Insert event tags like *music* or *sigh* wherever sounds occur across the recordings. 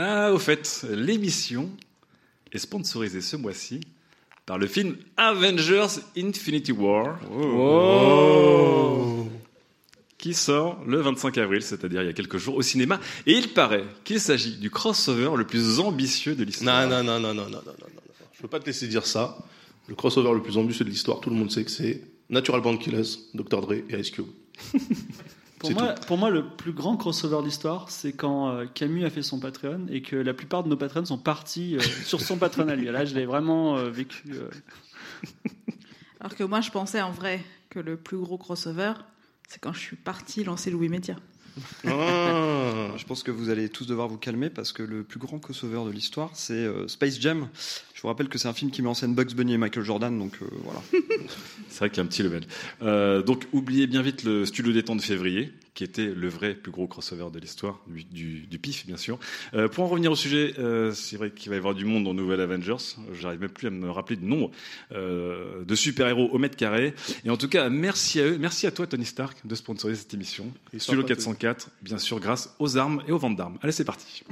Ah, au fait, l'émission est sponsorisée ce mois-ci par le film Avengers Infinity War. Qui sort le 25 avril, c'est-à-dire il y a quelques jours au cinéma. Et il paraît qu'il s'agit du crossover le plus ambitieux de l'histoire. Non, non, non, non, non, non, non, non, non. Je peux pas te laisser dire ça. Le crossover le plus ambitieux de l'histoire, tout le monde sait que c'est Natural Born Killers, Dr. Dre et Ice Cube. *laughs* Pour moi, pour moi, le plus grand crossover de l'histoire, c'est quand euh, Camus a fait son Patreon et que la plupart de nos patrons sont partis euh, *laughs* sur son Patreon à lui. Là, je l'ai vraiment euh, vécu. euh. *laughs* Alors que moi, je pensais en vrai que le plus gros crossover, c'est quand je suis partie lancer Louis Média. Ah. *laughs* Je pense que vous allez tous devoir vous calmer parce que le plus grand crossover de l'histoire, c'est euh, Space Jam. Je vous rappelle que c'est un film qui met en scène Bugs Bunny et Michael Jordan, donc euh, voilà. *laughs* C'est vrai qu'il y a un petit level. Euh, donc, oubliez bien vite le studio des temps de février, qui était le vrai plus gros crossover de l'histoire, du, du- du PIF, bien sûr. Euh, pour en revenir au sujet, euh, c'est vrai qu'il va y avoir du monde dans Nouvelle Avengers. J'arrive même plus à me rappeler du nombre euh, de super-héros au mètre carré. Et en tout cas, merci à eux, merci à toi, Tony Stark, de sponsoriser cette émission. Studio sera pas 404, bien sûr, grâce aux armes et aux ventes d'armes. Allez, c'est parti.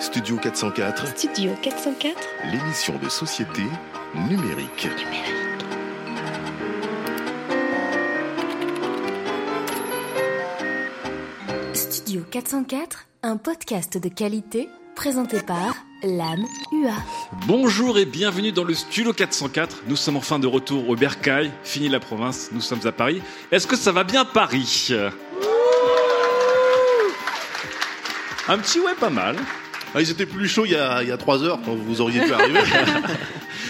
Studio 404, Studio 404 l'émission de société numérique. Studio 404, un podcast de qualité présenté par l'âme UA. Bonjour et bienvenue dans le Studio 404. Nous sommes enfin de retour au Bercail. Fini la province, nous sommes à Paris. Est-ce que ça va bien Paris? Un petit ouais, pas mal. Ah, ils étaient plus chauds il y a, trois heures quand vous auriez pu arriver. *laughs*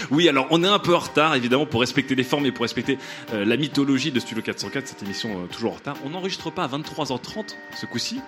Oui, alors on est un peu en retard, évidemment, pour respecter les formes et pour respecter euh, la mythologie de Studio 404, cette émission euh, toujours en retard. On n'enregistre pas à 23h30 ce coup-ci.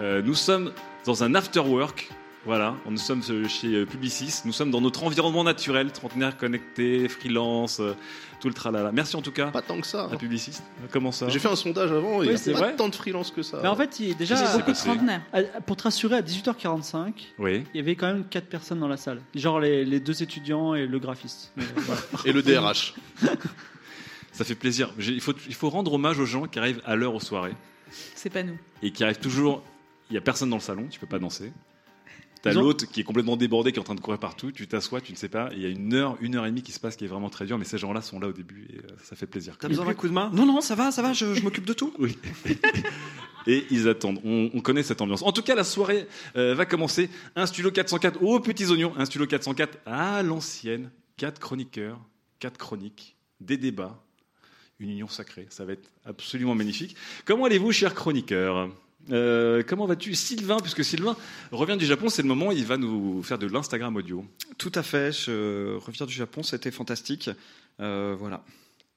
Euh, nous sommes dans un after work. Voilà, nous sommes euh, chez euh, Publicis, nous sommes dans notre environnement naturel, trentenaire connecté, freelance, euh, tout le tralala. Merci en tout cas pas tant que ça. à Publicis. Comment ça J'ai fait un sondage avant et il Oui, y a c'est pas vrai. tant de freelance que ça. Mais en fait, il, déjà, Beaucoup de pour te rassurer, à 18h45, Oui. il y avait quand même 4 personnes dans la salle. Genre les, les deux étudiants et le graphiste. *laughs* Et le DRH. *laughs* Ça fait plaisir. Il faut, il faut rendre hommage aux gens qui arrivent à l'heure aux soirées C'est pas nous. et qui arrivent toujours. Il y a personne dans le salon, tu peux pas danser. T'as ont- l'autre qui est complètement débordé, qui est en train de courir partout. Tu t'assois, tu ne sais pas. Il y a une heure, une heure et demie qui se passe, qui est vraiment très dur. Mais ces gens-là sont là au début et euh, ça fait plaisir. T'as besoin d'un coup de main? Non, non, ça va, ça va, je, je m'occupe de tout. *laughs* Oui. Et ils attendent. On, on connaît cette ambiance. En tout cas, la soirée euh, va commencer. Un studio 404 aux petits oignons. Un studio 404 à l'ancienne. Quatre chroniqueurs, quatre chroniques, des débats, une union sacrée. Ça va être absolument magnifique. Comment allez-vous, chers chroniqueurs? Euh, comment vas-tu, Sylvain? Puisque Sylvain revient du Japon, c'est le moment où il va nous faire de l'Instagram audio. Tout à fait, je reviens du Japon, c'était fantastique. Euh, voilà.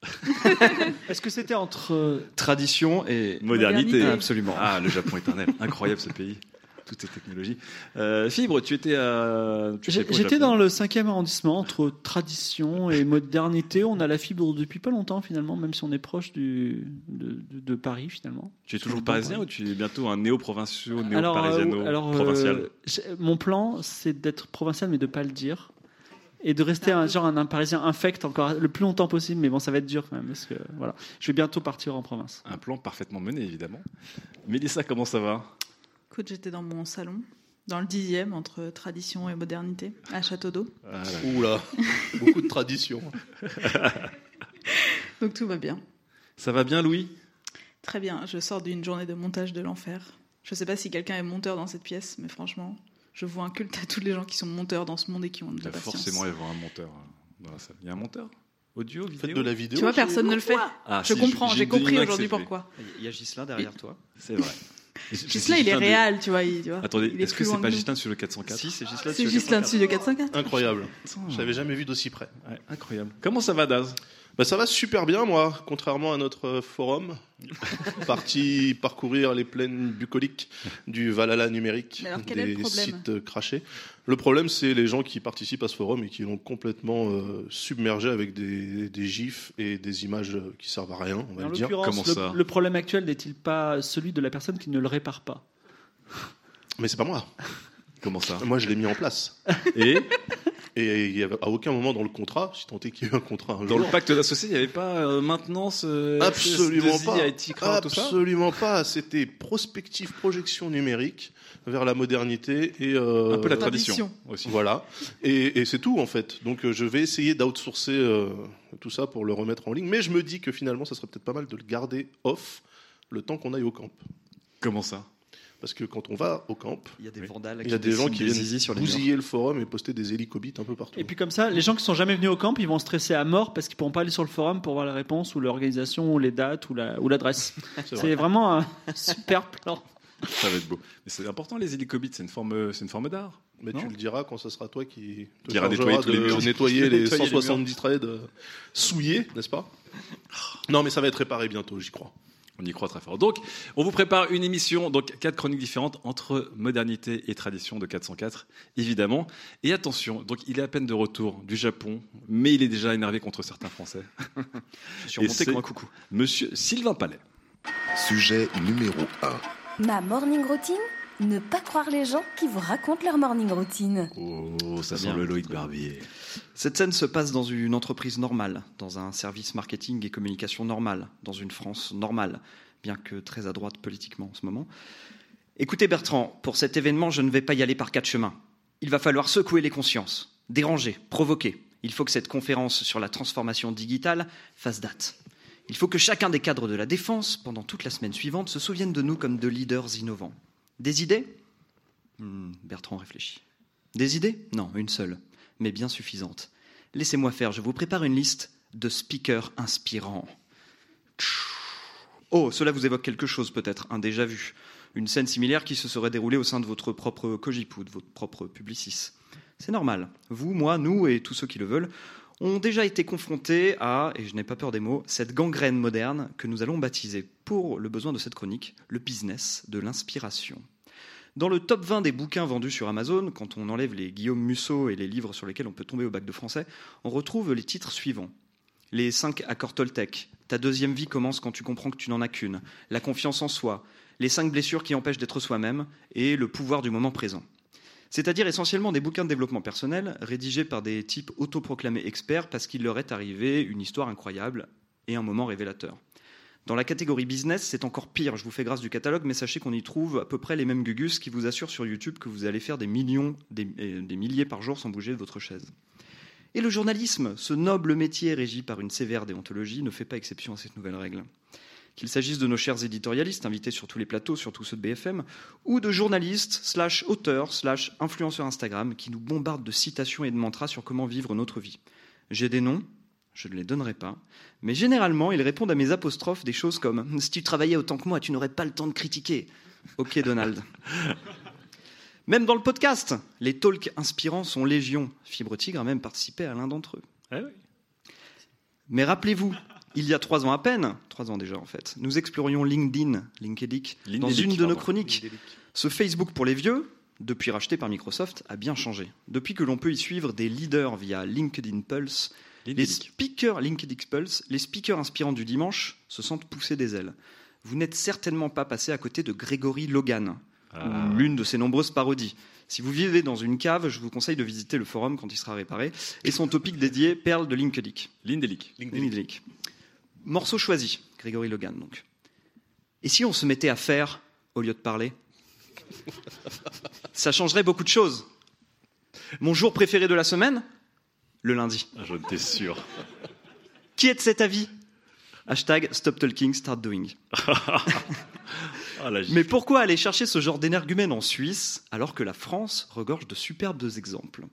*laughs* Est-ce que c'était entre. euh, Tradition et Modernité. Modernité? Absolument. Ah, le Japon éternel. Incroyable ce pays. Toutes ces technologies. Euh, Fibre, tu étais à. J'étais dans le 5e arrondissement entre tradition et modernité. On a la fibre depuis pas longtemps finalement, même si on est proche du, de, de- de Paris finalement. Tu es toujours parisien ou tu es bientôt un néo-provincial, néo-parisiano, euh, alors, euh, provincial mon plan, c'est d'être provincial, mais de pas le dire. Et de rester un, genre un, un parisien infect encore le plus longtemps possible. Mais bon, ça va être dur quand même. Parce que, voilà. Je vais bientôt partir en province. Un plan parfaitement mené, évidemment. Mélissa, comment ça va? Écoute, j'étais dans mon salon, dans le dixième, entre tradition et modernité, à Château d'Eau. Ah, là. Oula, beaucoup de tradition. *laughs* Donc tout va bien. Ça va bien, Louis? Très bien. Je sors d'une journée de montage de l'enfer. Je sais pas si quelqu'un est monteur dans cette pièce, mais franchement, je vois un culte à tous les gens qui sont monteurs dans ce monde et qui ont de Il la va patience. forcément y avoir un monteur euh, dans la salle. Il y a un monteur? Audio, vidéo? Faites de la vidéo. Tu vois, personne ne le fait. Ah, je si, comprends, j'ai compris aujourd'hui pourquoi. Il y a Gislain derrière toi. C'est vrai. Gislain, il est réel, tu vois. Il, tu vois, Attendez, est-ce que c'est pas. Gislain sur le 404 Si, c'est Gislain. C'est Gislain de Studio 404. Incroyable. Je l'avais jamais vu d'aussi près. Ouais, incroyable. Comment ça va, Daz? Bah, ça va super bien, moi, contrairement à notre euh, forum, *laughs* parti parcourir les plaines bucoliques du Valhalla numérique, Mais alors, quel est des problème? sites crachés. Le problème, c'est les gens qui participent à ce forum et qui l'ont complètement euh, submergé avec des, des gifs et des images euh, qui servent à rien, on va En le dire. Comment ça? le, le problème actuel n'est-il pas celui de la personne qui ne le répare pas? Mais c'est pas moi. Comment ça? Moi, je l'ai mis en place. Et? *laughs* Et il y avait à aucun moment dans le contrat, si tant est qu'il y a eu un contrat un dans jour, le pacte d'associés, il n'y avait pas euh, maintenance euh, Absolument SS2I, pas. IT Crowd, tout ça Absolument pas. C'était prospective projection numérique vers la modernité et euh, Un peu la Tradition. tradition aussi. Voilà. Et, et c'est tout en fait. Donc euh, je vais essayer d'outsourcer euh, tout ça pour le remettre en ligne. Mais je me dis que finalement, ça serait peut-être pas mal de le garder off le temps qu'on aille au camp. Comment ça? Parce que quand on va au camp, Il y a des vandales il y a des gens qui viennent zizi sur les murs. bousiller le forum et poster des hélicobites un peu partout. Et puis comme ça, les gens qui sont jamais venus au camp, ils vont stresser à mort parce qu'ils pourront pas aller sur le forum pour voir la réponse ou l'organisation ou les dates ou la- ou l'adresse. *laughs* C'est vrai. C'est vraiment un *laughs* super plan. Ça va être beau. Mais c'est important, les hélicobites, c'est une forme, c'est une forme d'art. Mais Non tu le diras quand ce sera toi qui te Qui ira nettoyer tous les de murs. nettoyer *laughs* les Nettoyer les 170 trades euh, souillés, n'est-ce pas? Non, mais ça va être réparé bientôt, j'y crois. On y croit très fort. Donc, on vous prépare une émission, donc quatre chroniques différentes entre modernité et tradition de 404, évidemment. Et attention, donc il est à peine de retour du Japon, mais il est déjà énervé contre certains Français. *laughs* Je suis remonté comme un coucou. Monsieur Sylvain Palais. Sujet numéro 1. Ma morning routine? Ne pas croire les gens qui vous racontent leur morning routine. Oh, ça sent le Loïc Barbier. Cette scène se passe dans une entreprise normale, dans un service marketing et communication normal, dans une France normale, bien que très à droite politiquement en ce moment. Écoutez Bertrand, pour cet événement, je ne vais pas y aller par quatre chemins. Il va falloir secouer les consciences, déranger, provoquer. Il faut que cette conférence sur la transformation digitale fasse date. Il faut que chacun des cadres de la défense, pendant toute la semaine suivante, se souvienne de nous comme de leaders innovants. Des idées? Hmm, Bertrand réfléchit. Des idées? Non, une seule, mais bien suffisante. Laissez-moi faire, je vous prépare une liste de speakers inspirants. Oh, cela vous évoque quelque chose peut-être, un déjà vu. Une scène similaire qui se serait déroulée au sein de votre propre Cogip ou de votre propre Publicis. C'est normal. Vous, moi, nous et tous ceux qui le veulent ont déjà été confrontés à, et je n'ai pas peur des mots, cette gangrène moderne que nous allons baptiser, pour le besoin de cette chronique, le business de l'inspiration. Dans le top 20 des bouquins vendus sur Amazon, quand on enlève les Guillaume Musso et les livres sur lesquels on peut tomber au bac de français, on retrouve les titres suivants. Les 5 accords Toltec, Ta deuxième vie commence quand tu comprends que tu n'en as qu'une, La confiance en soi, Les 5 blessures qui empêchent d'être soi-même et Le pouvoir du moment présent. C'est-à-dire essentiellement des bouquins de développement personnel rédigés par des types autoproclamés experts parce qu'il leur est arrivé une histoire incroyable et un moment révélateur. Dans la catégorie business, c'est encore pire. Je vous fais grâce du catalogue, mais sachez qu'on y trouve à peu près les mêmes gugus qui vous assurent sur YouTube que vous allez faire des millions, des, euh, des milliers par jour sans bouger de votre chaise. Et le journalisme, ce noble métier régi par une sévère déontologie, ne fait pas exception à cette nouvelle règle. Qu'il s'agisse de nos chers éditorialistes invités sur tous les plateaux, surtout ceux de BFM, ou de journalistes, slash auteurs, slash influenceurs Instagram qui nous bombardent de citations et de mantras sur comment vivre notre vie. J'ai des noms, je ne les donnerai pas, mais généralement, ils répondent à mes apostrophes des choses comme Si tu travaillais autant que moi, tu n'aurais pas le temps de critiquer. Ok, Donald. *laughs* Même dans le podcast, les talks inspirants sont légion. Fibre Tigre a même participé à l'un d'entre eux. Ah oui. Mais rappelez-vous, il y a trois ans à peine, trois ans déjà en fait, nous explorions LinkedIn, LinkedIn, dans une de nos chroniques. Ce Facebook pour les vieux, depuis racheté par Microsoft, a bien changé. Depuis que l'on peut y suivre des leaders via LinkedIn Pulse, les speakers LinkedIn Pulse, les speakers inspirants du dimanche se sentent pousser des ailes. Vous n'êtes certainement pas passé à côté de Grégory Logan, Ah. l'une de ses nombreuses parodies. Si vous vivez dans une cave, je vous conseille de visiter le forum quand il sera réparé et son topic dédié Perle de LinkedIn. Lindelic. LinkedIn. Morceau choisi, Grégory Logan donc. Et si on se mettait à faire au lieu de parler? Ça changerait beaucoup de choses. Mon jour préféré de la semaine? Le lundi. Ah, J'en étais sûr. Qui est de cet avis? Hashtag Stop Talking, Start Doing. *laughs* Ah. Mais pourquoi aller chercher ce genre d'énergumène en Suisse alors que la France regorge de superbes exemples?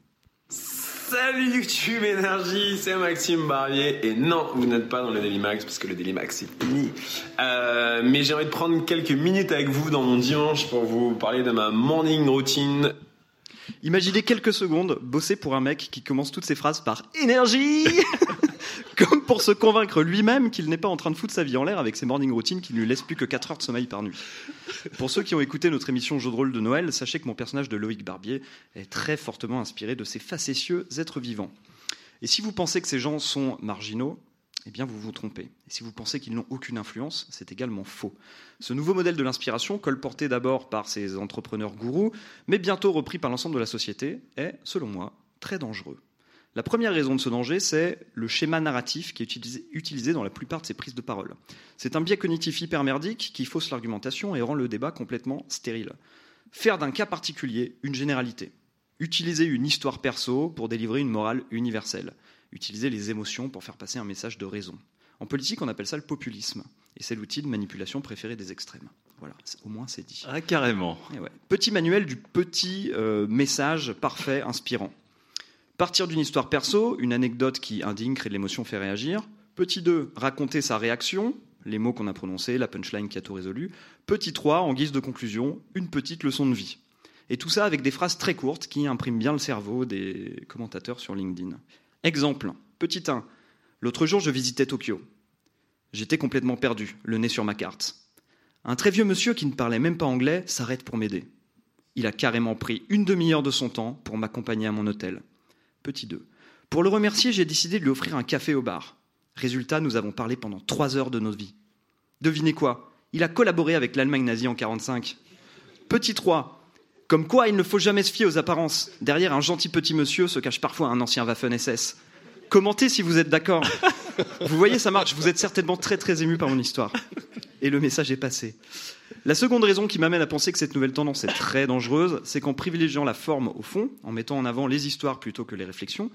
Salut YouTube Énergie, c'est Maxime Barbier. Et non, vous n'êtes pas dans le Daily Max parce que le Daily Max c'est fini. Euh, mais j'ai envie de prendre quelques minutes avec vous dans mon dimanche pour vous parler de ma morning routine. Imaginez quelques secondes bosser pour un mec qui commence toutes ses phrases par énergie *laughs* Comme pour se convaincre lui-même qu'il n'est pas en train de foutre sa vie en l'air avec ses morning routines qui ne lui laissent plus que 4 heures de sommeil par nuit. Pour ceux qui ont écouté notre émission Jeu de rôle de Noël, sachez que mon personnage de Loïc Barbier est très fortement inspiré de ces facétieux êtres vivants. Et si vous pensez que ces gens sont marginaux, eh bien vous vous trompez. Et si vous pensez qu'ils n'ont aucune influence, c'est également faux. Ce nouveau modèle de l'inspiration, colporté d'abord par ces entrepreneurs gourous, mais bientôt repris par l'ensemble de la société, est, selon moi, très dangereux. La première raison de ce danger, c'est le schéma narratif qui est utilisé, dans la plupart de ces prises de parole. C'est un biais cognitif hypermerdique qui fausse l'argumentation et rend le débat complètement stérile. Faire d'un cas particulier une généralité. Utiliser une histoire perso pour délivrer une morale universelle. Utiliser les émotions pour faire passer un message de raison. En politique, on appelle ça le populisme. Et c'est l'outil de manipulation préféré des extrêmes. Voilà, au moins c'est dit. Ah, carrément. Petit manuel du petit euh, message parfait, inspirant. Partir d'une histoire perso, une anecdote qui indigne, crée de l'émotion, fait réagir. Petit 2, raconter sa réaction, les mots qu'on a prononcés, la punchline qui a tout résolu. Petit 3, en guise de conclusion, une petite leçon de vie. Et tout ça avec des phrases très courtes qui impriment bien le cerveau des commentateurs sur LinkedIn. Exemple, petit 1, l'autre jour je visitais Tokyo. J'étais complètement perdu, le nez sur ma carte. Un très vieux monsieur qui ne parlait même pas anglais s'arrête pour m'aider. Il a carrément pris une demi-heure de son temps pour m'accompagner à mon hôtel. Petit 2. Pour le remercier, j'ai décidé de lui offrir un café au bar. Résultat, nous avons parlé pendant trois heures de notre vie. Devinez quoi? Il a collaboré avec l'Allemagne nazie en 1945. Petit 3. Comme quoi, il ne faut jamais se fier aux apparences. Derrière un gentil petit monsieur se cache parfois un ancien Waffen-SS. Commentez si vous êtes d'accord. Vous voyez, ça marche. Vous êtes certainement très très ému par mon histoire. Et le message est passé. La seconde raison qui m'amène à penser que cette nouvelle tendance est très dangereuse, c'est qu'en privilégiant la forme au fond, en mettant en avant les histoires plutôt que les réflexions,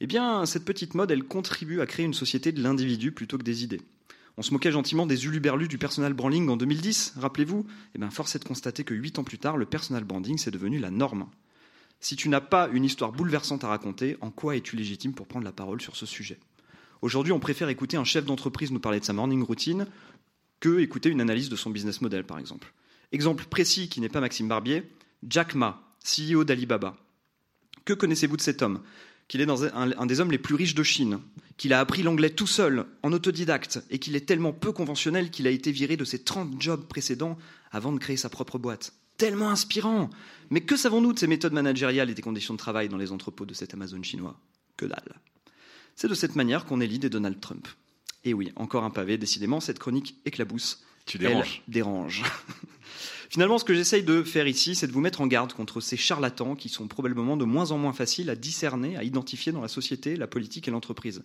eh bien, cette petite mode, elle contribue à créer une société de l'individu plutôt que des idées. On se moquait gentiment des uluberlus du personal branding en 2010, rappelez-vous Eh bien, force est de constater que huit ans plus tard, le personal branding, c'est devenu la norme. Si tu n'as pas une histoire bouleversante à raconter, en quoi es-tu légitime pour prendre la parole sur ce sujet? Aujourd'hui, on préfère écouter un chef d'entreprise nous parler de sa morning routine que écouter une analyse de son business model, par exemple. Exemple précis qui n'est pas Maxime Barbier, Jack Ma, CEO d'Alibaba. Que connaissez-vous de cet homme? Qu'il est un, des hommes les plus riches de Chine, qu'il a appris l'anglais tout seul, en autodidacte, et qu'il est tellement peu conventionnel qu'il a été viré de ses 30 jobs précédents avant de créer sa propre boîte. Tellement inspirant Mais que savons-nous de ces méthodes managériales et des conditions de travail dans les entrepôts de cet Amazon chinois? Que dalle C'est de cette manière qu'on élit des Donald Trump. Et oui, encore un pavé, décidément, cette chronique éclabousse. Tu déranges. dérange. *laughs* Finalement, ce que j'essaye de faire ici, c'est de vous mettre en garde contre ces charlatans qui sont probablement de moins en moins faciles à discerner, à identifier dans la société, la politique et l'entreprise.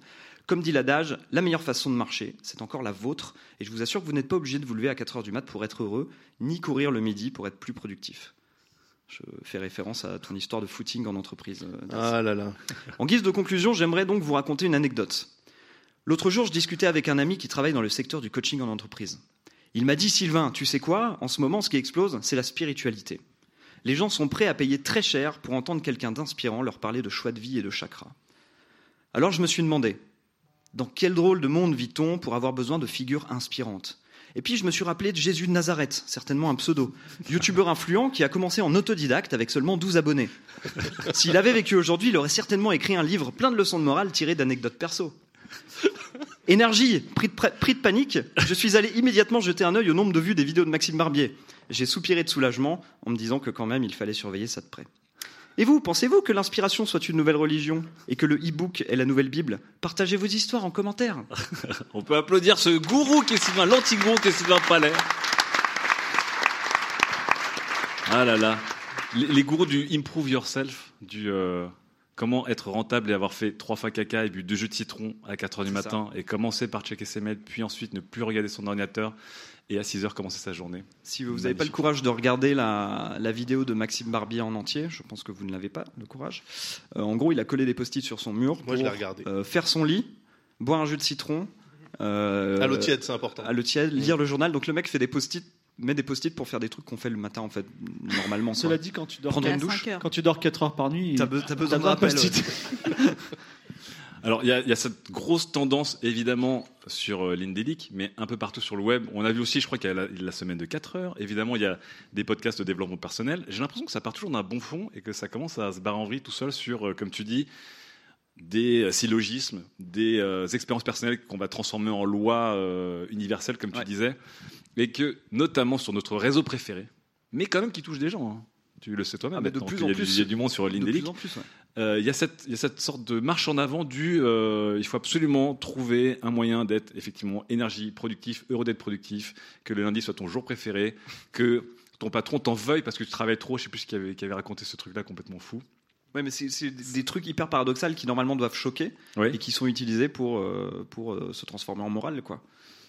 Comme dit l'adage, la meilleure façon de marcher, c'est encore la vôtre, et je vous assure que vous n'êtes pas obligé de vous lever à 4 heures du mat pour être heureux, ni courir le midi pour être plus productif. Je fais référence à ton histoire de footing en entreprise. Euh, ah là là. En guise de conclusion, j'aimerais donc vous raconter une anecdote. L'autre jour, je discutais avec un ami qui travaille dans le secteur du coaching en entreprise. Il m'a dit Sylvain, tu sais quoi? En ce moment, ce qui explose, c'est la spiritualité. Les gens sont prêts à payer très cher pour entendre quelqu'un d'inspirant leur parler de choix de vie et de chakra. Alors je me suis demandé, dans quel drôle de monde vit-on pour avoir besoin de figures inspirantes? Et puis je me suis rappelé de Jésus de Nazareth, certainement un pseudo, youtubeur influent qui a commencé en autodidacte avec seulement 12 abonnés. S'il avait vécu aujourd'hui, il aurait certainement écrit un livre plein de leçons de morale tirées d'anecdotes perso. *laughs* Énergie, pris de, panique, je suis allé immédiatement jeter un œil au nombre de vues des vidéos de Maxime Barbier. J'ai soupiré de soulagement en me disant que quand même il fallait surveiller ça de près. Et vous, pensez-vous que l'inspiration soit une nouvelle religion et que le e-book est la nouvelle Bible? Partagez vos histoires en commentaire. *laughs* On peut applaudir ce gourou Sylvain, l'anti-gourou Sylvain Palais. Ah là là. Les, gourous du improve yourself, du euh, comment être rentable et avoir fait trois fois caca et bu deux jus de citron à 4 heures du matin et commencer par checker ses mails, puis ensuite ne plus regarder son ordinateur et à 6 heures commencer sa journée. Si vous n'avez pas le courage de regarder la, vidéo de Maxime Barbier en entier, je pense que vous ne l'avez pas, le courage. Euh, en gros, il a collé des post-it sur son mur pour euh, faire son lit, boire un jus de citron. Euh, à l'eau tiède, c'est important. À l'eau tiède, lire le journal. Donc le mec fait des post-it mets des post-it pour faire des trucs qu'on fait le matin en fait normalement. Cela dit, quand tu dors, Prendre une douche. quand tu dors 4 heures par nuit, T'as be- t'as besoin de un rappel, post-it. *laughs* Alors, il y, a- il y a cette grosse tendance, évidemment, sur euh, l'Indelic, mais un peu partout sur le web. On a vu aussi, je crois qu'il y a la, la semaine de 4 heures. Évidemment, il y a des podcasts de développement personnel. J'ai l'impression que ça part toujours d'un bon fond et que ça commence à se barrer en vrille tout seul sur, euh, comme tu dis, des euh, syllogismes, des euh, expériences personnelles qu'on va transformer en loi euh, universelle, comme tu Ouais. disais. Et que, notamment sur notre réseau préféré, mais quand même qui touche des gens. hein. Tu le sais toi-même. Ah, de plus qu'il en y a du- plus. Il y a du monde sur De l'Indelic. plus en plus. ouais. Euh, Il y, a cette- il y a cette sorte de marche en avant du euh, il faut absolument trouver un moyen d'être effectivement énergie, productif, heureux d'être productif, que le lundi soit ton jour préféré, que ton patron t'en veuille parce que tu travailles trop. Je sais plus qui avait, qui avait raconté ce truc-là complètement fou. Ouais, mais c'est des des trucs hyper paradoxaux qui normalement doivent choquer Oui. et qui sont utilisés pour, euh, pour euh, se transformer en morale, quoi.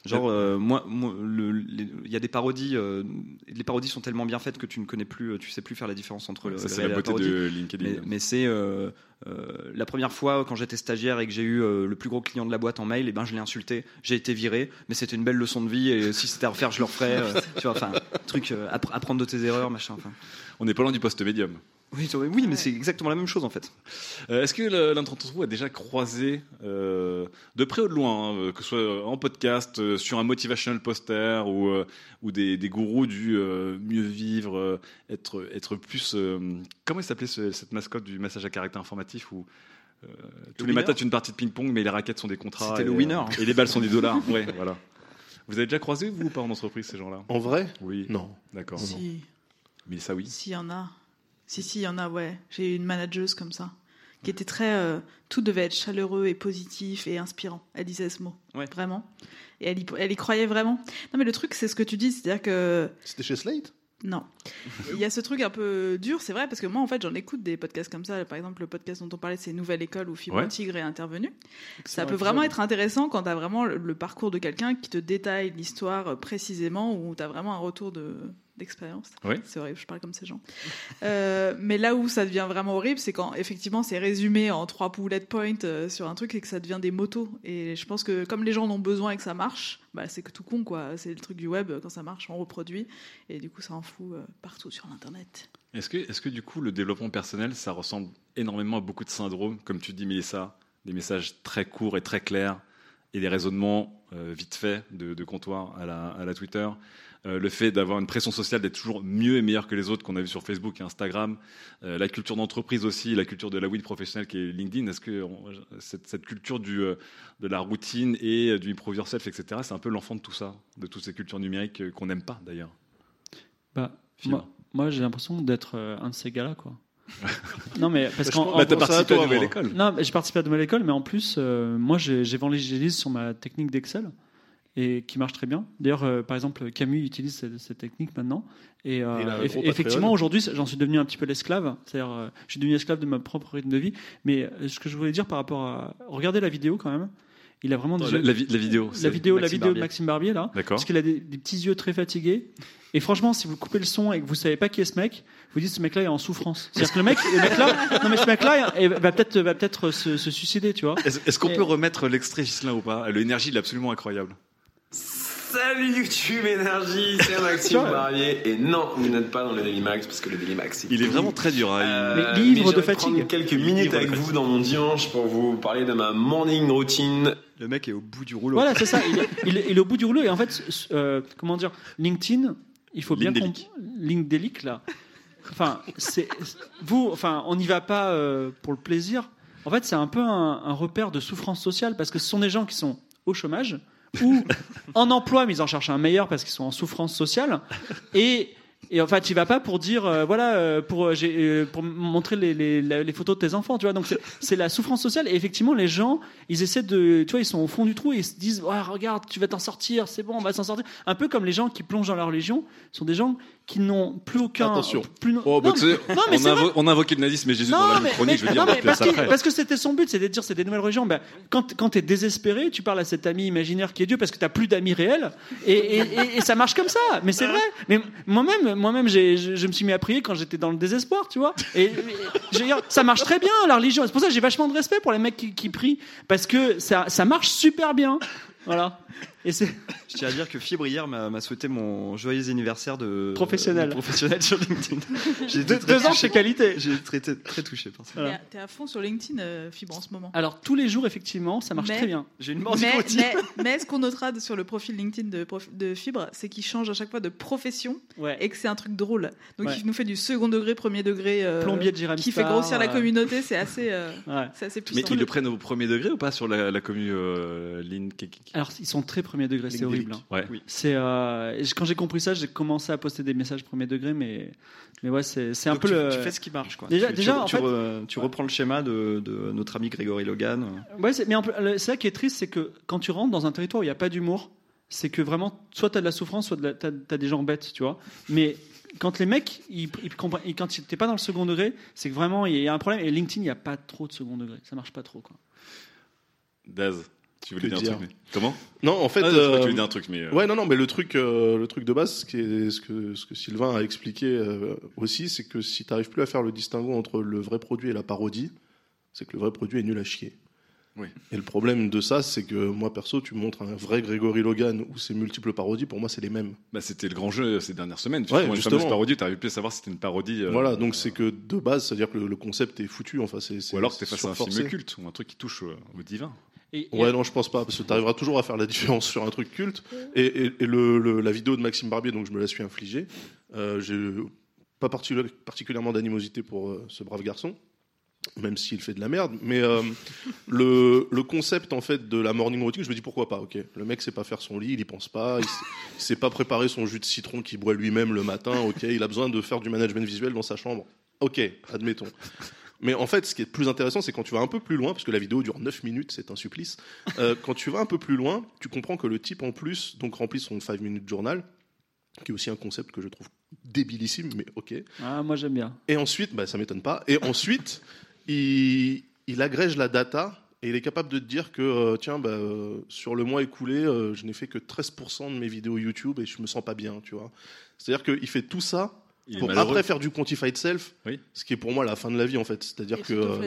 Genre, euh, moi, moi, il y a des parodies. euh, les parodies sont tellement bien faites que tu ne connais plus, tu sais plus faire la différence entre le c'est la et beauté parodie. de LinkedIn. Mais, mais c'est euh, euh, la première fois quand j'étais stagiaire et que j'ai eu euh, le plus gros client de la boîte en mail, et ben je l'ai insulté, j'ai été viré, mais c'était une belle leçon de vie et si c'était à refaire, je le referais. euh, tu vois, enfin, truc euh, appre- apprendre de tes erreurs, machin. Enfin. On n'est pas loin du poste médium. Oui, mais c'est exactement la même chose en fait. Euh, Est-ce que l'un d'entre vous a déjà croisé, euh, de près ou de loin, hein, euh, que ce soit en podcast, euh, sur un motivational poster ou, euh, ou des, des gourous du euh, mieux vivre, euh, être, être plus. euh, comment s'appelait ce- cette mascotte du message à caractère informatif où euh, tous les winner matins tu as une partie de ping-pong, mais les raquettes sont des contrats. C'était et, le winner. et les balles sont des dollars. *laughs* ouais, voilà. Vous avez déjà croisé, vous, ou pas en entreprise, ces gens-là? En vrai? Oui. Non. D'accord. Si, Mais ça, oui. si, y en a. Si, si, il y en a, ouais. J'ai eu une manageuse comme ça, qui était très. euh, tout devait être chaleureux et positif et inspirant. Elle disait ce mot. Ouais. Vraiment. Et elle y, elle y croyait vraiment. Non, mais le truc, c'est ce que tu dis, c'est-à-dire que. C'était chez Slate? Non. Il y a ce truc un peu dur, c'est vrai, parce que moi, en fait, j'en écoute des podcasts comme ça. Par exemple, le podcast dont on parlait, c'est Nouvelle École où Fibre Ouais. Tigre est intervenu. Ça peut vraiment épisode. être intéressant quand tu as vraiment le, le parcours de quelqu'un qui te détaille l'histoire précisément, où tu as vraiment un retour de d'expérience. Oui. C'est horrible, je parle comme ces gens. Euh, mais là où ça devient vraiment horrible, c'est quand effectivement c'est résumé en trois bullet points euh, sur un truc et que ça devient des motos. Et je pense que comme les gens en ont besoin et que ça marche, bah, c'est que tout con quoi. C'est le truc du web, quand ça marche, on reproduit. Et du coup, ça en fout euh, partout sur l'internet. Est-ce que, est que du coup, le développement personnel, ça ressemble énormément à beaucoup de syndromes, comme tu dis, Mélissa, des messages très courts et très clairs, et des raisonnements vite faits de, de comptoir à la, à la Twitter? Euh, le fait d'avoir une pression sociale, d'être toujours mieux et meilleur que les autres qu'on a vu sur Facebook et Instagram. Euh, la culture d'entreprise aussi, la culture de la weed professionnelle qui est LinkedIn. Est-ce que on- cette, cette culture du, euh, de la routine et du improve yourself, etc., c'est un peu l'enfant de tout ça, de toutes ces cultures numériques qu'on n'aime pas d'ailleurs Bah, moi, moi, j'ai l'impression d'être un de ces gars-là, quoi. *laughs* non, mais parce pense- en- Bah, t'as à participé à toi, la nouvelle moi. école. Non, mais j'ai participé à de nouvelle école, mais en plus, euh, moi, j'ai- j'évangélise sur ma technique d'Excel et qui marche très bien. D'ailleurs, euh, par exemple, Camus utilise cette, cette technique maintenant. Et, euh, eff- effectivement, aujourd'hui, j'en suis devenu un petit peu l'esclave. C'est-à-dire, euh, je suis devenu esclave de ma propre rythme de vie. Mais euh, ce que je voulais dire par rapport à, regardez la vidéo quand même. Il a vraiment des La, yeux- la vi- la vidéo. la vidéo, la Maxime vidéo de. Maxime Barbier là. D'accord. Parce qu'il a des, des petits yeux très fatigués. Et franchement, si vous coupez le son et que vous savez pas qui est ce mec, vous dites ce mec-là est en souffrance. C'est-à-dire que le mec, le mec là, *laughs* non mais ce mec-là il va peut-être, va peut-être se, se suicider, tu vois. Est-ce qu'on Et- peut remettre l'extrait Gislain ou pas? L'énergie, il est absolument incroyable. Salut YouTube Énergie, c'est Maxime *laughs* Tiens. Barrier. Et non, vous n'êtes pas dans le Daily Max parce que le Daily Max, c'est Il est vraiment très dur. hein. Il- Euh, Mais livre j'aimerais de fatigue. prendre quelques Livre minutes avec vous dans mon dimanche pour vous parler de ma morning routine. Le mec est au bout du rouleau. Voilà, c'est ça. Il est, *laughs* il est- il est au bout du rouleau. Et en fait, euh, comment dire, LinkedIn, il faut bien comprendre. LinkedIn, là. Enfin, c'est vous. Enfin, on n'y va pas euh, pour le plaisir. En fait, c'est un peu un, un repère de souffrance sociale parce que ce sont des gens qui sont au chômage ou en emploi, mais ils en cherchent un meilleur parce qu'ils sont en souffrance sociale. Et et en fait, tu vas pas pour dire, euh, voilà, euh, pour, euh, pour montrer les, photos de tes enfants, tu vois. Donc, c'est- la souffrance sociale. Et effectivement, les gens, ils essaient de, tu vois, ils sont au fond du trou et ils se disent, ouais, regarde, tu vas t'en sortir, c'est bon, on va s'en sortir. Un peu comme les gens qui plongent dans la religion, sont des gens qui n'ont plus aucun. Attention. Plus, Oh, bah, non, mais- non, mais on, c'est invo- on le nazisme et Jésus dans Non, la mais, chronique, je veux dire, parce, après. parce que c'était son but, c'était de dire c'est des nouvelles religions. Ben, quand, quand tu es désespéré, tu parles à cet ami imaginaire qui est Dieu parce que tu plus d'amis réels et, et, et- et ça marche comme ça. Mais c'est vrai. Mais moi-même, moi-même, je, me suis mis à prier quand j'étais dans le désespoir, tu vois. Et, ça marche très bien la religion. C'est pour ça que j'ai vachement de respect pour les mecs qui, qui prient parce que ça, ça marche super bien. Voilà. Et c'est *laughs* Je tiens à dire que Fibre hier m'a m'a souhaité mon joyeux anniversaire de Professionnel. de professionnel sur LinkedIn. *laughs* J'ai deux, ans chez qualité. J'ai été très, très touché par ça. Voilà. T'es à- fond sur LinkedIn, euh, Fibre, en ce moment. Alors tous les jours, effectivement, ça marche Mais- très bien. J'ai une mort Mais, mais, mais ce qu'on notera de- sur le profil LinkedIn de, prof- de Fibre, c'est qu'il change à chaque fois de profession Ouais. et que c'est un truc drôle. Donc Ouais. il nous fait du second degré, premier degré, euh, Plombier de Jérém qui fait Star, grossir la communauté. C'est assez, euh, Ouais. c'est assez Mais puissant. ils le prennent au premier degré ou pas sur la, la commune euh, Link Alors ils sont très premier degré, c'est horrible. hein. Ouais. C'est euh, et quand j'ai compris ça, j'ai commencé à poster des messages premier degré, mais mais ouais, c'est c'est un Donc peu tu, le. tu fais ce qui marche. Quoi. Déjà- tu, déjà, tu, en tu fait- re- tu reprends le schéma de, de notre ami Grégory Logan. Ouais, c'est- mais c'est ça qui est triste, c'est que quand tu rentres dans un territoire où il n'y a pas d'humour, c'est que vraiment, soit tu as de la souffrance, soit tu as, des gens bêtes, tu vois. Mais quand les mecs, ils, ils comprennent, et quand tu n'es pas dans le second degré, c'est que vraiment, il y a un problème. Et LinkedIn, il n'y a pas trop de second degré. Ça marche pas trop, quoi. Daz, tu voulais Que dire un dire truc mais... Comment? Non, en fait. Ah, je crois que euh, tu voulais dire un truc, mais. euh, Ouais, non, non, mais le truc, euh, le truc de base, ce, qui est, ce, que, ce que Sylvain a expliqué euh, aussi, c'est que si tu n'arrives plus à faire le distinguo entre le vrai produit et la parodie, c'est que le vrai produit est nul à chier. Oui. Et le problème de ça, c'est que moi, perso, tu me montres un vrai Grégory Logan ou ses multiples parodies, pour moi, c'est les mêmes. Bah, c'était le grand jeu ces dernières semaines. Tu Ouais, une justement. fameuse parodie, tu n'arrivais plus à savoir si c'était une parodie. euh, voilà, donc c'est que de base, c'est-à-dire que le, le concept est foutu. Enfin, c'est, Ou alors que t'es c'est face à un film culte ou un truc qui touche euh, au divin. Et, et- Ouais, non, je pense pas, parce que tu arriveras toujours à faire la différence sur un truc culte. Et, et- et le, le- la vidéo de Maxime Barbier, donc je me la suis infligée. Euh, J'ai pas particuli- particulièrement d'animosité pour euh, ce brave garçon, même s'il fait de la merde. Mais euh, *laughs* le, le concept en fait de la morning routine, je me dis pourquoi pas. Ok, le mec sait pas faire son lit, il y pense pas, il sait, il sait pas préparer son jus de citron qu'il boit lui-même le matin. Ok, il a besoin de faire du management visuel dans sa chambre. Ok, admettons. Mais en fait, ce qui est plus intéressant, c'est quand tu vas un peu plus loin, parce que la vidéo dure 9 minutes, c'est un supplice. Euh, *laughs* quand tu vas un peu plus loin, tu comprends que le type en plus donc remplit son 5 minutes journal, qui est aussi un concept que je trouve débilissime, mais ok. Ah, moi, j'aime bien. Et ensuite, bah, ça m'étonne pas. Et ensuite, il, il agrège la data et il est capable de te dire que, euh, tiens, bah, euh, sur le mois écoulé, euh, je n'ai fait que 13% de mes vidéos YouTube et je me sens pas bien, tu vois. C'est-à-dire qu'il fait tout ça Il pour après faire du quantified self, Oui. ce qui est pour moi la fin de la vie en fait. C'est-à-dire que. euh,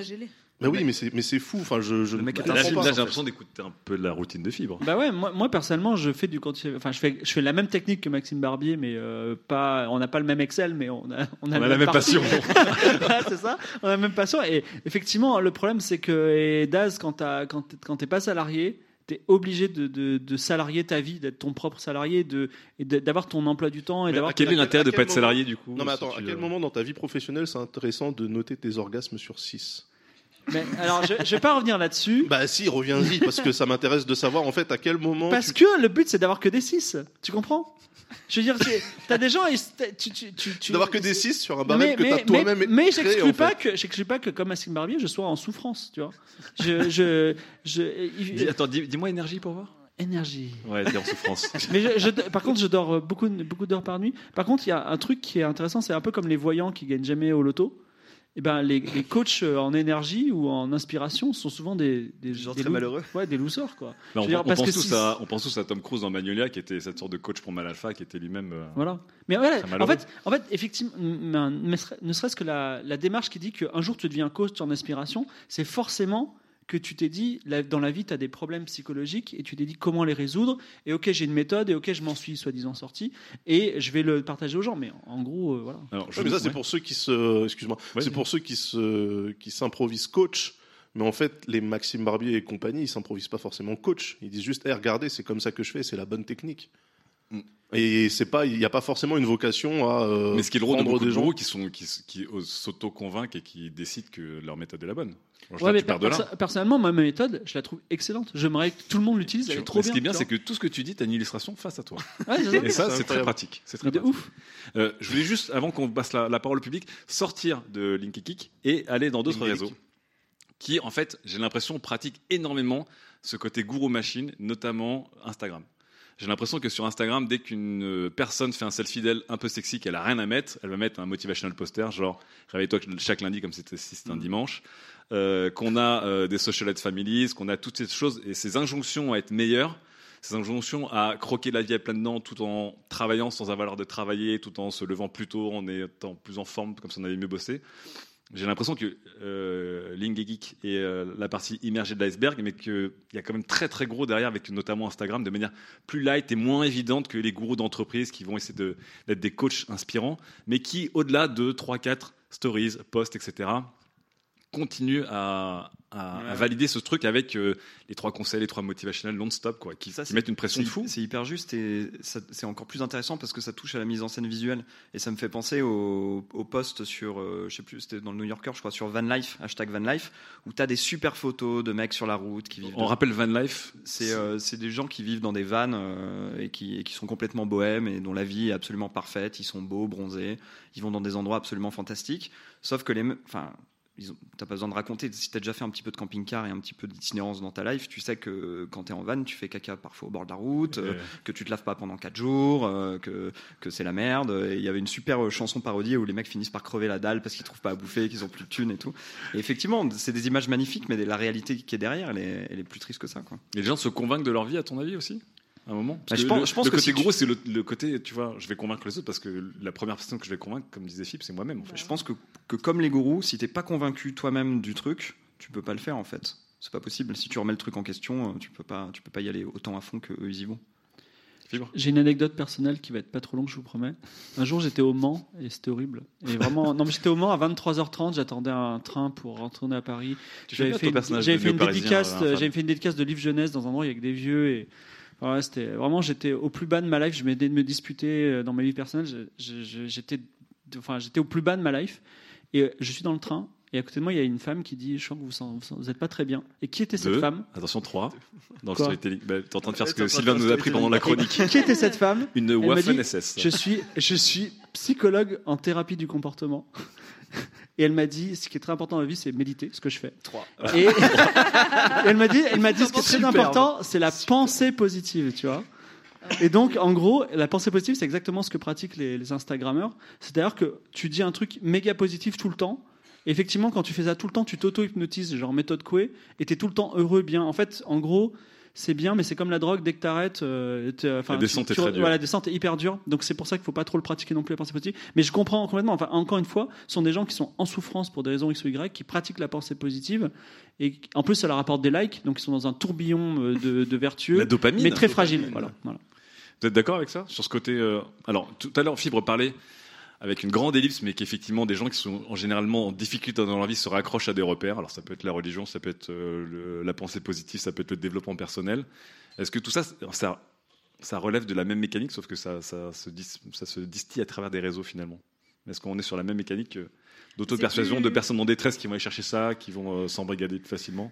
bah oui, mais c'est mais c'est fou. Enfin, je, je Le mec Là, j'ai l'impression d'écouter un peu de la routine de fibre. Bah ouais, moi, moi personnellement, je fais du quanti- enfin je fais je fais la même technique que Maxime Barbier, mais euh, pas, on n'a pas le même Excel, mais on a on a, On a la même passion. *laughs* C'est ça, on a la même passion. Et effectivement, le problème c'est que et Daz, quand t'as- quand t'es pas salarié, t'es obligé de, de, de salarier ta vie, d'être ton propre salarié, de et de- d'avoir ton emploi du temps et d'avoir à quel est l'intérêt de quel pas être moment- salarié du coup Non mais attends, tu, à quel moment dans ta vie professionnelle c'est intéressant de noter tes orgasmes sur 6 Mais alors, je, je vais pas revenir là-dessus. Bah si, reviens-y parce que ça m'intéresse de savoir en fait à quel moment. Parce tu- que le but c'est d'avoir que des 6 Tu comprends? Je veux dire, t'as des gens, tu, tu, tu, tu- d'avoir que des 6 sur un mais, barème que mais, t'as toi-même mais, mais j'exclus en pas fait. que pas que comme Maxime Barbier, je sois en souffrance, tu vois. Je, je, je, il- Dis- Attends, dis- dis-moi énergie pour voir. énergie. Ouais, t'es en souffrance. *laughs* Mais je, je- par contre, je dors beaucoup, beaucoup d'heures par nuit. Par contre, il y a un truc qui est intéressant, c'est un peu comme les voyants qui gagnent jamais au loto. Eh ben, les, les coachs en énergie ou en inspiration sont souvent des, des Des gens des très malheureux. Ouais, des losers, quoi. Bah, on, veux dire, on parce pense que tous si- à, on pense tous à Tom Cruise dans Magnolia, qui était cette sorte de coach pour Mal Alpha, qui était lui-même. euh, Voilà. Mais voilà, Très en fait, en fait, effectivement, ne serait-ce que la, la démarche qui dit qu'un jour tu deviens coach en inspiration, c'est forcément que tu t'es dit, là, dans la vie, tu as des problèmes psychologiques et tu t'es dit comment les résoudre. Et ok, j'ai une méthode et ok, je m'en suis soi-disant sorti et je vais le partager aux gens. Mais en gros, euh, voilà. Alors, je Ouais, mais ça c'est ouais. pour ceux qui se, excuse-moi, Ouais, c'est pour ceux qui se, qui s'improvisent coach. Mais en fait, les Maxime Barbier et compagnie, ils s'improvisent pas forcément coach. Ils disent juste, hey, regardez, c'est comme ça que je fais, c'est la bonne technique. Mm. Et c'est pas, il n'y a pas forcément une vocation à. euh, Mais ce qui est le rôle de beaucoup de des gens. qui, sont, qui, s'auto-convaincre et qui décident que leur méthode est la bonne. Ouais, mais là. personnellement, ma méthode, je la trouve excellente. J'aimerais que tout le monde l'utilise. Elle est trop mais ce bien. qui est bien, c'est que tout ce que tu dis, tu as une illustration face à toi. Ouais. Et ça, C'est très pratique. C'est très pratique. ouf. Euh, je voulais juste, avant qu'on passe la, la parole au public, sortir de Linky Kick et aller dans d'autres réseaux qui, en fait, j'ai l'impression, pratiquent énormément ce côté gourou machine, notamment Instagram. J'ai l'impression que sur Instagram, dès qu'une euh, personne fait un selfie d'elle un peu sexy, qu'elle a rien à mettre, elle va mettre un motivational poster, genre réveille-toi chaque lundi comme si c'était un dimanche. Euh, qu'on a euh, des socialite families, qu'on a toutes ces choses et ces injonctions à être meilleurs, ces injonctions à croquer la vie à plein dedans tout en travaillant sans avoir l'air de travailler, tout en se levant plus tôt, en étant plus en forme, comme si on avait mieux bossé. J'ai l'impression que euh, et Geek est euh, la partie immergée de l'iceberg, mais qu'il y a quand même très très gros derrière, avec notamment Instagram, de manière plus light et moins évidente que les gourous d'entreprise qui vont essayer de- d'être des coachs inspirants, mais qui, au-delà de 3-4 stories, posts, etc., continuent à, à- à Ouais. valider ce truc avec euh, les trois conseils, les trois motivationnels non-stop, quoi, qui, Ça, qui mettent une pression de fou. C'est hyper juste et c'est encore plus intéressant parce que ça touche à la mise en scène visuelle. Et ça me fait penser au, au post sur, euh, je sais plus, c'était dans le New Yorker, je crois, sur Van Life, hashtag Van Life, où tu as des super photos de mecs sur la route qui vivent. On rappelle Van Life, C'est euh, c'est des gens qui vivent dans des vannes euh, et, qui, et qui sont complètement bohèmes et dont la vie est absolument parfaite. Ils sont beaux, bronzés, ils vont dans des endroits absolument fantastiques. Sauf que les. Enfin. T'as pas besoin de raconter. Si t'as déjà fait un petit peu de camping-car et un petit peu d'itinérance dans ta life, tu sais que quand t'es en van, tu fais caca parfois au bord de la route, euh, que tu te laves pas pendant 4 jours, euh, que, que c'est la merde. Il y avait une super euh, chanson parodie où les mecs finissent par crever la dalle parce qu'ils trouvent pas à bouffer, qu'ils ont plus de thunes et tout. Et effectivement, c'est des images magnifiques, mais la réalité qui est derrière, elle est, elle est plus triste que ça. Quoi. Et les gens se convainquent de leur vie, à ton avis aussi? À un moment Bah, je pense- le, je pense le que côté si tu- gros, c'est le, le côté, tu vois, je vais convaincre les autres parce que la première personne que je vais convaincre, comme disait Philippe, c'est moi-même. En fait. Je pense que, que comme les gourous, si t'es pas convaincu toi-même du truc, tu peux pas le faire en fait. C'est pas possible. Si tu remets le truc en question, euh, tu peux pas, tu peux pas y aller autant à fond que eux ils y vont. J'ai une anecdote personnelle qui va être pas trop longue, je vous promets. Un jour, j'étais au Mans et c'était horrible. Et vraiment, non, mais j'étais au Mans à 23h30, j'attendais un train pour retourner à Paris. J'avais fait, une, fait une dédicace, euh, j'avais fait une dédicace de livre jeunesse dans un endroit avec des vieux et voilà, c'était vraiment, j'étais au plus bas de ma life. Je m'aidais de me disputer euh, dans ma vie personnelle. J'étais, enfin, j'étais au plus bas de ma life et euh, je suis dans le train. Et à côté de moi, il y a une femme qui dit Je sens que vous n'êtes pas très bien. Et qui était cette Deux. femme Attention, 3. Dans le Quoi storytelling. Bah, T'es en train de faire ce que Sylvain nous a appris pendant la chronique. Qui était cette femme? Une Elle Waffen dit, SS. je suis, je suis psychologue en thérapie du comportement. Et elle m'a dit, ce qui est très important dans la vie, c'est méditer, ce que je fais. Et, et *laughs* elle m'a dit, elle m'a dit, ce qui est très Superbe. important, c'est la pensée positive, tu vois. Et donc, en gros, la pensée positive, c'est exactement ce que pratiquent les, les Instagrammeurs. C'est-à-dire que tu dis un truc méga positif tout le temps. Et effectivement, quand tu fais ça tout le temps, tu t'auto-hypnotises, genre méthode Coué, et tu es tout le temps heureux, bien. En fait, en gros, c'est bien, mais c'est comme la drogue, dès que t'arrêtes, euh, t'es- enfin, La descente tu- est tu- très dure. Voilà, la descente est hyper dure. Donc c'est pour ça qu'il faut pas trop le pratiquer non plus, la pensée positive. Mais je comprends complètement. Enfin, encore une fois, ce sont des gens qui sont en souffrance pour des raisons X ou Y, qui pratiquent la pensée positive. Et en plus, ça leur apporte des likes, donc ils sont dans un tourbillon euh, de, *laughs* de vertueux, La dopamine. mais très La fragile. dopamine. Voilà, voilà. Vous êtes d'accord avec ça? Sur ce côté. euh, Alors, tout à l'heure, Fibre parlait avec une grande ellipse, mais qu'effectivement, des gens qui sont en généralement en difficulté dans leur vie se raccrochent à des repères. Alors, ça peut être la religion, ça peut être euh, le- la pensée positive, ça peut être le développement personnel. Est-ce que tout ça, ça, ça relève de la même mécanique, sauf que ça, ça, se, dis- ça se distille à travers des réseaux finalement? Est-ce qu'on est sur la même mécanique euh, d'auto-persuasion plus- de personnes en détresse qui vont aller chercher ça, qui vont euh, s'embrigader facilement?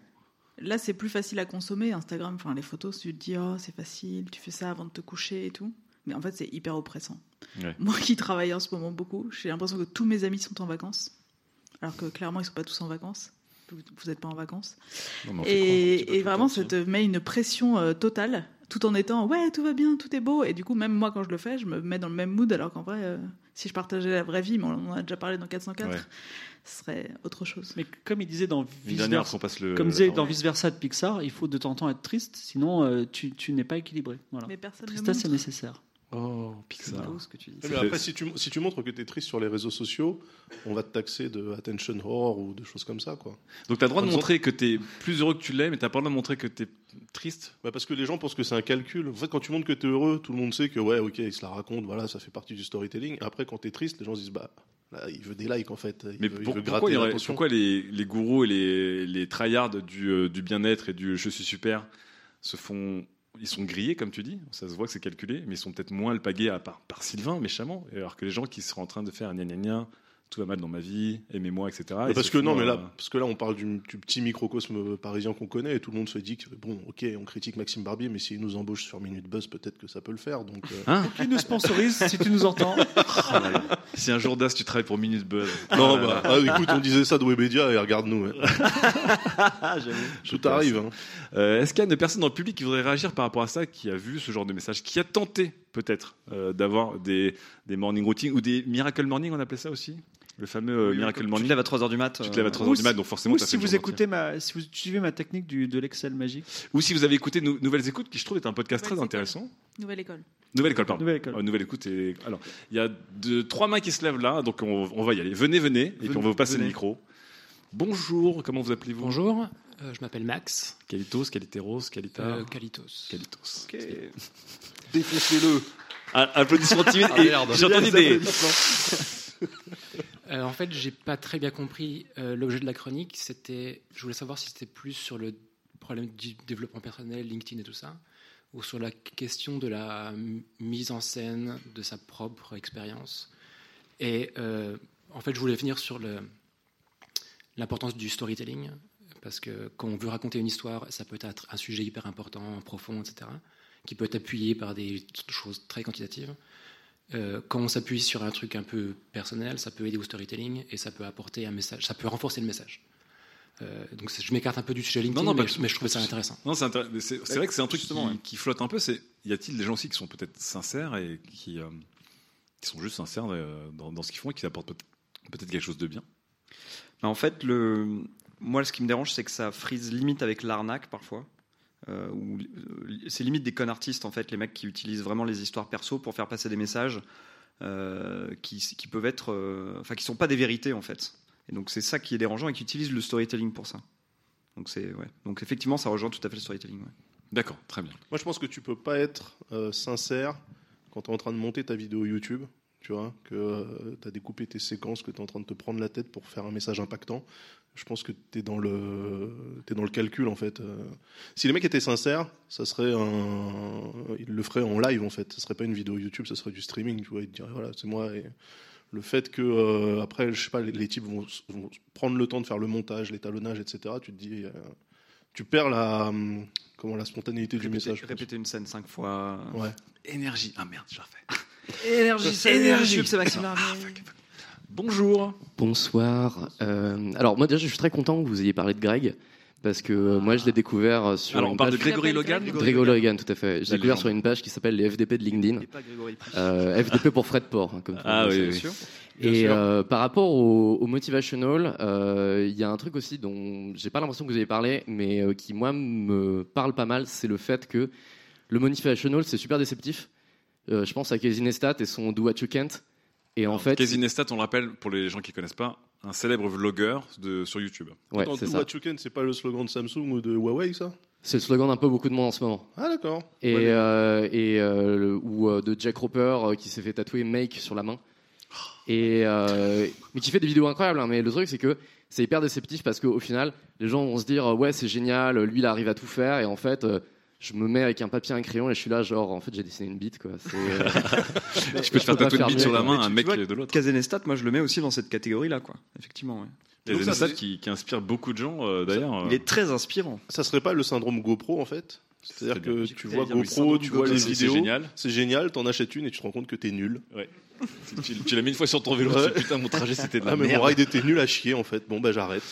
Là, c'est plus facile à consommer, Instagram. Enfin, les photos, tu te dis, oh, c'est facile, tu fais ça avant de te coucher et tout. Mais en fait, c'est hyper oppressant. Ouais. Moi qui travaille en ce moment beaucoup, j'ai l'impression que tous mes amis sont en vacances. Alors que clairement, ils sont pas tous en vacances. Vous n'êtes pas en vacances. Non, fait Et, vraiment, ça te met une pression euh, totale, tout en étant ouais, tout va bien, tout est beau. Et du coup, même moi, quand je le fais, je me mets dans le même mood, alors qu'en vrai, euh, si je partageais la vraie vie, mais on en a déjà parlé dans 404, Ouais. ce serait autre chose. Mais comme il disait dans Vice Versa, qu'on passe le. comme disait la dans Vice Versa de Pixar, il faut de temps en temps être triste, sinon euh, tu, tu n'es pas équilibré. Voilà. Mais personne ne Tristesse, c'est montre. nécessaire. Oh, C'est Pixar. beau ce que tu dis. Mais après, si tu, si tu montres que tu es triste sur les réseaux sociaux, on va te taxer de attention whore ou de choses comme ça. Quoi. Donc tu as le droit de montrer que tu es plus heureux que tu l'es, mais tu pas le droit de montrer que tu es triste. Bah, parce que les gens pensent que c'est un calcul. En fait, quand tu montres que tu es heureux, tout le monde sait que, ouais, ok, il se la raconte, voilà, ça fait partie du storytelling. Après, quand tu es triste, les gens se disent, bah, là, il veut des likes en fait. Il Mais veut, il pour- veut pourquoi, gratter il y aurait- l'attention. pourquoi les, les gourous et les, les tryhards du, euh, du bien-être et du je suis super se font. Ils sont grillés, comme tu dis, ça se voit que c'est calculé, mais ils sont peut-être moins alpagués à par, Sylvain, méchamment, alors que les gens qui seraient en train de faire gna, tout va mal dans ma vie, aimez-moi, etc. Mais parce que non, mais là, euh, parce que là, on parle du, du petit microcosme parisien qu'on connaît et tout le monde se dit que bon, ok, on critique Maxime Barbier, mais s'il nous embauche sur Minute Buzz, peut-être que ça peut le faire. Donc, euh, Hein Qui nous sponsorise, si tu nous entends *laughs* là. Si un jour d'as tu travailles pour Minute Buzz. non, Ah bah, ah, écoute, on disait ça de Webedia et regarde-nous. *laughs* ouais. Tout arrive. hein. Euh, Est-ce qu'il y a une personne dans le public qui voudrait réagir par rapport à ça, qui a vu ce genre de message, qui a tenté peut-être euh, d'avoir des, des morning routines ou des miracle morning, on appelait ça aussi? Le fameux euh, Oui, Miracle Morning. Tu te lèves à 3h du mat. Tu te lèves à 3h Ou du mat, donc forcément, Ou si vous écoutez ma, si vous suivez ma technique du, de l'Excel magique. Ou si vous avez écouté Nou- Nouvelles Écoutes, qui je trouve est un podcast très intéressant. Nouvelle école. Nouvelle école, pardon. Nouvelle école. Euh, nouvelle écoute. Et... Alors, il y a deux, trois mains qui se lèvent là, donc on, on va y aller. Venez, venez, et puis on va vous passer venez. le micro. Bonjour, comment vous appelez-vous? Bonjour, euh, je m'appelle Max. Qualitos, Qualiteros, Qualita Euh, Kalitos. Qualitos. Défoncez-le. Applaudissements timides. Ah. J'ai entendu des. *laughs* Euh, en fait, j'ai pas très bien compris euh, l'objet de la chronique. C'était, je voulais savoir si c'était plus sur le problème du développement personnel, LinkedIn et tout ça, ou sur la question de la mise en scène de sa propre expérience. Et euh, en fait, je voulais venir sur l'importance du storytelling, parce que quand on veut raconter une histoire, ça peut être un sujet hyper important, profond, etc., qui peut être appuyé par des choses très quantitatives. Euh, quand on s'appuie sur un truc un peu personnel, ça peut aider au storytelling et ça peut apporter un message, ça peut renforcer le message. Euh, donc je m'écarte un peu du sujet LinkedIn, Non, non, mais, je, mais je trouvais ça intéressant. Non, c'est intér- mais c'est c'est vrai que c'est un truc qui, Justement, ouais. qui flotte un peu. C'est y a-t-il des gens aussi qui sont peut-être sincères et qui, euh, qui sont juste sincères dans, dans ce qu'ils font et qui apportent peut- peut-être quelque chose de bien? Mais en fait, le... moi, ce qui me dérange, c'est que ça frise limite avec l'arnaque parfois. Euh, où, euh, c'est limite des con artistes, en fait, les mecs qui utilisent vraiment les histoires perso pour faire passer des messages euh, qui, qui peuvent être. euh, Enfin, qui sont pas des vérités, en fait. Et donc, c'est ça qui est dérangeant et qui utilisent le storytelling pour ça. Donc, c'est, ouais. donc effectivement, ça rejoint tout à fait le storytelling. ouais. D'accord, très bien. Moi, je pense que tu peux pas être euh, sincère quand tu es en train de monter ta vidéo YouTube. Tu vois, que tu as découpé tes séquences, que tu es en train de te prendre la tête pour faire un message impactant. Je pense que tu es, dans le t'es dans le calcul, en fait. Euh, Si les mecs étaient sincères, ça serait un. Ils le feraient en live, en fait. Ce serait pas une vidéo YouTube, ça serait du streaming. Tu vois, ils te diraient, voilà, c'est moi. Et le fait que, euh, après, je sais pas, les, les types vont, vont prendre le temps de faire le montage, l'étalonnage, etc., tu te dis. euh, tu perds la, hum, comment, la spontanéité du message. répéter une scène cinq fois. Ouais. Énergie. Ah merde, je la refais. Énergie, *laughs* c'est Énergie. c'est Maxime Ah, fuck, fuck. Bonjour. Bonsoir. Euh, alors moi déjà je suis très content que vous ayez parlé de Greg parce que euh, moi je l'ai découvert euh, sur Alors, on parle de page... Grégory Logan. Grégory Logan, tout à fait. Je l'ai La découvert sur une page qui s'appelle les FDP de LinkedIn. Et pas Grégory Plus. Euh, FDP pour Fred Port, hein, comme Ah oui, sûr. Bien Et sûr. euh, par rapport au, au motivational, euh, il y a un truc aussi dont j'ai pas l'impression que vous avez parlé, mais euh, qui moi me parle pas mal, c'est le fait que le motivational c'est super déceptif. Euh, je pense à Casey Neistat et son Do What You Can't. Et en fait, Casey Neistat, on le rappelle pour les gens qui connaissent pas, un célèbre vlogueur de, sur YouTube. ouais, Attends, c'est ça. C'est pas le slogan de Samsung ou de Huawei, ça? C'est le slogan d'un peu beaucoup de monde en ce moment. Ah, d'accord. Et, Ouais, euh, et euh, le- ou euh, de Jack Roper euh, qui s'est fait tatouer Make sur la main. Et euh, mais qui fait des vidéos incroyables. hein. mais le truc c'est que c'est hyper déceptif parce qu'au final, les gens vont se dire euh, ouais c'est génial, lui il arrive à tout faire et en fait. euh, je me mets avec un papier et un crayon et je suis là genre en fait j'ai dessiné une bite quoi. C'est, euh, *laughs* Tu peux te faire tatouer une bite sur la main, un mec vois, de l'autre. Kazenestat, moi je le mets aussi dans cette catégorie-là, quoi. Effectivement, ouais. Qui, qui inspire beaucoup de gens euh, d'ailleurs. Il est très inspirant. Ça serait pas le syndrome GoPro, en fait? C'est-à-dire que tu vois GoPro, tu vois les c'est- vidéos, C'est génial. c'est génial, t'en achètes une et tu te rends compte que t'es nul. tu tu l'as mis une fois sur ton vélo. Ouais. tu Putain, mon trajet c'était de la Ah, mais merde. mon ride était nul à chier, en fait. Bon, bah j'arrête.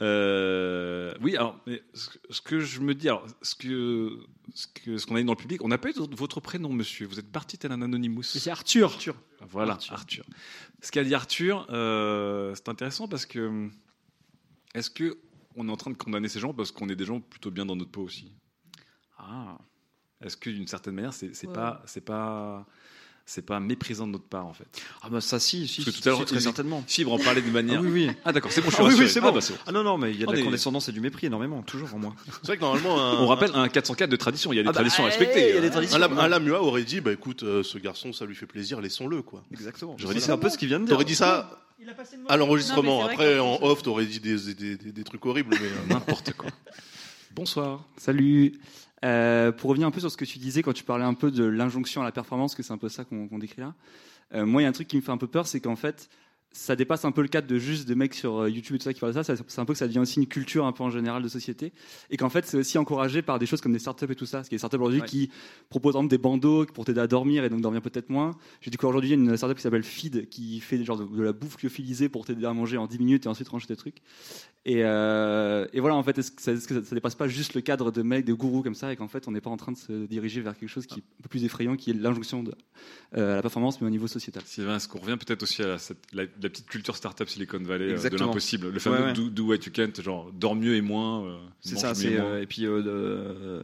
Euh, oui, alors, mais ce, que- je me dis, alors, ce que ce que ce qu'on a eu dans le public, on n'a pas eu votre prénom, monsieur. Vous êtes parti tel un anonymous. C'est Arthur. Voilà, Arthur. Ce qu'a dit Arthur, euh, c'est intéressant parce que est-ce que on est en train de condamner ces gens parce qu'on est des gens plutôt bien dans notre peau aussi? Ah. Est-ce que d'une certaine manière, c'est c'est Ouais. pas c'est pas c'est pas méprisant de notre part en fait Ah bah ça si, si, Parce que si, tout à l'heure, si, très il- certainement. Fibre en parlait de manière. Ah oui, oui. Ah d'accord, c'est bon, je suis Ah oui, oui, c'est Ah bon. bah, c'est bon. Ah non, non, mais il y a de On la est- condescendance et du mépris énormément, toujours en moi. *laughs* C'est vrai que normalement, un, On rappelle un 404 de tradition. Il y a des Ah bah, traditions à respecter. il y a des traditions. un, lam- un Lamua aurait dit bah écoute, euh, ce garçon, ça lui fait plaisir, laissons-le, quoi. Exactement. J'aurais dit C'est ça. un peu ce qu'il vient de dire. T'aurais dit ça à Non, l'enregistrement. mais c'est vrai Après, en off, t'aurais dit des, des, des, des trucs horribles. Mais, euh, N'importe quoi. Bonsoir. Salut. Euh, pour revenir un peu sur ce que tu disais quand tu parlais un peu de l'injonction à la performance, que c'est un peu ça qu'on décrit là. Euh, moi, il y a un truc qui me fait un peu peur, c'est qu'en fait, ça dépasse un peu le cadre de juste de mecs sur euh, YouTube et tout ça qui parlent de ça. C'est un peu que ça devient aussi une culture un peu en général de société. Et qu'en fait, c'est aussi encouragé par des choses comme des startups et tout ça. Parce qu'il y a des startups aujourd'hui Ouais. qui proposent par exemple, des bandeaux pour t'aider à dormir et donc dormir peut-être moins. J'ai découvert aujourd'hui une startup qui s'appelle Feed qui fait genre de, de la bouffe lyophilisée pour t'aider à manger en 10 minutes et ensuite ranger tes trucs. Et, euh, et voilà, en fait, est-ce que, ça, est-ce que ça, ça dépasse pas juste le cadre de mecs, de gourous comme ça, et qu'en fait, on n'est pas en train de se diriger vers quelque chose qui est un peu plus effrayant, qui est l'injonction de- euh, à la performance, mais au niveau sociétal. Sylvain, est-ce qu'on revient peut-être aussi à cette- la la petite culture startup Silicon Valley euh, de l'impossible. Le fameux Ouais, ouais. do, do what you can't, genre dors mieux et moins. euh, C'est ça, c'est et euh, et puis de-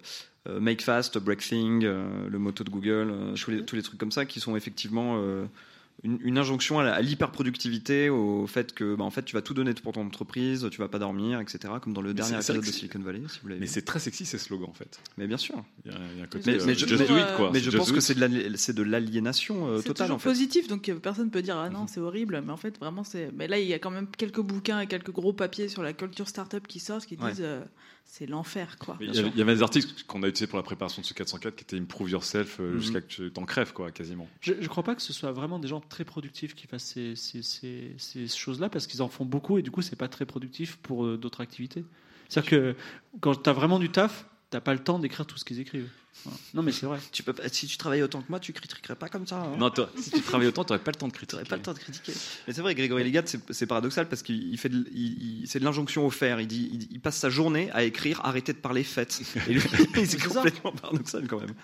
Make Fast, Break Thing, le moto de Google, tous les, tous les trucs comme ça qui sont effectivement une, une injonction à l'hyperproductivité, au fait que bah, en fait tu vas tout donner pour ton entreprise, tu vas pas dormir, etc. Comme dans le Mais dernier c'est- c'est épisode de c'est- Silicon Valley, si vous l'avez Mais c'est très sexy ces slogans en fait. Mais bien sûr. Il y a, il y a un côté Mais, euh, mais je, just mais- do it quoi. mais je Just pense que c'est de la- c'est de l'aliénation euh, C'est totale toujours en fait. positif, donc euh, personne peut dire ah non c'est horrible, mais en fait vraiment c'est. Mais là il y a quand même quelques bouquins et quelques gros papiers sur la culture startup qui sortent qui Ouais. disent euh, c'est l'enfer quoi. Il y, avait, des articles qu'on a utilisés pour la préparation de ce 404 qui étaient improve yourself euh, Mhm. jusqu'à que tu t'en crèves quoi quasiment. Je ne crois pas que ce soit vraiment des gens très productifs qui fassent ces, ces, ces, ces choses-là parce qu'ils en font beaucoup et du coup, c'est pas très productif pour euh, d'autres activités. C'est-à-dire que quand tu as vraiment du taf, tu pas le temps d'écrire tout ce qu'ils écrivent. Voilà. Non, mais c'est vrai. Tu peux pas- si tu travaillais autant que moi, tu critiquerais pas comme ça. hein. Non, toi, si tu travaillais autant, t'aurais pas le temps de critiquer. T'aurais pas le temps de critiquer. Mais c'est vrai, Grégory Legat, c'est c'est paradoxal parce qu'il il fait de, il- il- c'est de l'injonction au faire. Il, dit, il, il passe sa journée à écrire arrêtez de parler faites. Et lui, *laughs* c'est complètement paradoxal quand même.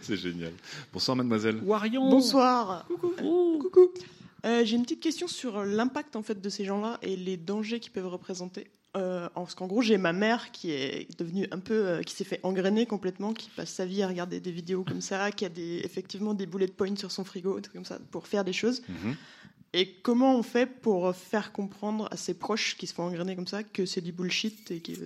C'est génial. Bonsoir mademoiselle. Warion Bonsoir. Coucou. Coucou. Euh, J'ai une petite question sur l'impact en fait de ces gens-là et les dangers qu'ils peuvent représenter. Euh, parce qu'en gros, j'ai ma mère qui est devenue un peu, euh, qui s'est fait engrainer complètement, qui passe sa vie à regarder des vidéos comme ça, qui a des, effectivement des bullet points sur son frigo, des trucs comme ça, pour faire des choses. Mhm. Et comment on fait pour faire comprendre à ses proches qui se font engrainer comme ça que c'est du bullshit et qu'il faut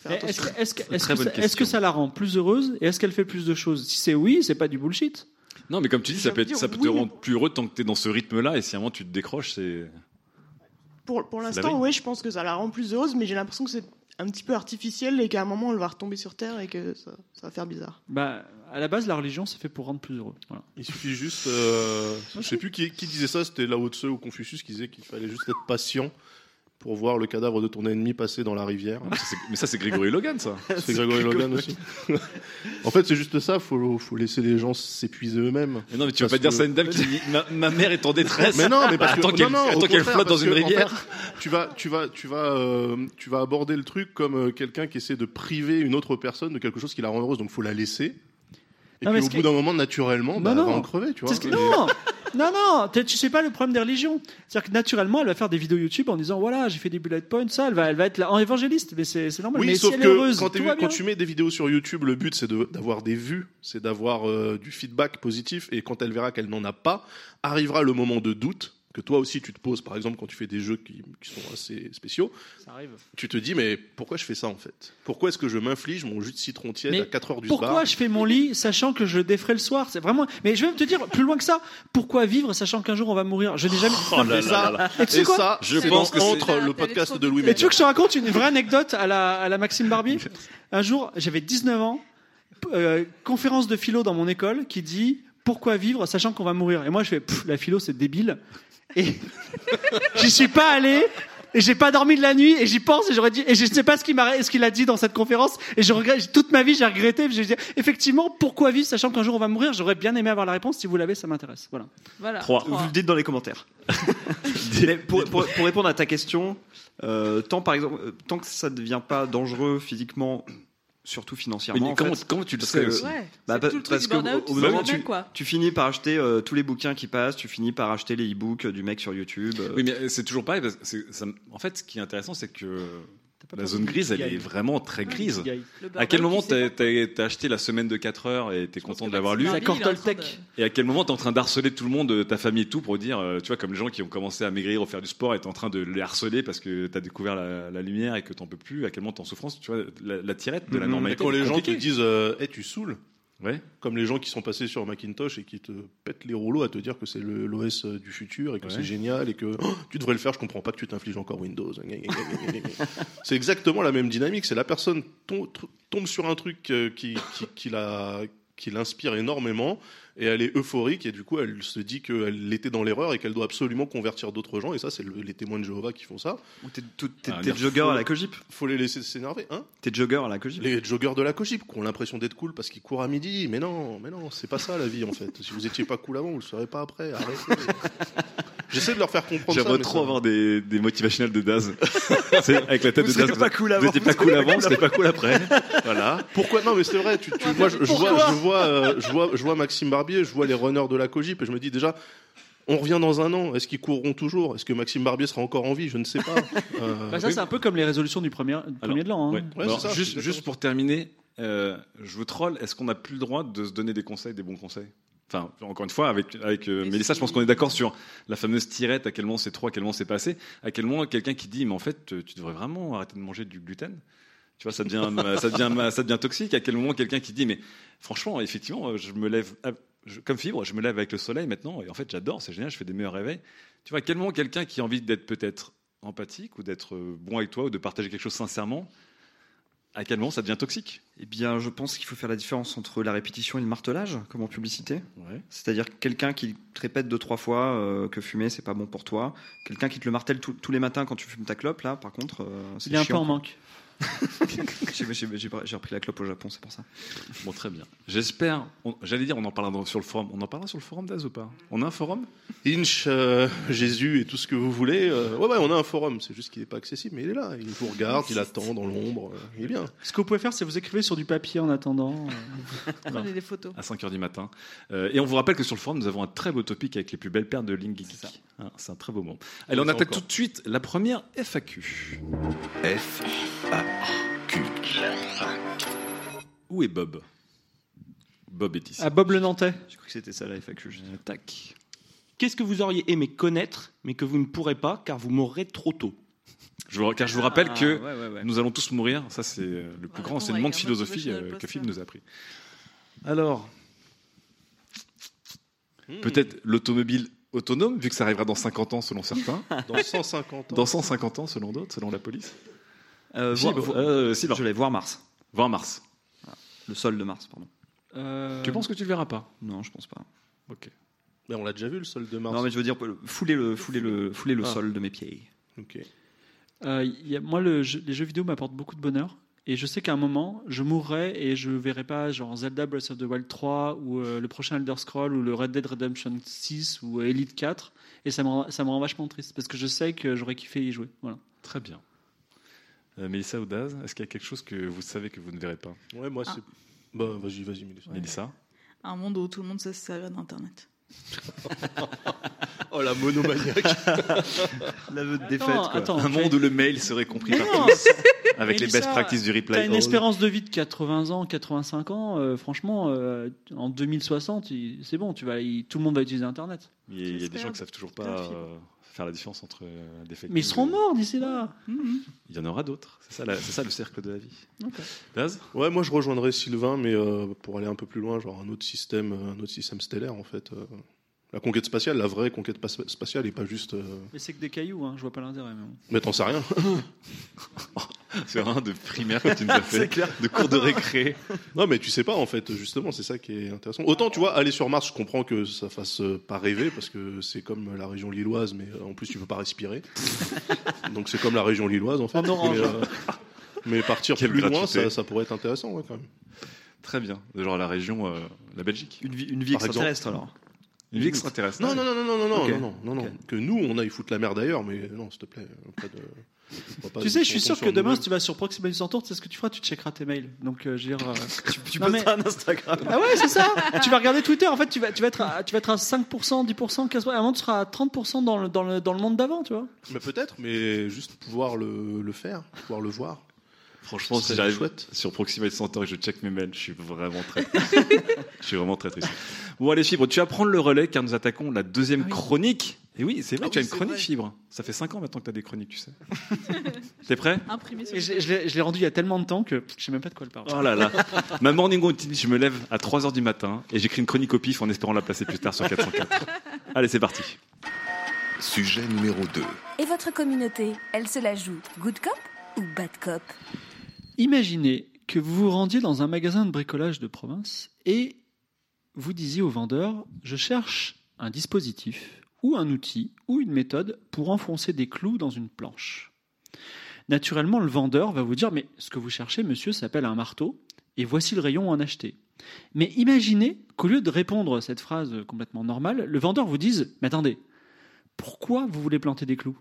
faire Mais Est-ce attention que, est-ce que- est-ce que ça- est-ce que ça la rend plus heureuse et est-ce qu'elle fait plus de choses? Si c'est oui, c'est pas du bullshit. Non, mais comme tu dis, ça peut, être- ça te mais rendre plus heureux tant que tu es dans ce rythme-là, et si à un moment tu te décroches, c'est. Pour, pour l'instant, oui, je pense que ça la rend plus heureuse, mais j'ai l'impression que c'est un petit peu artificiel et qu'à un moment, elle va retomber sur Terre et que ça, ça va faire bizarre. Bah, à la base, la religion, c'est fait pour rendre plus heureux. Voilà. Il suffit juste. euh, je sais plus qui, qui disait ça, c'était Lao Tse ou Confucius qui disait qu'il fallait juste être patient pour voir le cadavre de ton ennemi passer dans la rivière. Mais ça, c'est- mais ça, c'est Grégory Logan, ça. C'est *laughs* Grégory Logan aussi. en fait, c'est juste ça, faut, faut laisser les gens s'épuiser eux-mêmes. Mais non, mais tu vas pas dire ça à une dame qui dit ma, ma mère est en détresse. Mais non, mais parce que Attends qu'elle flotte dans une en rivière. fait, tu vas, tu vas, tu vas, euh, tu vas aborder le truc comme euh, quelqu'un qui essaie de priver une autre personne de quelque chose qui la rend heureuse. Donc, faut la laisser. Et Non, puis, au bout d'un moment, naturellement, bah, Non, elle va en crever, tu vois. Que- Non, non, non, tu sais pas le problème des religions. C'est-à-dire que naturellement, elle va faire des vidéos YouTube en disant voilà, j'ai fait des bullet points, ça, elle va, elle va être là en évangéliste, mais c'est normal. Oui, mais sauf si elle que est heureuse, quand, tu mets des vidéos sur YouTube, le but c'est de- d'avoir des vues, c'est d'avoir euh, du feedback positif. Et quand elle verra qu'elle n'en a pas, arrivera le moment de doute que toi aussi tu te poses. Par exemple, quand tu fais des jeux qui, qui sont assez spéciaux, Ça arrive. tu te dis mais pourquoi je fais ça en fait? Pourquoi est-ce que je m'inflige mon jus de citron tiède Mais à 4 heures du Pourquoi soir je fais mon lit sachant que je défrais le soir? C'est vraiment. Mais je vais même te dire plus loin que ça. Pourquoi vivre sachant qu'un jour on va mourir? Je n'ai jamais. *laughs* Oh là ça- là là. Et tu sais Et quoi ça, je pense dans- entre le podcast de Louis Et tu veux que je te raconte une vraie anecdote à la, à la Maxime Barbie Un jour, j'avais 19 ans, euh, conférence de philo dans mon école qui dit pourquoi vivre sachant qu'on va mourir? Et moi je fais Pff, la philo c'est débile. Et *laughs* j'y suis pas allé. Et j'ai pas dormi de la nuit et j'y pense et j'aurais dit et je sais pas ce qu'il m'a ce qu'il a dit dans cette conférence et je regrette toute ma vie j'ai regretté j'ai dit effectivement pourquoi vivre sachant qu'un jour on va mourir j'aurais bien aimé avoir la réponse si vous l'avez ça m'intéresse voilà Voilà. Vous le dites dans les commentaires. *laughs* Mais pour, pour- pour répondre à ta question, euh, tant par exemple, euh, tant que ça ne devient pas dangereux physiquement, surtout financièrement. Mais en comment- fait, comment tu le parce sais que- aussi Ouais, bah, parce que au- bout moment, même, tu, quoi. tu finis par acheter euh, tous les bouquins qui passent, tu finis par acheter les e-books du mec sur YouTube. euh. Oui, mais c'est toujours pareil. Parce que c'est- ça- en fait, ce qui est intéressant, c'est que la zone grise, elle est vraiment très grise. Gaï. Le À quel moment t'as acheté la semaine de 4 heures et t'es content de l'avoir lu Et à quel moment t'es en train d'harceler tout le monde, euh, ta famille et tout, pour dire, euh, tu vois, comme les gens qui ont commencé à maigrir ou faire du sport et t'es en train de les harceler parce que t'as découvert la, la lumière et que t'en peux plus, à quel moment t'es en souffrance, tu vois, la, la tirette de la normalité. Et quand les gens te disent euh, Eh, tu saoules Ouais. Comme les gens qui sont passés sur Macintosh et qui te pètent les rouleaux à te dire que c'est l'OS du futur et que Ouais. c'est génial et que Oh, tu devrais le faire, je comprends pas que tu t'infliges encore Windows. *laughs* c'est exactement la même dynamique. C'est la personne tombe sur un truc euh, qui, qui, qui la qui l'inspire énormément et elle est euphorique et du coup elle se dit qu'elle était dans l'erreur et qu'elle doit absolument convertir d'autres gens et ça c'est le- les témoins de Jéhovah qui font ça. Ou t'es tout- t'es- Ah, t'es jogger à la Cogip. Faut les laisser s'énerver, hein T'es jogger à la Cogip. les joggeurs de la Cogip qui ont l'impression d'être cool parce qu'ils courent à midi. Mais non, mais non, c'est pas ça la vie en fait. Si vous étiez pas cool avant, vous le serez pas après. Arrêtez. *laughs* J'essaie de leur faire comprendre ça. J'aimerais mais trop ça- avoir des, des motivationnels de Daz. *laughs* C'est avec la tête Vous de Daz. seriez pas cool Vous avant, étiez pas vous cool seriez avant, c'était cool pas cool après. Voilà. Pourquoi? Non Mais c'est vrai. Tu, tu- moi, je, je vois, je vois, euh, je vois, je vois Maxime Barbier, je vois les runners de la Cogip et je me dis déjà. On revient dans un an. Est-ce qu'ils courront toujours? Est-ce que Maxime Barbier sera encore en vie? Je ne sais pas. *laughs* Euh, Bah, ça, c'est un peu comme les résolutions du premier, du premier de l'an. hein. Ouais. Alors, juste, juste pour terminer, euh, je vous troll, est-ce qu'on n'a plus le droit de se donner des conseils, des bons conseils? Enfin, encore une fois, avec, avec euh, Mélissa, je pense qu'on est d'accord sur la fameuse tirette, à quel moment c'est trop, à quel moment c'est pas assez, à quel moment quelqu'un qui dit, mais en fait, tu devrais vraiment arrêter de manger du gluten. Tu vois, ça devient, ça devient, ça devient toxique. À quel moment quelqu'un qui dit, mais franchement, effectivement, je me lève, je- comme fibre, je me lève avec le soleil maintenant, et en fait, j'adore, c'est génial, je fais des meilleurs réveils. Tu vois, à quel moment quelqu'un qui a envie d'être peut-être empathique ou d'être euh, bon avec toi ou de partager quelque chose sincèrement, à quel moment ça devient toxique? Eh bien, je pense qu'il faut faire la différence entre la répétition et le martelage, comme en publicité. C'est-à-dire quelqu'un qui te répète deux, trois fois euh, que fumer, c'est pas bon pour toi. Quelqu'un qui te le martèle tous- tous les matins quand tu fumes ta clope, là, par contre, euh, c'est Il est un peu chiant, en quoi. manque. J'ai- repris la clope au Japon, c'est pour ça. Bon, très bien. J'espère. on- J'allais dire, on en parlera dans- sur le forum. On en parlera sur le forum d'Az ou pas? On a un forum? Inch, euh, Jésus et tout ce que vous voulez. euh, ouais, ouais, on a un forum. C'est juste qu'il n'est pas accessible, mais il est là. Il vous regarde, il attend dans l'ombre. euh, il est bien. Ce que vous pouvez faire, c'est vous écrivez sur du papier en attendant. *laughs* euh. Prenez des photos. à 5h du matin. Euh, et on vous rappelle que sur le forum, nous avons un très beau topic avec les plus belles paires de Link Geek. Hein, C'est un très beau moment. Allez, on attaque encore. tout de suite la première FAQ. F Où est Bob? Bob est ici. À Bob le Nantais. Je crois que c'était ça la FAQ. Tac. Qu'est-ce que vous auriez aimé connaître, mais que vous ne pourrez pas car vous mourrez trop tôt? Je vous, car je vous rappelle Ah, que ouais, ouais, ouais. nous allons tous mourir. Ça, c'est euh, le plus grand enseignement de philosophie euh, que. Phil nous a appris. Alors, peut-être l'automobile autonome, vu que ça arrivera dans 50 ans selon certains. *laughs* Dans 150 ans. Dans 150 ans selon d'autres, selon la police. Euh, Si, voir- bah, voir- euh, si, je vais voir Mars. 20 mars. Le sol de Mars, pardon. Euh, Tu penses que tu le verras pas? Non, je pense pas. Ok. Mais on l'a déjà vu le sol de Mars. Non, mais je veux dire, fouler le, fouler le, fouler le Ah. sol de mes pieds. Ok. Euh, il y a- moi, le jeu- les jeux vidéo m'apportent beaucoup de bonheur. Et je sais qu'à un moment, je mourrai et je verrai pas genre Zelda Breath of the Wild 3 ou euh, le prochain Elder Scroll ou le Red Dead Redemption 6 ou euh, Elite 4. Et ça me, rend, ça me rend vachement triste parce que je sais que j'aurais kiffé y jouer. Voilà. Très bien. Euh, Mélissa ou Daz, est-ce qu'il y a quelque chose que vous savez que vous ne verrez pas Ouais, moi, Ah. c'est. Bah, vas-y, vas-y, Mélissa. Mélissa Un monde où tout le monde sait se servir d'Internet. *laughs* Oh, la monomaniaque. *laughs* L'aveu de défaite, Attends, quoi. attends, Un monde où le mail serait compris par tous, *laughs* avec les best practices du T'as replay. une all. espérance de vie de 80 ans, 85 ans. euh, franchement, euh, en 2060, il- c'est bon. Tu vas, tout le monde va utiliser Internet. Il y a- des gens qui savent toujours pas euh, faire la différence entre euh, des fake Mais ils seront morts d'ici là. Il y en aura d'autres. C'est ça, ça le cercle de la vie. Daz Ouais, moi je rejoindrais Sylvain, mais euh, pour aller un peu plus loin, genre un autre système, euh, un autre système stellaire en fait. euh. La conquête spatiale, la vraie conquête spatiale, et pas juste. euh, Mais c'est que des cailloux. Hein, je vois pas l'intérêt. Mais bon. Mais t'en sais rien. *laughs* C'est un de primaire que tu nous as *laughs* fait, de cours de récré. non, mais tu sais pas en fait. Justement, c'est ça qui est intéressant. Autant tu vois, aller sur Mars, je comprends que ça fasse pas rêver parce que c'est comme la région lilloise, mais euh, en plus tu peux pas respirer. *laughs* Donc c'est comme la région lilloise en fait. En orange. Mais, euh, mais partir Quelle plus loin, ça, ça pourrait être intéressant ouais, quand même. Très bien. Genre la région, euh, la Belgique. Une vie, une vie extraterrestre, alors. Une vie extraterrestre. Non, non, non, non, non, non, Ok. non, non, non, non. Que nous, on aille foutre la merde ailleurs, mais non, s'il te plaît. Pas de... pas Tu sais, je suis sûr que demain, si tu vas sur Proximity Centaur, tu sais ce que tu feras? Tu checkeras tes mails. Donc, euh, je veux dire. euh, *laughs* Tu Non, peux mais- faire un Instagram. Ah ouais, c'est ça. tu vas regarder Twitter. En fait, tu vas, tu vas être, à, tu vas être à 5%, 10%, 15%. À un moment, tu seras à 30% dans le, dans le, dans le monde d'avant, tu vois. Mais peut-être, mais juste pouvoir le, le faire, pouvoir le voir. Franchement, si j'arrive chouette. sur Proximate Center et je check mes mails, je suis vraiment très triste. *laughs* je suis vraiment très triste. Bon, allez, Fibre, tu vas prendre le relais car nous attaquons la deuxième chronique. Et oui, c'est vrai, Ah tu as une chronique, vrai. Fibre. Ça fait 5 ans maintenant que tu as des chroniques, tu sais. *laughs* T'es prêt? Imprimé sur Et je, l'ai- je l'ai- je l'ai rendu il y a tellement de temps que je sais même pas de quoi elle parle. Oh là là. Ma morning routine, je me lève à 3h du matin et j'écris une chronique au pif en espérant la placer plus tard sur 404. Allez, c'est parti. Sujet numéro 2. Et votre communauté, elle se la joue good cop ou bad cop? Imaginez que vous vous rendiez dans un magasin de bricolage de province et vous disiez au vendeur Je cherche un dispositif ou un outil ou une méthode pour enfoncer des clous dans une planche. Naturellement, le vendeur va vous dire Mais ce que vous cherchez, monsieur, s'appelle un marteau et voici le rayon en acheter. Mais imaginez qu'au lieu de répondre à cette phrase complètement normale, le vendeur vous dise Mais attendez, pourquoi vous voulez planter des clous?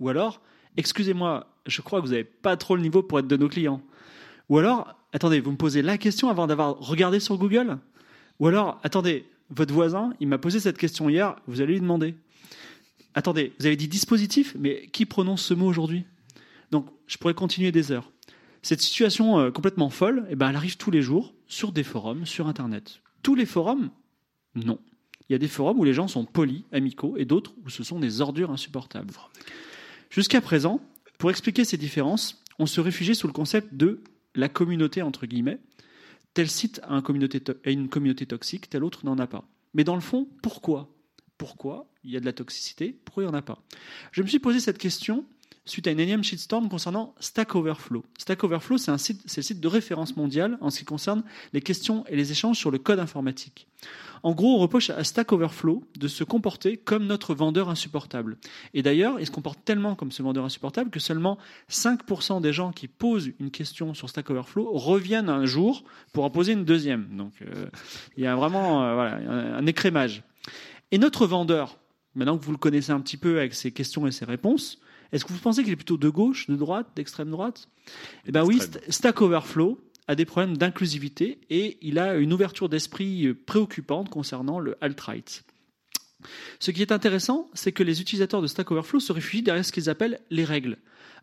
Ou alors, excusez-moi, je crois que vous n'avez pas trop le niveau pour être de nos clients. Ou alors, attendez, vous me posez la question avant d'avoir regardé sur Google Ou alors, attendez, votre voisin, il m'a posé cette question hier, vous allez lui demander. Attendez, vous avez dit dispositif, mais qui prononce ce mot aujourd'hui? Donc, je pourrais continuer des heures. Cette situation euh, complètement folle, eh ben, elle arrive tous les jours sur des forums, sur Internet. Tous les forums Non. Il y a des forums où les gens sont polis, amicaux, et d'autres où ce sont des ordures insupportables. Jusqu'à présent, pour expliquer ces différences, on se réfugiait sous le concept de la communauté, entre guillemets. Tel site a, un communauté une communauté toxique, tel autre n'en a pas. Mais dans le fond, pourquoi? Pourquoi il y a de la toxicité? Pourquoi il n'y en a pas? Je me suis posé cette question suite à une énième shitstorm concernant Stack Overflow. Stack Overflow, c'est le site de référence mondial en ce qui concerne les questions et les échanges sur le code informatique. En gros, on reproche à Stack Overflow de se comporter comme notre vendeur insupportable. Et d'ailleurs, il se comporte tellement comme ce vendeur insupportable que seulement 5% des gens qui posent une question sur Stack Overflow reviennent un jour pour en poser une deuxième. Donc, euh, il y a vraiment euh, un écrémage. Et notre vendeur, maintenant que vous le connaissez un petit peu avec ses questions et ses réponses, est-ce que vous pensez qu'il est plutôt de gauche, de droite, d'extrême droite? Eh bien oui, St- Stack Overflow a des problèmes d'inclusivité et il a une ouverture d'esprit préoccupante concernant le alt-right. Ce qui est intéressant, c'est que les utilisateurs de Stack Overflow se réfugient derrière ce qu'ils appellent les règles.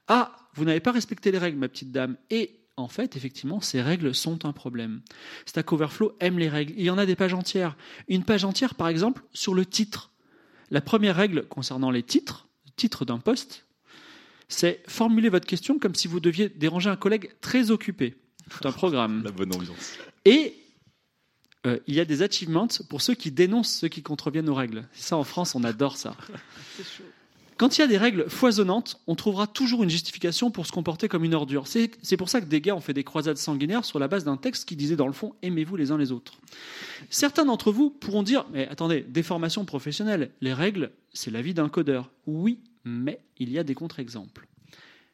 Ah, vous n'avez pas respecté les règles, ma petite dame. Et en fait, effectivement, ces règles sont un problème. Stack Overflow aime les règles. Il y en a des pages entières. Une page entière, par exemple, sur le titre. La première règle concernant les titres, le titre d'un poste, c'est formuler votre question comme si vous deviez déranger un collègue très occupé. C'est un programme. *laughs* La bonne ambiance. Et euh, il y a des achievements pour ceux qui dénoncent ceux qui contreviennent aux règles. Ça, en France, on adore ça. *laughs* Quand il y a des règles foisonnantes, on trouvera toujours une justification pour se comporter comme une ordure. C'est c'est pour ça que des gars ont fait des croisades sanguinaires sur la base d'un texte qui disait dans le fond aimez-vous les uns les autres. Certains d'entre vous pourront dire mais attendez, des formations professionnelles, les règles, c'est la vie d'un codeur. Oui, mais il y a des contre-exemples.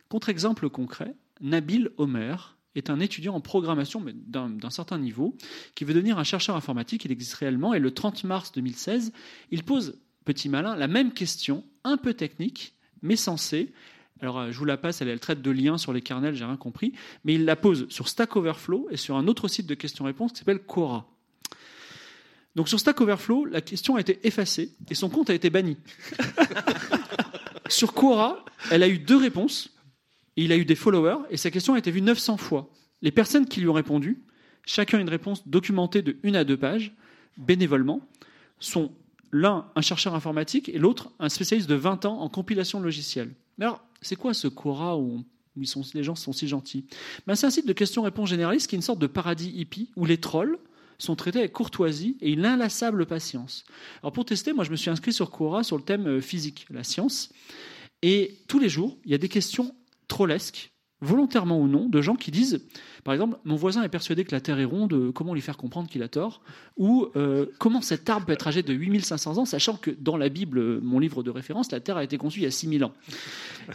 Contre-exemple concret, Nabil Homer est un étudiant en programmation, d'un certain niveau, qui veut devenir un chercheur informatique. Il existe réellement. Et le 30 mars 2016, il pose, petit malin, la même question, un peu technique, mais sensée. Alors, euh, je vous la passe, elle, elle traite de liens sur les kernels, j'ai rien compris. Mais il la pose sur Stack Overflow et sur un autre site de questions-réponses qui s'appelle Quora. Donc, sur Stack Overflow, la question a été effacée et son compte a été banni. *laughs* sur Quora, elle a eu deux réponses. Il a eu des followers et sa question a été vue 900 fois. Les personnes qui lui ont répondu, chacun une réponse documentée de une à deux pages, bénévolement, sont l'un un chercheur informatique et l'autre un spécialiste de 20 ans en compilation de logiciels. Alors, c'est quoi ce Quora où ils sont, les gens sont si gentils? Ben, C'est un site de questions-réponses généralistes qui est une sorte de paradis hippie où les trolls sont traités avec courtoisie et une inlassable patience. Alors pour tester, moi je me suis inscrit sur Quora sur le thème euh, physique, la science, et tous les jours, il y a des questions trollesques, volontairement ou non, de gens qui disent, par exemple, mon voisin est persuadé que la Terre est ronde, euh, comment lui faire comprendre qu'il a tort? Ou euh, comment cet arbre peut être âgé de 8500 ans, sachant que dans la Bible, mon livre de référence, la Terre a été conçue il y a 6000 ans?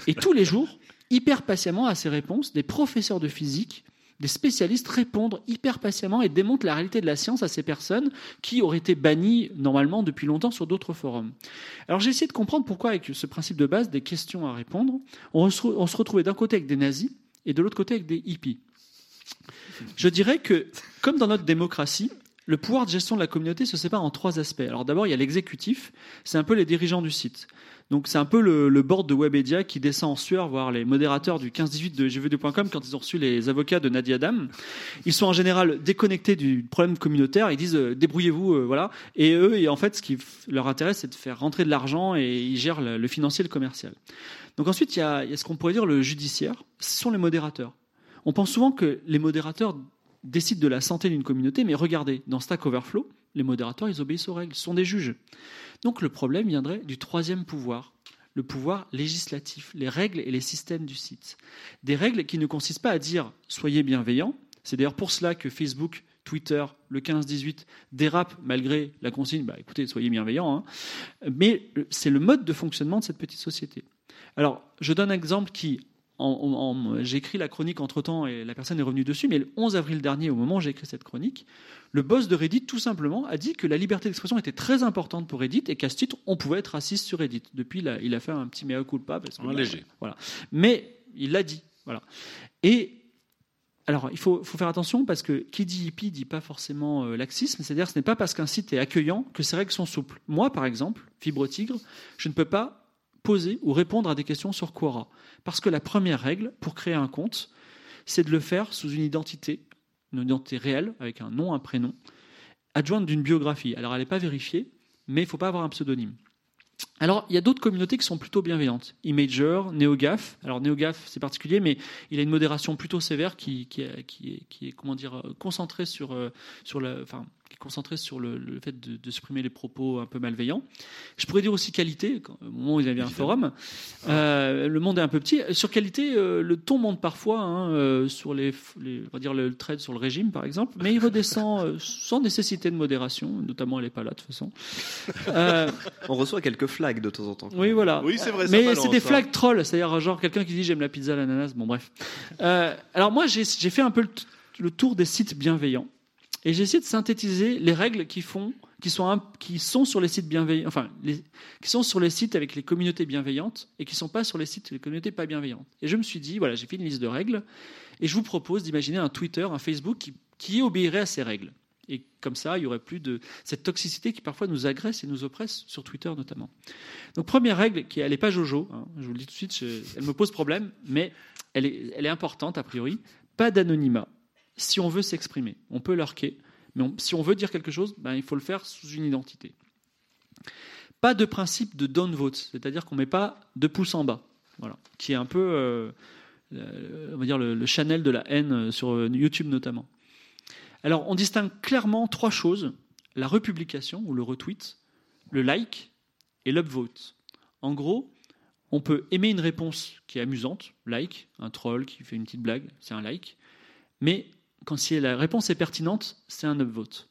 Et tous les jours, hyper patiemment à ces réponses, des professeurs de physique, des spécialistes répondent hyper patiemment et démontrent la réalité de la science à ces personnes qui auraient été bannies normalement depuis longtemps sur d'autres forums. Alors j'ai essayé de comprendre pourquoi avec ce principe de base des questions à répondre, on se, retrouvait d'un côté avec des nazis et de l'autre côté avec des hippies. Je dirais que, comme dans notre démocratie, le pouvoir de gestion de la communauté se sépare en trois aspects. Alors d'abord, il y a l'exécutif, c'est un peu les dirigeants du site. Donc c'est un peu le, le board de Webedia qui descend en sueur voir les modérateurs du 15-18 de gv2.com quand ils ont reçu les avocats de Nadia Dam. Ils sont en général déconnectés du problème communautaire, ils disent euh, débrouillez-vous, euh, voilà. Et eux, en fait, ce qui leur intéresse, c'est de faire rentrer de l'argent et ils gèrent le, financier et le commercial. Donc ensuite, il y, y a ce qu'on pourrait dire le judiciaire, ce sont les modérateurs. On pense souvent que les modérateurs décident de la santé d'une communauté, mais regardez, dans Stack Overflow, les modérateurs, ils obéissent aux règles, ce sont des juges. Donc le problème viendrait du troisième pouvoir, le pouvoir législatif, les règles et les systèmes du site. Des règles qui ne consistent pas à dire soyez bienveillants, c'est d'ailleurs pour cela que Facebook, Twitter, le 15-18 dérapent malgré la consigne, bah, écoutez, soyez bienveillants, hein. mais euh, c'est le mode de fonctionnement de cette petite société. Alors, je donne un exemple qui, écrit la chronique entre-temps et la personne est revenue dessus, mais le 11 avril dernier, au moment où j'ai écrit cette chronique, le boss de Reddit, tout simplement, a dit que la liberté d'expression était très importante pour Reddit et qu'à ce titre, on pouvait être raciste sur Reddit. Depuis, il a, il a fait un petit mea culpa. Parce que, Un léger. Voilà. Mais il l'a dit. Voilà. Et alors, il faut, faut faire attention parce que qui dit hippie dit pas forcément euh, laxisme, c'est-à-dire que ce n'est pas parce qu'un site est accueillant que ses règles sont souples. Moi, par exemple, Fibre Tigre, je ne peux pas poser ou répondre à des questions sur Quora. Parce que la première règle pour créer un compte, c'est de le faire sous une identité, une identité réelle, avec un nom, un prénom, adjointe d'une biographie. Alors elle n'est pas vérifiée, mais il ne faut pas avoir un pseudonyme. Alors, il y a d'autres communautés qui sont plutôt bienveillantes. Imager, NeoGAF. Alors, NeoGAF, c'est particulier, mais il a une modération plutôt sévère qui, est, comment dire, euh, concentrée sur, euh, sur la, qui est concentrée sur le, le fait de, de supprimer les propos un peu malveillants. Je pourrais dire aussi qualité, quand- au moment où il y avait un forum. Euh, le monde est un peu petit. Sur qualité, euh, le ton monte parfois hein, euh, sur les, les- on va dire le trade sur le régime, par exemple, mais il redescend euh, sans nécessité de modération, notamment elle n'est pas là de toute façon. Euh, On reçoit quelques flags de temps en temps. oui, voilà. Oui, c'est vrai, Mais c'est des hein. flags trolls, c'est-à-dire genre quelqu'un qui dit j'aime la pizza à l'ananas. Bon, bref. Euh, alors moi, j'ai fait un peu le tour des sites bienveillants et j'ai essayé de synthétiser les règles qui sont, sur les sites bienveillants, enfin, qui sont sur les sites avec les communautés bienveillantes et qui sont pas sur les sites les communautés pas bienveillantes. Et je me suis dit, voilà, j'ai fait une liste de règles et je vous propose d'imaginer un Twitter, un Facebook qui, obéirait à ces règles. Et comme ça, il y aurait plus de cette toxicité qui parfois nous agresse et nous oppresse sur Twitter notamment. Donc première règle, qui n'est pas Jojo, hein, je vous le dis tout de suite, elle me pose problème, mais elle est importante a priori. Pas d'anonymat. Si on veut s'exprimer, on peut lurker, mais si on veut dire quelque chose, ben, il faut le faire sous une identité. Pas de principe de downvote, c'est-à-dire qu'on ne met pas de pouce en bas, voilà, qui est un peu, euh, va dire le, le channel de la haine euh, sur euh, YouTube notamment. Alors, on distingue clairement trois choses la republication ou le retweet, le like et l'upvote. En gros, on peut aimer une réponse qui est amusante, like, un troll qui fait une petite blague, c'est un like, mais quand si la réponse est pertinente, c'est un upvote.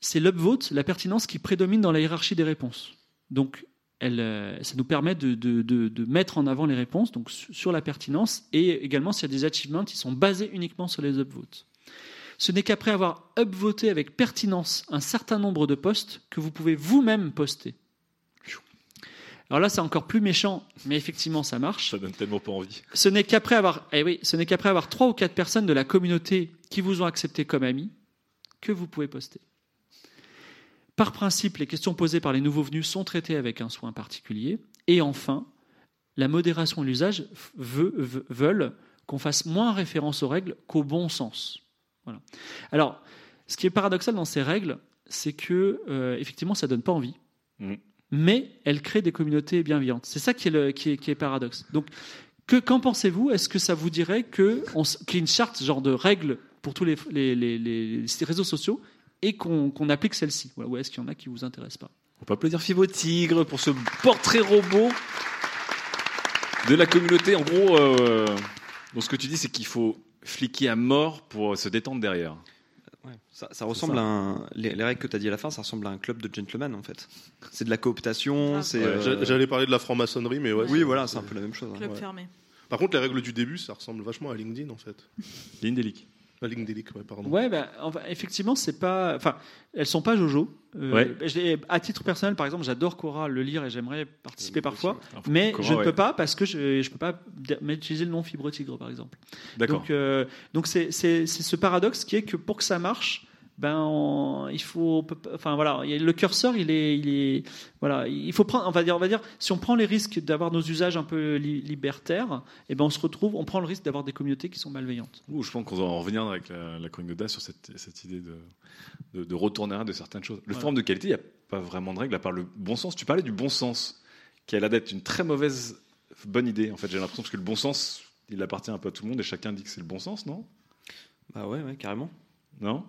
C'est l'upvote, la pertinence qui prédomine dans la hiérarchie des réponses. Donc, euh, ça nous permet de, de- mettre en avant les réponses donc su- sur la pertinence et également s'il y a des achievements qui sont basés uniquement sur les upvotes. Ce n'est qu'après avoir upvoté avec pertinence un certain nombre de posts que vous pouvez vous-même poster. Alors là, c'est encore plus méchant, mais effectivement, ça marche. Ça donne tellement pas envie. Ce n'est qu'après avoir, eh oui, ce n'est qu'après avoir trois ou quatre personnes de la communauté qui vous ont accepté comme amis que vous pouvez poster. Par principe, les questions posées par les nouveaux venus sont traitées avec un soin particulier. Et enfin, la modération et l'usage veulent qu'on fasse moins référence aux règles qu'au bon sens. Voilà. Alors, ce qui est paradoxal dans ces règles, c'est que euh, effectivement, ça donne pas envie Mm. Mais elle crée des communautés bienveillantes. C'est ça qui est, paradoxe. Donc, que, qu'en pensez-vous? Est-ce que ça vous dirait qu'il y ait charte, genre de règles pour tous les, réseaux sociaux et qu'on applique celle-ci? Voilà, Ou est-ce qu'il y en a qui vous intéressent pas? On peut applaudir Fibo Tigre pour ce portrait robot de la communauté. En gros, euh, ce que tu dis, c'est qu'il faut fliquer à mort pour se détendre derrière. Ouais, ça, ça ressemble ça. à un, les, les règles que tu as dit à la fin, ça ressemble à un club de gentlemen en fait. C'est de la cooptation, Ah. c'est. Euh, j'a- J'allais parler de la franc-maçonnerie, mais ouais. Oui, voilà, c'est un peu la même chose. hein. Club Ouais. fermé. Par contre, les règles du début, ça ressemble vachement à LinkedIn en fait. LinkedIn, ouais, pardon. Ouais, bah, enfin, effectivement, c'est pas. Enfin, elles sont pas Jojo. Euh, Ouais. à titre personnel, par exemple, j'adore Quora, le lire et j'aimerais participer parfois, Alors, mais je ne peux pas parce que je je peux pas utiliser le nom Fibre Tigre, par exemple. D'accord. Donc, euh, donc c'est ce paradoxe qui est que pour que ça marche, ben on- il faut, enfin voilà, le curseur, il est, il est, voilà, il faut prendre, on va dire, on va dire, si on prend les risques d'avoir nos usages un peu li- libertaires, et ben on se retrouve, on prend le risque d'avoir des communautés qui sont malveillantes. Ouh, je pense qu'on va en revenir avec la, la chronique de Das sur cette, cette idée de, de, de retourner à de certaines choses. Le Ouais. forum de qualité, il n'y a pas vraiment de règle à part le bon sens. Tu parlais du bon sens, qui a l'air d'être une très mauvaise bonne idée. En fait, j'ai l'impression parce que le bon sens, il appartient un peu à tout le monde et chacun dit que c'est le bon sens, non? Bah ouais, ouais, carrément. Non?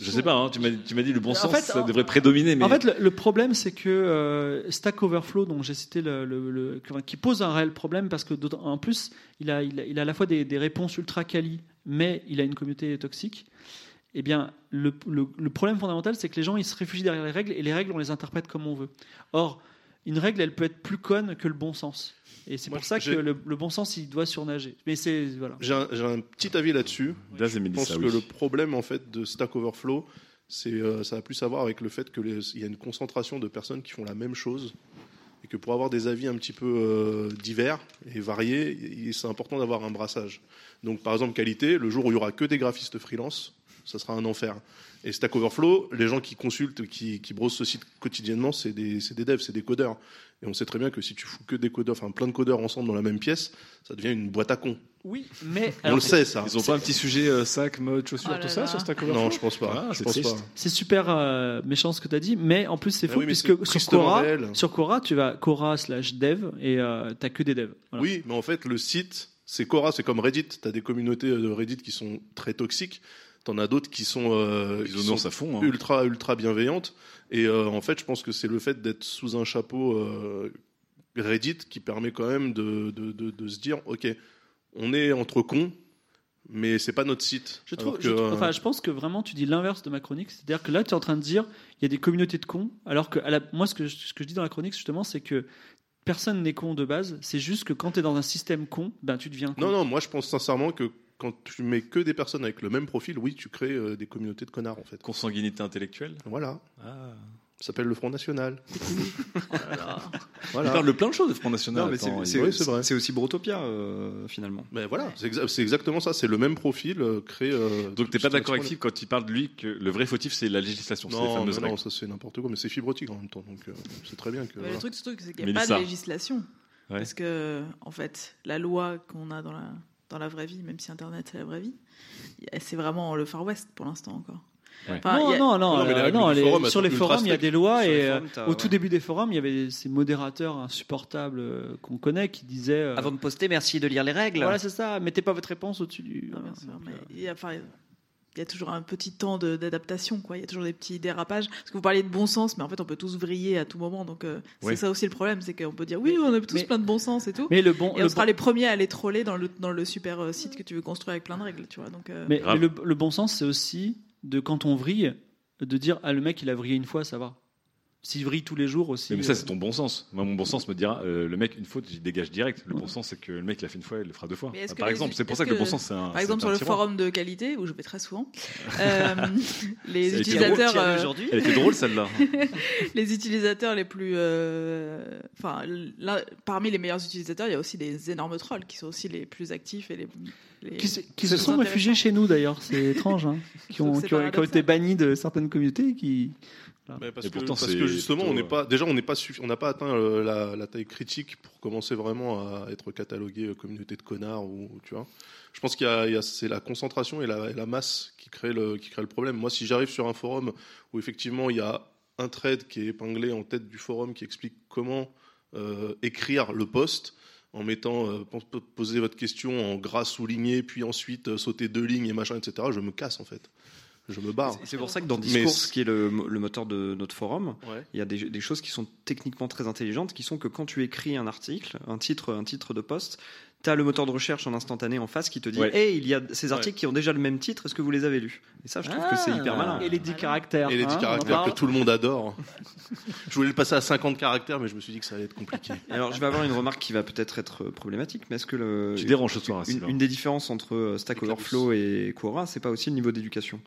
Je sais pas. hein, tu m'as tu m'as dit le bon En sens, fait, ça devrait prédominer. Mais En fait, le, le problème, c'est que euh, Stack Overflow, dont j'ai cité le, le- le- qui pose un réel problème parce que en plus, il a, il a, il a à la fois des, des réponses ultra quali, mais il a une communauté toxique. Eh bien, le problème fondamental, c'est que les gens, ils se réfugient derrière les règles et les règles, on les interprète comme on veut. Or, une règle, elle peut être plus conne que le bon sens. Et c'est pour ça que le, le bon sens, il doit surnager. Mais c'est voilà. J'ai un, petit avis là-dessus. Je pense oui. que le problème en fait de Stack Overflow, c'est euh, ça a plus à voir avec le fait que les- il y a une concentration de personnes qui font la même chose et que pour avoir des avis un petit peu euh, divers et variés, il- c'est important d'avoir un brassage. Donc par exemple qualité, le jour où il y aura que des graphistes freelance, ça sera un enfer. Et Stack Overflow, les gens qui consultent, qui, qui brossent ce site quotidiennement, c'est des, c'est des devs, c'est des codeurs. Et on sait très bien que si tu fous que des codeurs, enfin plein de codeurs ensemble dans la même pièce, ça devient une boîte à cons. Oui, mais on le sait ça. Ils ont pas un petit sujet euh, sac, mode, chaussures, Oh là tout ça là. sur Stack Overflow Non, je pense pas. Ah, c'est pense triste. pas. C'est super euh, méchant ce que tu as dit, mais en plus c'est Ah faux oui, puisque c'est sur Quora, sur Quora, tu vas Quora slash dev et euh, t'as que des devs. Voilà. Oui, mais en fait, le site, c'est Quora, c'est comme Reddit. Tu as des communautés de Reddit qui sont très toxiques. T'en as d'autres qui sont, euh, qui Bisounours sont à fond, hein. ultra, ultra bienveillantes. Et euh, en fait, je pense que c'est le fait d'être sous un chapeau euh, Reddit qui permet quand même de, de, de, de se dire, ok, on est entre cons, mais c'est pas notre site. Je, trouve, que, je, trouve- euh, enfin, je pense que vraiment tu dis l'inverse de ma chronique, c'est-à-dire que là tu es en train de dire il y a des communautés de cons, alors que à la- moi ce que, je, ce que je dis dans la chronique justement c'est que personne n'est con de base, c'est juste que quand tu es dans un système con, ben tu deviens con. Non, non, moi je pense sincèrement que quand tu mets que des personnes avec le même profil, oui, tu crées euh, des communautés de connards en fait. Consanguinité intellectuelle Voilà. Ah. Ça s'appelle le Front National. *laughs* Il parle de plein de choses, le Front National. Non, c'est- oui, c'est vrai. c'est aussi Brotopia euh, finalement. Mais voilà, c'est exa- c'est exactement ça, c'est le même profil euh, créé. euh, Donc t'es pas d'accord avec Philippe quand il parle de lui que le vrai fautif c'est la législation, c'est les Non, non, ça c'est n'importe quoi, mais c'est fibrotique en même temps, donc euh, c'est très bien que. Voilà. Le truc, c'est qu'il n'y a pas de législation. Ouais. Parce que, en fait, la loi qu'on a dans la, dans la vraie vie, même si Internet c'est la vraie vie, c'est vraiment le Far West pour l'instant encore. Ouais. Enfin, non, a- non, non, Non, mais les euh, non, les- forum, sur les forums, il y a des lois et euh, forums, au ouais. tout début des forums, il y avait ces modérateurs insupportables euh, qu'on connaît qui disaient euh, Avant de poster, merci de lire les règles. voilà, c'est ça, mettez pas votre réponse au-dessus du. Non, bien voilà. sûr, Donc, mais euh, il y a, enfin, il y a toujours un petit temps de- d'adaptation, quoi. Il y a toujours des petits dérapages. Parce que vous parliez de bon sens, mais en fait, on peut tous vriller à tout moment. Donc, euh, c'est ça aussi le problème, c'est qu'on peut dire oui, on a tous Mais- plein de bon sens et tout. Mais le bon, et le on sera bon- les premiers à aller troller dans le, dans le super euh, site que tu veux construire avec plein de règles, tu vois. Donc, euh, mais le, le bon sens, c'est aussi de quand on vrille, de dire ah le mec il a vrillé une fois, ça va. S'il vrille tous les jours aussi. Mais, mais ça euh, c'est ton bon sens. Moi mon bon sens me dira euh, le mec une faute il dégage direct. Le bon sens c'est que le mec il l'a fait une fois il le fera deux fois. Que Par les- exemple c'est pour ça que, le bon sens c'est un. Par exemple, sur le tiroir. forum de qualité, où je vais très souvent, euh, *laughs* les utilisateurs, drôle, euh, aujourd'hui. Elle était drôle celle-là. *laughs* les utilisateurs les plus, euh, enfin, parmi les meilleurs utilisateurs, il y a aussi des énormes trolls qui sont aussi les plus actifs et les, les qui, se- qui sont réfugiés chez nous d'ailleurs, c'est étrange, hein, *laughs* qui, ont, qui ont- qui ont paradoxal. été bannis de certaines communautés. Qui... Mais parce Et que, pourtant, parce c'est que justement, plutôt, on n'est euh, pas, déjà, on n'est pas, suffi- on n'a pas atteint euh, la, la taille critique pour commencer vraiment à être catalogué euh, communauté de connards ou tu vois. Je pense qu'il y a, il y a- c'est la concentration et la, et la masse qui crée le, qui crée le problème. Moi, si j'arrive sur un forum où effectivement il y a un thread qui est épinglé en tête du forum qui explique comment euh, écrire le post en mettant euh, pos- pos- poser votre question en gras souligné puis ensuite euh, sauter deux lignes et machin etc. Je me casse en fait. Je me barre. C'est- pour ça que dans Discourse, c'est- qui est le, le moteur de notre forum, Ouais. il y a des, des choses qui sont techniquement très intelligentes, qui sont que quand tu écris un article, un titre, un titre de poste, tu as le moteur de recherche en instantané en face qui te dit Ouais. Hey, il y a ces articles qui ont déjà le même titre, est-ce que vous les avez lus? Et ça, je trouve que c'est hyper malin. Et les 10 caractères. Et les 10 hein, caractères que tout le monde adore. *laughs* je voulais le passer à 50 caractères, mais je me suis dit que ça allait être compliqué. *laughs* Alors, je vais avoir une remarque qui va peut-être être problématique, mais est-ce que le, Tu déranges ce soir, une, une des différences entre euh, Stack Overflow et Quora, c'est pas aussi le niveau d'éducation?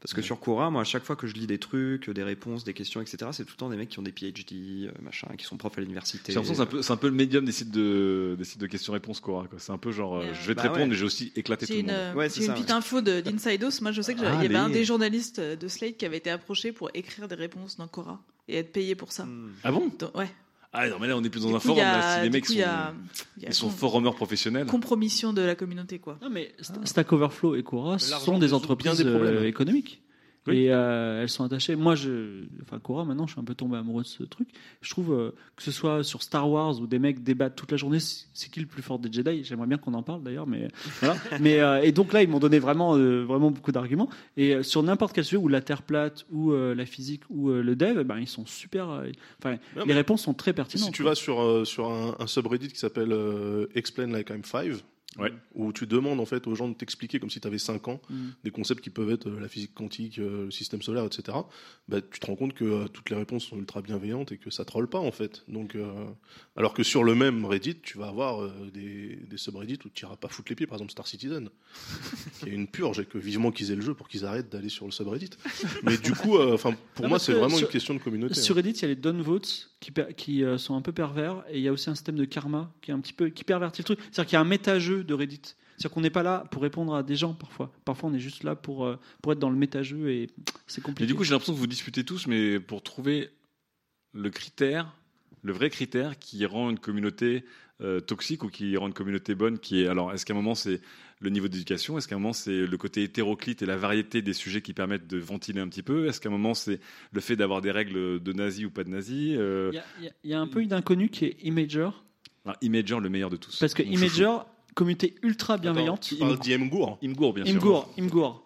Parce que sur Quora, moi, à chaque fois que je lis des trucs, des réponses, des questions, etc., c'est tout le temps des mecs qui ont des PhD, euh, machin, qui sont profs à l'université. J'ai l'impression que c'est un peu, c'est un peu le médium des sites de, des sites de questions-réponses Quora. C'est un peu genre, euh, je vais te Bah répondre, ouais. mais j'ai aussi éclaté tout le monde. Ouais, c'est une ça, petite ouais. info de- d'Inside Moi, je sais que il y avait un des journalistes de Slate qui avait été approché pour écrire des réponses dans Quora et être payé pour ça. Hmm. Ah bon? Donc, ouais. Ah non, mais là on est plus dans Du un coup, forum. il y a- là, si les mecs coup, y sont, a- il y a ils sont com- forumers professionnels. Compromission de la communauté, quoi. Non, mais St- Stack Overflow et Quora sont des entreprises bien des problèmes. euh, économiques. Oui. Et euh, elles sont attachées. Moi, je, enfin Quora, maintenant, je suis un peu tombé amoureux de ce truc. Je trouve euh, que ce soit sur Star Wars où des mecs débattent toute la journée, c'est qui le plus fort des Jedi? J'aimerais bien qu'on en parle d'ailleurs, mais *laughs* voilà. mais euh, et donc là, ils m'ont donné vraiment, euh, vraiment beaucoup d'arguments. Et euh, sur n'importe quel sujet, ou la Terre plate, ou euh, la physique, ou euh, le dev, ben ils sont super. Enfin, Non, les réponses sont très pertinentes. Si tu quoi. vas sur, euh, sur un, un subreddit qui s'appelle euh, Explain Like I'm Five, Ouais. où tu demandes en fait aux gens de t'expliquer comme si tu avais 5 ans Mm. des concepts qui peuvent être euh, la physique quantique, euh, le système solaire, etc. Bah, tu te rends compte que euh, toutes les réponses sont ultra bienveillantes et que ça troll pas en fait. Donc, alors que sur le même Reddit, tu vas avoir des, des subreddits où tu iras pas foutre les pieds, par exemple Star Citizen, *laughs* qui est une purge et que vivement qu'ils aient le jeu pour qu'ils arrêtent d'aller sur le subreddit. Mais du coup, enfin pour Non, moi, c'est vraiment sur- une question de communauté. Sur hein. Reddit, il y a les downvotes qui, euh, sont un peu pervers et il y a aussi un système de karma qui est un petit peu qui pervertit le truc. C'est-à-dire qu'il y a un méta-jeu de Reddit. C'est-à-dire qu'on n'est pas là pour répondre à des gens parfois. Parfois, on est juste là pour, euh, pour être dans le méta-jeu et c'est compliqué. Et du coup, j'ai l'impression que vous disputez tous, mais pour trouver le critère, le vrai critère qui rend une communauté euh, toxique ou qui rend une communauté bonne, qui est alors, est-ce qu'à un moment c'est le niveau d'éducation, est-ce qu'à un moment c'est le côté hétéroclite et la variété des sujets qui permettent de ventiler un petit peu, est-ce qu'à un moment c'est le fait d'avoir des règles de nazi ou pas de nazi euh, Il y a- y, y un peu une inconnue qui est Imager. ah, Imager, le meilleur de tous. Parce que Mon Imager, communauté ultra bienveillante. tu parles d'Imgur Imgur, bien sûr. Imgur, Imgur.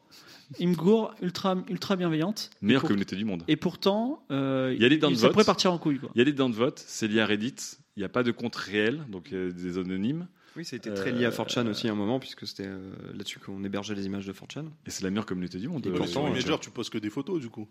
Imgur, ultra, ultra bienveillante. Meilleure pour- communauté du monde. Et pourtant, euh, Il y a ça pourrait partir en couille. Quoi. Il y a des dents de vote, c'est lié à Reddit. Il n'y a pas de compte réel, donc il y a des anonymes. Oui, ça a été très lié à Euh, 4chan aussi à un moment, puisque c'était euh, là-dessus qu'on hébergeait les images de 4chan. Et c'est la meilleure communauté du monde. Et euh, pourtant, euh. Imgur, tu poses que des photos du coup.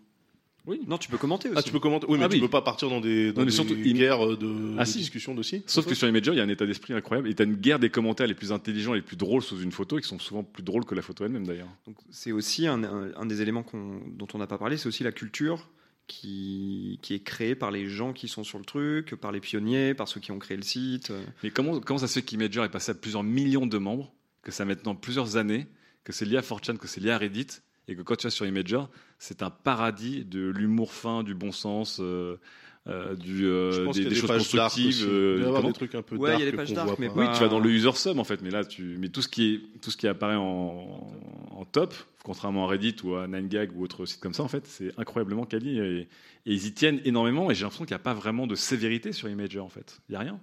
Oui. Non, tu peux commenter aussi. Ah, tu peux commenter. Oui, mais Ah tu oui. peux pas partir dans des, dans Non, mais des surtout, il- guerres de, Ah, de si. discussion aussi. Sauf que sur Imager, il y a un état d'esprit incroyable. Et tu as une guerre des commentaires les plus intelligents et les plus drôles sous une photo, et qui sont souvent plus drôles que la photo elle-même d'ailleurs. Donc c'est aussi un, un- un des éléments dont on n'a pas parlé, c'est aussi la culture qui, est créée par les gens qui sont sur le truc, par les pionniers, par ceux qui ont créé le site. Mais comment, comment ça se fait qu'Imager est passé à plusieurs millions de membres, que ça a maintenant plusieurs années, que c'est lié à 4chan, que c'est lié à Reddit, et que quand tu vas sur Imager, c'est un paradis de l'humour fin, du bon sens, euh, euh, du, euh, Je pense des, des des choses pages dark constructives. aussi. euh, des trucs un peu Ouais, il y a dark des pages dark, voit mais pas. Oui, tu vas dans le user sub en fait, mais là, tu, mais tout ce qui est, tout ce qui apparaît en, en top, contrairement à Reddit ou à 9gag ou autres sites comme ça, en fait, c'est incroyablement quali et, et ils y tiennent énormément. Et j'ai l'impression qu'il n'y a pas vraiment de sévérité sur Imager en fait. Il y a rien.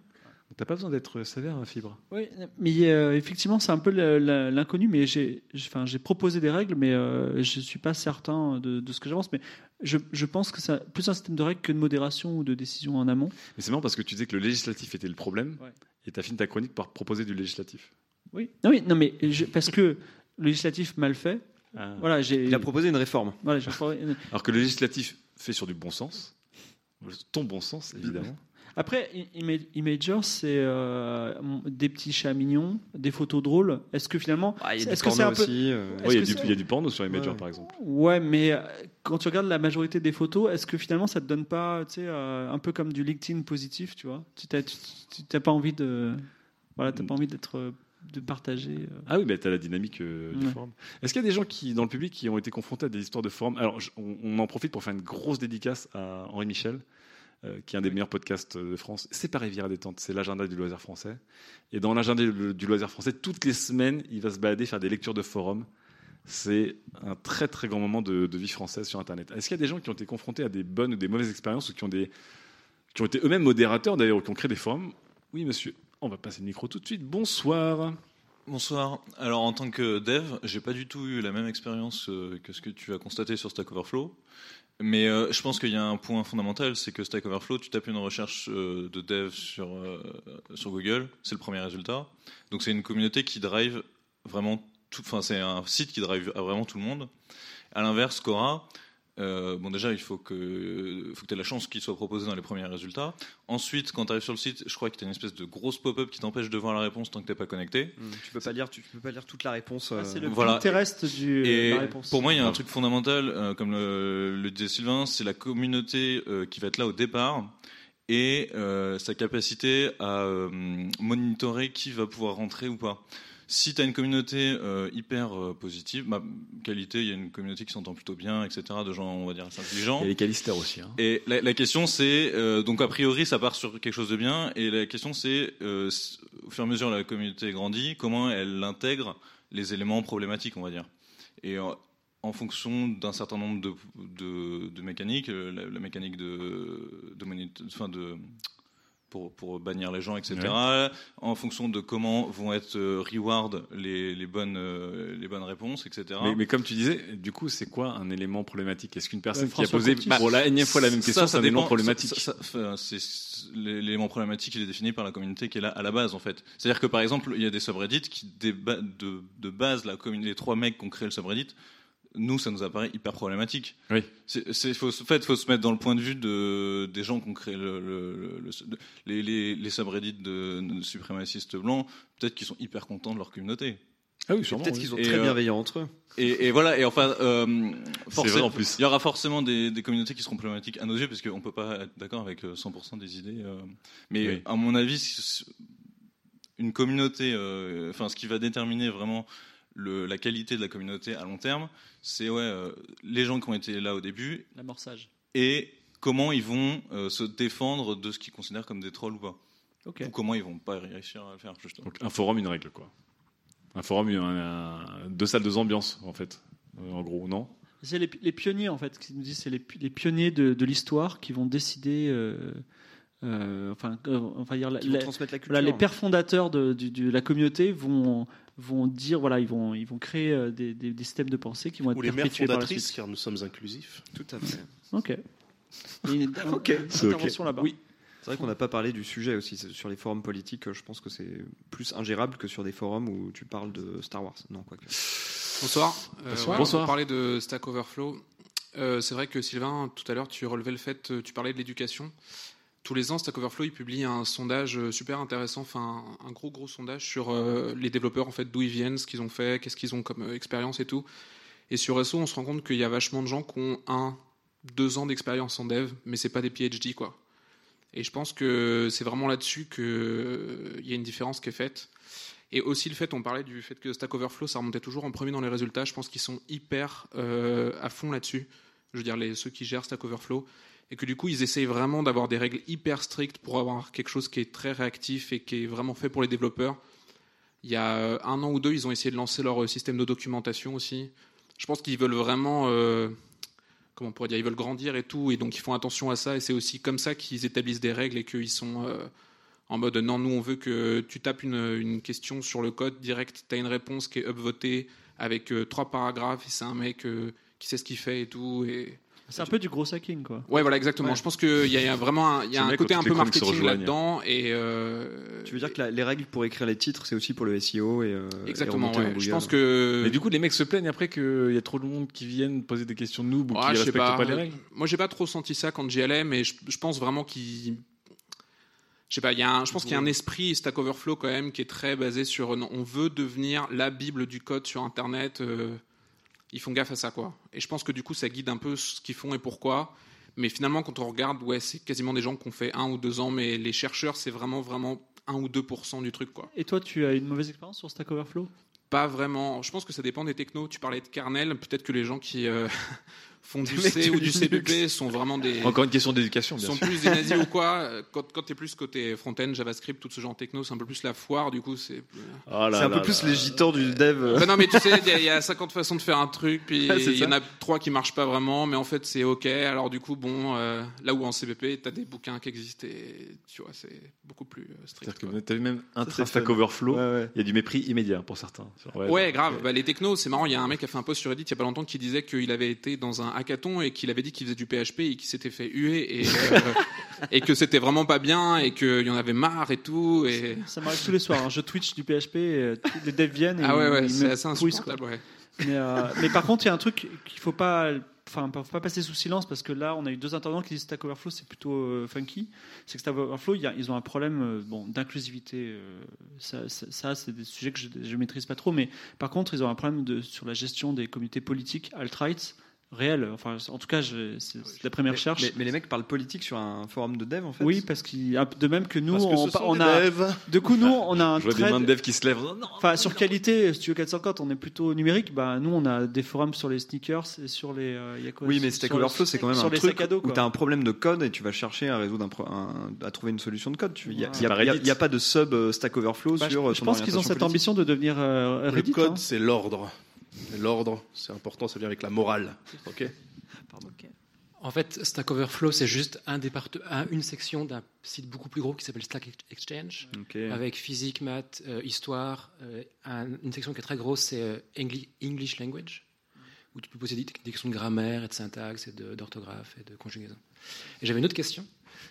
T'as pas besoin d'être sévère, Fibre. Oui, mais euh, effectivement, c'est un peu l'inconnu. Mais j'ai, j'ai- enfin, j'ai proposé des règles, mais euh, je suis pas certain de, de ce que j'avance. Mais je, je pense que c'est plus un système de règles que de modération ou de décision en amont. Mais c'est marrant parce que tu disais que le législatif était le problème Ouais. et tu as fini ta chronique par proposer du législatif. Oui, non, oui, non mais je- parce que le législatif mal fait. Ah. Voilà, j'ai. Il a proposé une réforme. Voilà, Alors que le législatif fait sur du bon sens, ton bon sens évidemment. Après, Imager, c'est euh, des petits chats mignons, des photos drôles. Est-ce que finalement, Ah, il y a du est-ce que c'est porno un peu, aussi, euh. Ouais, il y, a du- c'est- il y a du porno sur Imager Ouais. par exemple. Ouais, mais euh, quand tu regardes la majorité des photos, est-ce que finalement ça te donne pas, tu sais, euh, un peu comme du LinkedIn positif, tu vois? Tu t'as, tu- tu- t'as pas envie de, voilà, t'as pas envie d'être, euh, de partager. euh. Ah oui, bah, tu as la dynamique euh, du Ouais. forum. Est-ce qu'il y a des gens qui, dans le public qui ont été confrontés à des histoires de forum? Alors, je- on, on en profite pour faire une grosse dédicace à Henri Michel, euh, qui est un des meilleurs podcasts de France. C'est pas Rivière Détente, c'est l'agenda du loisir français. Et dans l'agenda du du loisir français, toutes les semaines, il va se balader, faire des lectures de forums. C'est un très très grand moment de, de vie française sur Internet. Est-ce qu'il y a des gens qui ont été confrontés à des bonnes ou des mauvaises expériences ou qui ont, des, qui ont été eux-mêmes modérateurs d'ailleurs ou qui ont créé des forums? Oui, monsieur. On va passer le micro tout de suite. Bonsoir. Bonsoir. Alors en tant que dev, j'ai pas du tout eu la même expérience euh, que ce que tu as constaté sur Stack Overflow. Mais euh, je pense qu'il y a un point fondamental, c'est que Stack Overflow, tu tapes une recherche euh, de dev sur, euh, sur Google, c'est le premier résultat. Donc c'est une communauté qui drive vraiment tout, enfin c'est un site qui drive vraiment tout le monde. À l'inverse, Cora, euh, bon déjà il faut que, faut que tu aies la chance qu'il soit proposé dans les premiers résultats. Ensuite, quand tu arrives sur le site, je crois que tu as une espèce de grosse pop-up qui t'empêche de voir la réponse tant que tu pas connecté. Tu peux pas lire, tu, tu peux pas lire toute la réponse. euh, Ah, c'est le Voilà. Pinterest du, Et de la réponse. pour moi, il y a un truc fondamental, euh, comme le, le disait Sylvain, c'est la communauté euh, qui va être là au départ et euh, sa capacité à euh, monitorer qui va pouvoir rentrer ou pas. Si tu as une communauté euh, hyper euh, positive, ma qualité, il y a une communauté qui s'entend plutôt bien, etc., de gens, on va dire, assez intelligents. Il y a les Callister aussi. hein. Et la, la question c'est euh, donc a priori ça part sur quelque chose de bien et la question c'est au fur et à mesure la communauté grandit comment elle intègre les éléments problématiques on va dire et en, fonction d'un certain nombre de, de, de mécaniques la, la mécanique de de, de pour, pour bannir les gens, etc. En fonction de comment vont être euh, reward les, les, bonnes, euh, les bonnes réponses, etc. Mais, mais comme tu disais, du coup, c'est quoi un élément problématique? Est-ce qu'une personne Euh, qui a posé pour la énième fois la même Ça, question, ça c'est un élément dépend- problématique L'élément problématique, il est défini par la communauté qui est là à la base, en fait. C'est-à-dire que, par exemple, il y a des subreddits qui, de, de base, la les trois mecs qui ont créé le subreddit, nous, ça nous apparaît hyper problématique. Oui. C'est, c'est- faut, en fait, faut se mettre dans le point de vue de, des gens qui ont créé le, le- le- le- les, les, les subreddits de, de suprémacistes blancs. Peut-être qu'ils sont hyper contents de leur communauté. Ah oui, sûrement, peut-être oui. qu'ils sont Et, très euh, bienveillants entre eux. Et, et voilà. Et enfin, euh, en plus. il y aura forcément des, des communautés qui seront problématiques à nos yeux, parce qu'on peut pas être d'accord avec euh, 100% des idées. euh. mais Oui. à mon avis, une communauté, euh, enfin, ce qui va déterminer vraiment le- la qualité de la communauté à long terme, c'est ouais, euh, les gens qui ont été là au début L'amorçage. et comment ils vont euh, se défendre de ce qu'ils considèrent comme des trolls ou pas. Ou comment ils vont pas réussir à le faire, justement. Donc un forum, une règle, quoi. Un forum, un- un- deux salles, deux ambiances, en fait. Euh, en gros, non? C'est les, les pionniers, en fait, qui nous disent c'est les, pi- les pionniers de, de l'histoire qui vont décider. euh, euh, enfin, euh, enfin, dire, voilà, les pères fondateurs de, du- de la communauté vont, vont dire voilà, ils vont, ils vont créer euh, des, des- des systèmes de pensée qui vont être Ou les mères perpétués par la fondatrices, suite. car nous sommes inclusifs. Tout à fait. Ok. *laughs* Une- Ok. une intervention là-bas. Oui. C'est vrai qu'on n'a pas parlé du sujet aussi. Sur les forums politiques, je pense que c'est plus ingérable que sur des forums où tu parles de Star Wars. Non, quoique. Bonsoir. Euh, Bonsoir. ouais, Bonsoir. On parlait de Stack Overflow. Euh, c'est vrai que Sylvain, tout à l'heure, tu relevais le fait, tu parlais de l'éducation. Tous les ans, Stack Overflow publie un sondage euh, super intéressant, enfin un gros gros sondage sur euh, les développeurs en fait, d'où ils viennent, ce qu'ils ont fait, qu'est-ce qu'ils ont comme euh, expérience et tout. Et sur SO, on se rend compte qu'il y a vachement de gens qui ont un, deux ans d'expérience en dev, mais c'est pas des PhD quoi. Et je pense que c'est vraiment là-dessus qu'il y a une différence qui est faite. Et aussi le fait, on parlait du fait que Stack Overflow, ça remontait toujours en premier dans les résultats. Je pense qu'ils sont hyper à fond là-dessus. Je veux dire, les, ceux qui gèrent Stack Overflow. Et que du coup, ils essayent vraiment d'avoir des règles hyper strictes pour avoir quelque chose qui est très réactif et qui est vraiment fait pour les développeurs. Il y a euh, un an ou deux, ils ont essayé de lancer leur euh, système de documentation aussi. Je pense qu'ils veulent vraiment, euh, comment on pourrait dire, ils veulent grandir et tout, et donc ils font attention à ça. Et c'est aussi comme ça qu'ils établissent des règles et qu'ils sont en mode non, nous on veut que tu tapes une, question sur le code direct, tu as une réponse qui est upvotée avec trois paragraphes, et c'est un mec qui sait ce qu'il fait et tout. Et... C'est un peu du gros hacking, quoi. Ouais, voilà, exactement. Ouais. Je pense qu'il y a vraiment un, il y a un côté un peu marketing là-dedans. Et euh, Tu veux dire que la- les règles pour écrire les titres, c'est aussi pour le SEO et, euh, Exactement, ouais. Je pense que- Mais du coup, les mecs se plaignent après qu'il y a trop de monde qui viennent poser des questions de noob ou Ouais, qui respectent pas. les règles. Moi, j'ai pas trop senti ça quand j'y allais, mais je, je pense vraiment qu'il. Je sais pas, il y a un- je pense qu'il y a un esprit Stack Overflow quand même qui est très basé sur. on veut devenir la Bible du code sur Internet. euh, ils font gaffe à ça, quoi. Et je pense que du coup, ça guide un peu ce qu'ils font et pourquoi. Mais finalement, quand on regarde, ouais, c'est quasiment des gens qui ont fait un ou deux ans, mais les chercheurs, c'est vraiment, vraiment 1 ou 2% du truc, quoi. Et toi, tu as une mauvaise expérience sur Stack Overflow? Pas vraiment. Je pense que ça dépend des technos. Tu parlais de kernel. Peut-être que les gens qui euh, font du C ou du. CPP sont vraiment des. Encore une question d'éducation, bien sont sûr. plus des nazis ou quoi. Quand, quand tu es plus côté front-end, JavaScript, tout ce genre de techno, c'est un peu plus la foire. Du coup, c'est. C'est un peu plus les gitans du dev. Bah non, mais tu sais, il y a- il y, a 50 façons de faire un truc, puis il y en a trois qui marchent pas vraiment, mais en fait c'est ok. Alors du coup, bon, euh, là où en CPP, tu as des bouquins qui existent et tu vois, c'est beaucoup plus euh, strict. C'est-à-dire que tu as vu même un Stack. Overflow, il Ouais, ouais. y a du mépris immédiat pour certains. Ouais, grave. Bah, les technos, c'est marrant. Il y a un mec qui a fait un post sur Reddit il y a pas longtemps qui disait qu'il avait été dans un hackathon et qu'il avait dit qu'il faisait du PHP et qu'il s'était fait huer et, euh, *laughs* et que c'était vraiment pas bien et qu'il y en avait marre et tout. Et... Ça m'arrive tous les soirs. hein. Je Twitch du PHP, et, euh, les devs viennent. Et Ah ouais, ouais, ils c'est me assez insupportable, ouais. Mais, euh, mais par contre, il y a un truc qu'il faut pas, enfin, faut pas passer sous silence parce que là, on a eu deux intervenants qui disent Stack Overflow, c'est plutôt euh, funky. C'est que Stack Overflow, il y a- ils ont un problème bon, d'inclusivité. ça, ça- ça, c'est des sujets que je, je maîtrise pas trop. Mais par contre, ils ont un problème de, sur la gestion des communautés politiques alt-right réel. Enfin, en tout cas, je- c'est la première recherche. Mais, mais les mecs parlent politique sur un forum de dev en fait. Oui, parce qu'il de même que nous, Parce que on, on des a. devs. De coup, nous, on a un Je vois des mains de devs qui se lèvent. Enfin, sur qualité, Studio 450, on est plutôt numérique. Bah, nous, on a des forums sur les sneakers et sur les. euh, il y a quoi Oui, mais Stack Overflow, c'est quand même sur un les truc dos. où tu as un problème de code et tu vas chercher à résoudre un, à trouver une solution de code. Tu- Il n'y a, pas de sub euh, Stack Overflow Bah, je- sur. je ton pense qu'ils ont cette ambition de devenir euh, Reddit. Le code, hein. c'est l'ordre. L'ordre, c'est important, ça vient avec la morale. *laughs* Ok En fait, Stack Overflow, c'est juste un départ- un- une section d'un site beaucoup plus gros qui s'appelle Stack Exchange, avec physique, maths, euh, histoire. euh, un- une section qui est très grosse, c'est euh, Engli- English Language, où tu peux poser des, des questions de grammaire et de syntaxe et d'orthographe et de conjugaison. Et j'avais une autre question,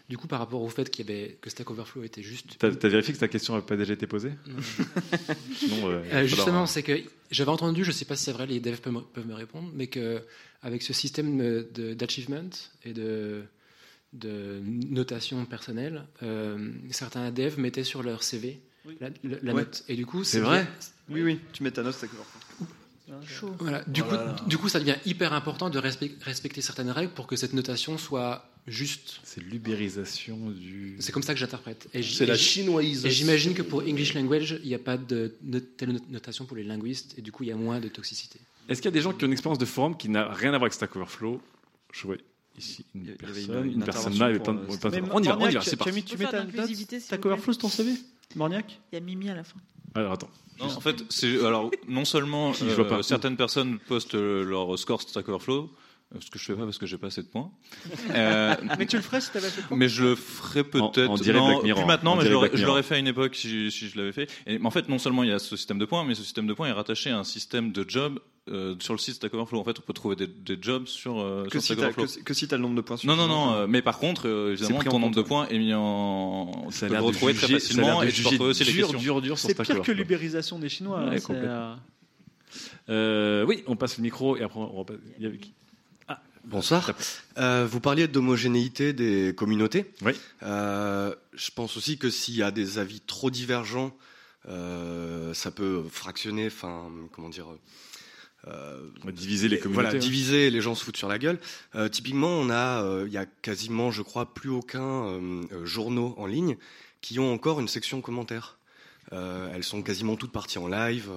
du coup, par rapport au fait qu'il y avait, que Stack Overflow était juste T'as t'as vérifié que ta question n'a pas déjà été posée Non. *laughs* Euh, Euh, justement, alors, c'est que j'avais entendu, je ne sais pas si c'est vrai, les devs peuvent me, peuvent me répondre, mais que avec ce système d'achievement et de, de notation personnelle, euh, certains devs mettaient sur leur CV la, la- la Ouais. note. Et du coup, C'est bien- vrai Oui, oui, tu mets ta note Stack Overflow. Voilà. Du, Voilà. coup, du coup, ça devient hyper important de respect- respecter certaines règles pour que cette notation soit juste. C'est l'ubérisation du. C'est comme ça que j'interprète. C'est la chinoisation. Et j'imagine que pour English language, il n'y a pas de telle not- notation pour les linguistes, et du coup, il y a moins de toxicité. Est-ce qu'il y a des gens qui ont une expérience de forum qui n'a rien à voir avec Stack Overflow? Je vois ici une personne, une- personne là, Mais On y va, on y va, c'est tu- parti. tu, mets ta Stack. Overflow sur ton CV Morniac Il y a Mimi à la fin. Alors attends. Non, en fait, alors non seulement *laughs* euh, pas. certaines personnes postent euh, leur score Stack Overflow, euh, ce que je fais pas parce que j'ai pas assez de points. *laughs* Euh, Mais tu le ferais si t'avais assez de points mais je le ferai peut-être. Non, plus maintenant, on mais je l'aurais, fait à une époque si, si je l'avais fait. Et, mais en fait, non seulement il y a ce système de points, mais ce système de points est rattaché à un système de jobs euh, sur le site Stack Overflow. En fait, on peut trouver des, des jobs sur, euh, Que sur si Stack t'as Overflow. que si- que si t'as le nombre de points Non, non, non. euh, mais par contre, euh, évidemment, ton nombre de points est mis en. Tu Ça a peux le retrouver très juger- facilement et tu peux retrouver aussi les dur, questions. dur, dur sur C'est pire que l'ubérisation des Chinois. Hein, euh, Euh, oui, on passe le micro et après on repasse. Il y avait qui Bonsoir. Euh, vous parliez d'homogénéité des communautés. Oui. Euh, je pense aussi que s'il y a des avis trop divergents, euh, ça peut fractionner, enfin, comment dire. diviser les communautés, Voilà, hein. diviser, les gens se foutent sur la gueule. Typiquement, on a, il y a quasiment, je crois, plus aucun journaux en ligne qui ont encore une section commentaires. Elles sont quasiment toutes parties en live,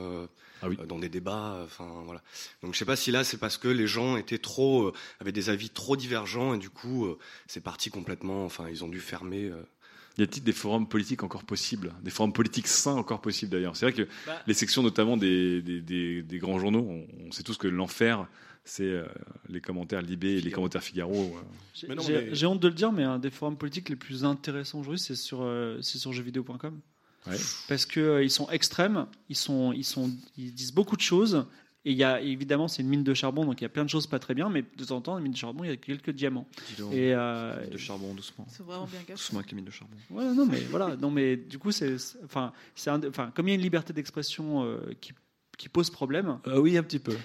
euh, euh, dans des débats. euh, Enfin voilà. Donc je sais pas si là c'est parce que les gens étaient trop, euh, avaient des avis trop divergents et du coup euh, c'est parti complètement. Enfin ils ont dû fermer. euh. Y a-t-il des forums politiques encore possibles? Des forums politiques sains encore possibles d'ailleurs C'est vrai que Bah. les sections notamment des, des, des- des grands journaux, on, on sait tous que l'enfer, c'est euh, les commentaires Libé et les commentaires Figaro. euh. J'ai honte de le dire, mais un des forums politiques les plus intéressants aujourd'hui, c'est sur, euh, c'est sur jeuxvideo.com. Ouais. Parce que euh, ils sont extrêmes, ils, sont, ils, sont, ils disent beaucoup de choses. Et il y a, évidemment, c'est une mine de charbon, donc il y a plein de choses pas très bien, mais de temps en temps, une mine de charbon, il y a quelques diamants. Donc, Et, euh, mine de charbon, doucement. C'est vraiment bien caché. Doucement avec les mines de charbon. Ouais, non, mais voilà, non, mais du coup, c'est, enfin, c'est un- enfin, comme il y a une liberté d'expression euh, qui, qui pose problème. oui, un petit peu.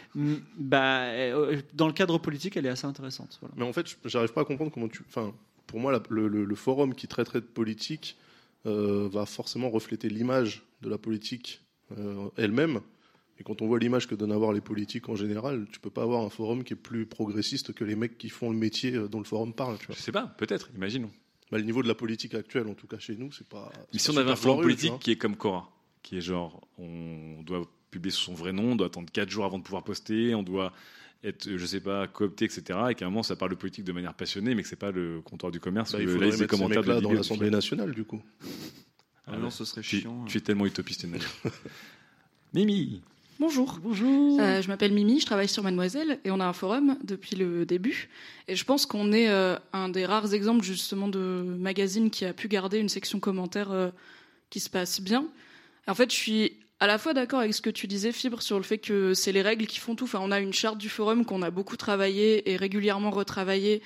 Bah, euh, dans le cadre politique, elle est assez intéressante. Voilà. Mais en fait, j'arrive pas à comprendre comment tu. Enfin, pour moi, la- le, le- le forum qui traiterait de politique euh, va forcément refléter l'image de la politique euh, elle-même. Et quand on voit l'image que donnent avoir les politiques en général, tu peux pas avoir un forum qui est plus progressiste que les mecs qui font le métier euh, dont le forum parle. Tu vois. Je sais pas, peut-être, imaginons. Bah, le niveau de la politique actuelle, en tout cas chez nous, c'est pas. Mais si on avait un forum glorieux, politique qui est comme Cora, qui est genre, on doit publier sous son vrai nom, on doit attendre 4 jours avant de pouvoir poster, on doit être, je sais pas, coopté, etc. Et qu'à un moment, ça parle de politique de manière passionnée, mais que c'est pas le comptoir du commerce Bah, il faudrait liste des commentaires de mecs-là dans l'Assemblée nationale, du coup. Ah non, ce serait tu, chiant. Tu es tellement utopiste. *laughs* Mimi Bonjour. Bonjour. Euh, je m'appelle Mimi, je travaille sur Mademoiselle et on a un forum depuis le début. Et je pense qu'on est euh, un des rares exemples justement de magazine qui a pu garder une section commentaires euh, qui se passe bien. En fait, je suis à la fois d'accord avec ce que tu disais, Fibre, sur le fait que c'est les règles qui font tout. Enfin, on a une charte du forum qu'on a beaucoup travaillé et régulièrement retravaillé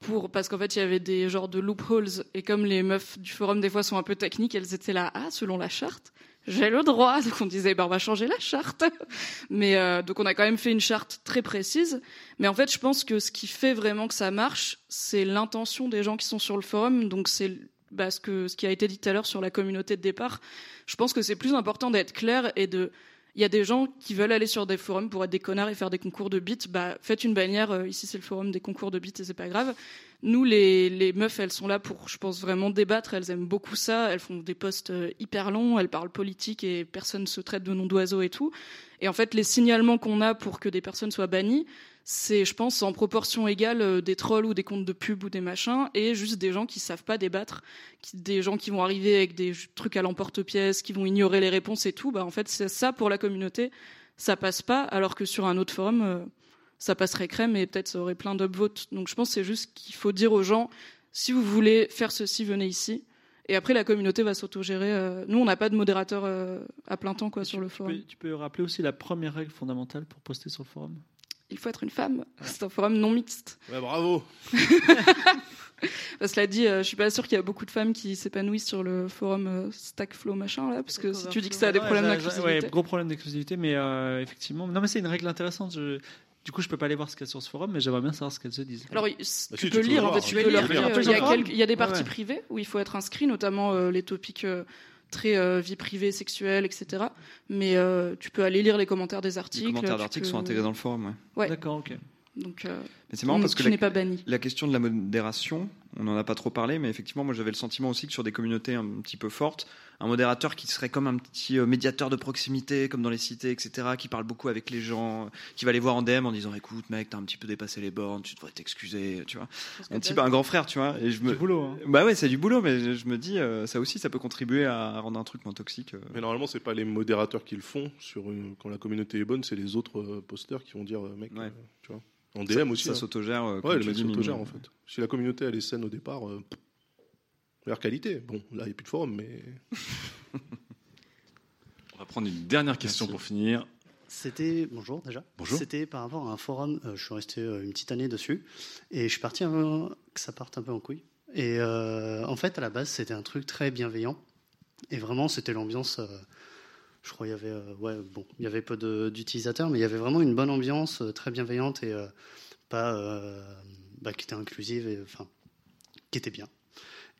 pour parce qu'en fait il y avait des genres de loopholes. Et comme les meufs du forum des fois sont un peu techniques, elles étaient là ah selon la charte j'ai le droit. *laughs* Donc on disait bah on va changer la charte. *laughs* Mais euh, donc on a quand même fait une charte très précise. Mais en fait je pense que ce qui fait vraiment que ça marche c'est l'intention des gens qui sont sur le forum. Donc c'est bah, ce que ce qui a été dit tout à l'heure sur la communauté de départ je pense que c'est plus important d'être clair et de il y a des gens qui veulent aller sur des forums pour être des connards et faire des concours de bits. Bah, faites une bannière. euh, ici, c'est le forum des concours de bits et c'est pas grave. Nous, les, les meufs, elles sont là pour, je pense, vraiment débattre. Elles aiment beaucoup ça. Elles font des posts euh, hyper longs. Elles parlent politique et personne se traite de nom d'oiseau et tout. Et en fait, les signalements qu'on a pour que des personnes soient bannies, c'est, je pense, en proportion égale euh, des trolls ou des comptes de pub ou des machins, et juste des gens qui savent pas débattre, qui- des gens qui vont arriver avec des trucs à l'emporte-pièce, qui vont ignorer les réponses et tout. Bah, en fait, c'est ça pour la communauté, ça passe pas, alors que sur un autre forum, euh, ça passerait crème et peut-être ça aurait plein d'upvotes. Donc je pense c'est juste qu'il faut dire aux gens, si vous voulez faire ceci, venez ici. Et après, la communauté va s'autogérer. euh, Nous, on n'a pas de modérateur à plein temps quoi, sur le forum. Tu peux, tu peux rappeler aussi la première règle fondamentale pour poster sur le forum? Il faut être une femme. *laughs* C'est un forum non mixte. Ouais, bravo. Cela dit, euh, je suis pas sûre qu'il y a beaucoup de femmes qui s'épanouissent sur le forum euh, Stackflow machin là, parce que si tu dis que ça a des Ouais, problèmes d'inclusivité. Ouais, gros problème d'exclusivité, mais euh, effectivement. Non, mais c'est une règle intéressante. Je- Du coup, je peux pas aller voir ce qu'il y a sur ce forum, mais j'aimerais bien savoir ce qu'elles se disent. Alors, il- Bah tu si, peux lire, en fait, tu peux lire. Il y a, des parties Ouais, ouais. privées où il faut être inscrit, notamment euh, les topics euh, très euh, vie privée, sexuelle, etc. Mais euh, tu peux aller lire les commentaires des articles. Les commentaires d'articles peux- sont intégrés dans le forum, ouais. Ouais. D'accord, ok. Donc, euh, Mais c'est marrant on- parce que tu la, n'es pas banni. la question de la modération, on n'en a pas trop parlé, mais effectivement, moi j'avais le sentiment aussi que sur des communautés un petit peu fortes, un modérateur qui serait comme un petit euh, médiateur de proximité, comme dans les cités, etc., qui parle beaucoup avec les gens, qui va les voir en DM en disant écoute, mec, t'as un petit peu dépassé les bornes, tu devrais t'excuser, tu vois. Un type, un grand frère, tu vois. Et je me... Du boulot, hein. Bah ouais, c'est du boulot, mais je- me dis, euh, ça aussi, ça peut contribuer à rendre un truc moins toxique. euh. Mais normalement, c'est pas les modérateurs qui le font. Sur une- Quand la communauté est bonne, c'est les autres euh, posters qui vont dire, euh, mec, euh, tu vois. En Ça- DM aussi. ça hein. s'autogère, euh, ouais, le mec s'autogère en fait. Si la communauté elle est saine au départ, euh, meilleure qualité. Bon, là, il n'y a plus de forum, mais. *laughs* On va prendre une dernière question pour finir. C'était bonjour déjà. Bonjour. C'était par rapport à un forum. euh, je suis resté euh, une petite année dessus et je suis parti avant que ça parte un peu en couille. Et euh, en fait, à la base, c'était un truc très bienveillant et vraiment, c'était l'ambiance. euh, je crois il y avait euh, ouais bon, il y avait peu de- d'utilisateurs, mais il y avait vraiment une bonne ambiance, euh, très bienveillante et euh, pas euh, bah, qui était inclusive et enfin qui était bien.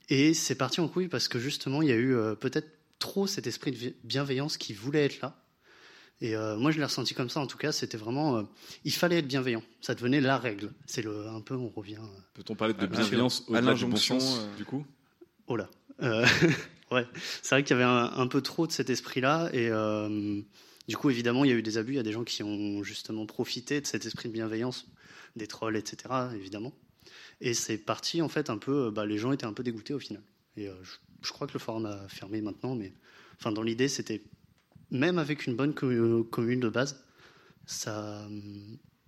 Et c'est parti en couille parce que justement, il y a eu euh, peut-être trop cet esprit de bienveillance qui voulait être là. Et euh, moi, je l'ai ressenti comme ça. En tout cas, c'était vraiment, euh, il fallait être bienveillant. Ça devenait la règle. C'est le, un peu, on revient. euh, Peut-on parler de bienveillance à au-delà du bon sens, euh, du coup? Oh là. Euh, *laughs* ouais, c'est vrai qu'il y avait un, un peu trop de cet esprit-là. Et euh, du coup, évidemment, il y a eu des abus. Il y a des gens qui ont justement profité de cet esprit de bienveillance, des trolls, etc., évidemment. Et c'est parti, en fait, un peu. euh, Bah, les gens étaient un peu dégoûtés au final. Et euh, je, je crois que le forum a fermé maintenant, mais enfin, dans l'idée, c'était même avec une bonne co- commune de base, ça,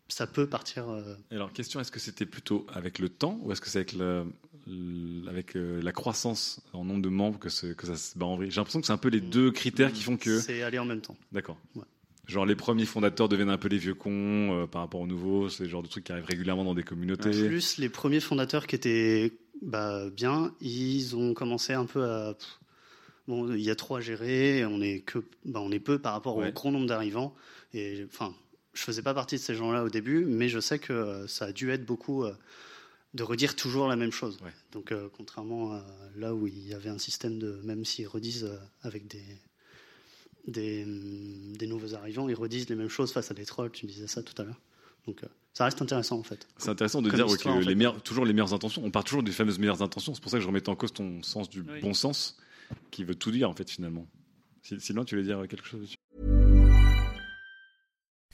ça peut partir. euh, Alors, question est-ce que c'était plutôt avec le temps ou est-ce que c'est avec, le- le- avec euh, la croissance en nombre de membres que, ce- que ça se bat en vrille? J'ai l'impression que c'est un peu les deux critères qui font que. C'est aller en même temps. D'accord. Ouais. Genre les premiers fondateurs deviennent un peu les vieux cons euh, par rapport aux nouveaux, c'est le genre de trucs qui arrivent régulièrement dans des communautés. Plus les premiers fondateurs qui étaient bah, bien, ils ont commencé un peu à. Bon, il y a trop à gérer, on est, que, bah, on est peu par rapport Ouais. au grand nombre d'arrivants. Et enfin, je faisais pas partie de ces gens-là au début, mais je sais que euh, ça a dû être beaucoup euh, de redire toujours la même chose. Donc, euh, contrairement à là où il y avait un système de. Même s'ils redisent avec des. Des, hum, des nouveaux arrivants, ils redisent les mêmes choses face à des trolls, tu disais ça tout à l'heure. Donc euh, ça reste intéressant en fait. C'est intéressant de Comme dire que en fait. les meilleures, toujours les meilleures intentions. On part toujours des fameuses meilleures intentions. C'est pour ça que je remettais en cause ton sens du Oui. bon sens, qui veut tout dire en fait finalement. Sinon, tu voulais dire quelque chose dessus?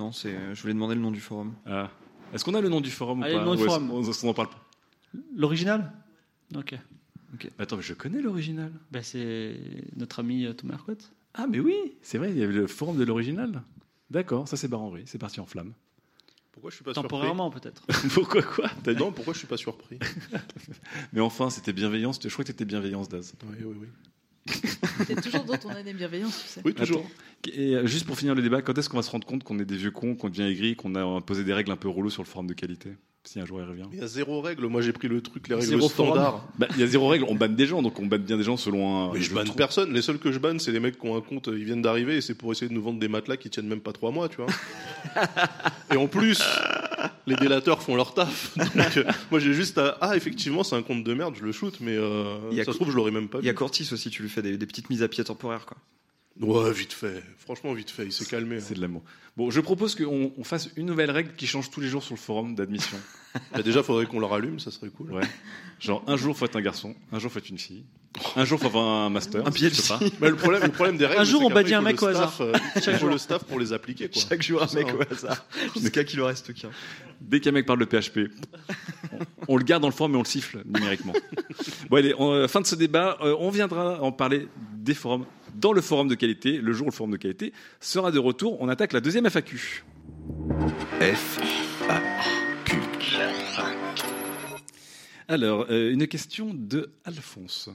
Non, c'est. Je voulais demander le nom du forum. Ah. Est-ce qu'on a le nom du forum Allez, ou le nom du forum. qu'on- est-ce qu'on en parle pas L'original? Ok. Attends, mais je connais l'original. Ben, c'est notre ami euh, Thomas Arcot. Ah, mais oui, c'est vrai, il y avait le forum de l'original. D'accord, ça c'est barre en c'est parti en flamme. Pourquoi je suis pas Temporairement, peut-être. *laughs* pourquoi quoi? T'as Non, pourquoi je suis pas surpris? *laughs* Mais enfin, c'était bienveillance. Je crois que t'étais bienveillance, Daz. Oui, oui, oui. *laughs* T'es toujours dans ton année de bienveillance, tu sais. Attends. Et euh, juste pour finir le débat, quand est-ce qu'on va se rendre compte qu'on est des vieux cons, qu'on devient aigri, qu'on a imposé des règles un peu relou sur le forum de qualité Si un jour il revient? Il y a zéro règle. Moi, j'ai pris le truc, les règles standards. Bah, Il y a zéro règle, on banne des gens, donc on banne bien des gens selon un. Mais je banne personne. Les seuls que je banne, c'est les mecs qui ont un compte, ils viennent d'arriver et c'est pour essayer de nous vendre des matelas qui tiennent même pas trois mois, tu vois. *laughs* et en plus, les délateurs font leur taf. *laughs* Donc, euh, moi, j'ai juste à... Ah, effectivement, c'est un compte de merde, je le shoot, mais euh, ça se trouve, je l'aurais même pas Il y a. Cortis aussi, tu lui fais des, des petites mises à pied temporaires, quoi. Ouais, vite fait. Franchement, vite fait. Il s'est calmé. hein. C'est de l'amour. Bon, je propose qu'on on fasse une nouvelle règle qui change tous les jours sur le forum d'admission. *laughs* Bah, déjà, faudrait qu'on le rallume, ça serait cool. Ouais. Genre, un jour, faut être un garçon, un jour, faut être une fille, un jour, faut avoir un master. Un je sais PhD. pas. Mais le problème, le problème des règles, Un jour, on bannit un il mec le au hasard. staff, euh, Chaque il faut jour. le staff pour les appliquer. Quoi. Chaque jour, un ça, mec hein. au *laughs* hasard. Jusqu'à qu'il en reste qu'un. Dès qu'un mec parle de PHP, on, on le garde dans le forum, mais on le siffle numériquement. *laughs* Bon, allez, on- euh, fin de ce débat. Euh, on viendra en parler des forums dans le forum de qualité, le jour où le forum de qualité sera de retour. On attaque la deuxième FAQ. F A Q. Alors, euh, une question de Alphonse.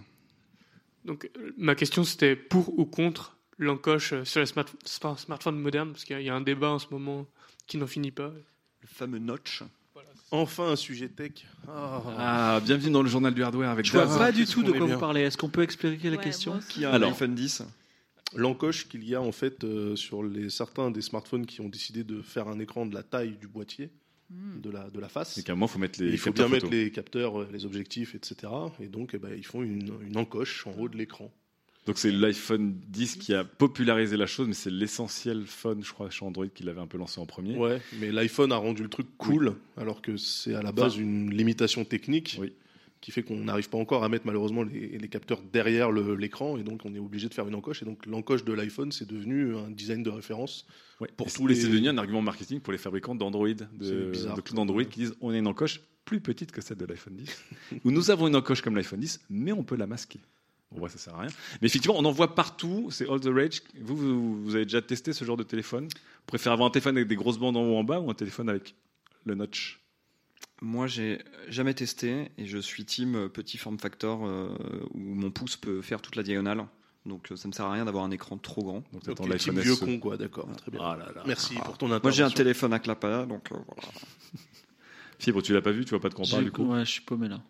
Donc, euh, ma question, c'était pour ou contre l'encoche euh, sur les smart- smartphones modernes, parce qu'il y a- un débat en ce moment qui n'en finit pas. Le fameux notch. Enfin un sujet tech. Ah. Ah, bienvenue dans le journal du hardware avec Je vois Daz. pas du tout de quoi vous parlez. Est-ce qu'on peut expliquer la Ouais, question moi aussi. Qui a un Alors. iPhone 10 L'encoche qu'il y a en fait euh, sur les, certains des smartphones qui ont décidé de faire un écran de la taille du boîtier. De, la, de la face. Et qu'à un moment, faut mettre les il faut capteurs bien mettre les capteurs, euh, les objectifs, etc. Et donc, eh ben, ils font une, une encoche en haut de l'écran. Donc c'est l'iPhone 10 qui a popularisé la chose, mais c'est l'essentiel phone, je crois, chez Android qui l'avait un peu lancé en premier. Ouais, mais l'iPhone a rendu le truc cool, alors que c'est à la base Enfin, une limitation technique qui fait qu'on n'arrive pas encore à mettre malheureusement les, les capteurs derrière l'écran, et donc on est obligé de faire une encoche. Et donc l'encoche de l'iPhone, c'est devenu un design de référence pour Et tous les. c'est devenu un argument marketing pour les fabricants d'Android, de, bizarre. de clés d'Android qui disent on a une encoche plus petite que celle de l'iPhone 10, *laughs* ou nous avons une encoche comme l'iPhone 10, mais on peut la masquer. Bon, ouais, ça sert à rien. Mais effectivement, on en voit partout, c'est all the rage. Vous, vous, vous avez déjà testé ce genre de téléphone? Vous préférez avoir un téléphone avec des grosses bandes en haut en bas ou un téléphone avec le notch? Moi, j'ai jamais testé et je suis team petit form factor euh, où mon pouce peut faire toute la diagonale. Donc euh, ça ne sert à rien d'avoir un écran trop grand. Donc l'iPhone team vieux SE. con, quoi, d'accord, très bien. Ah là là. Merci pour ton Moi, j'ai un intervention. téléphone à clapet, donc euh, voilà. *laughs* Fibre, tu l'as pas vu, tu vois pas de quoi on parle J'ai- du coup Ouais, je suis paumé là.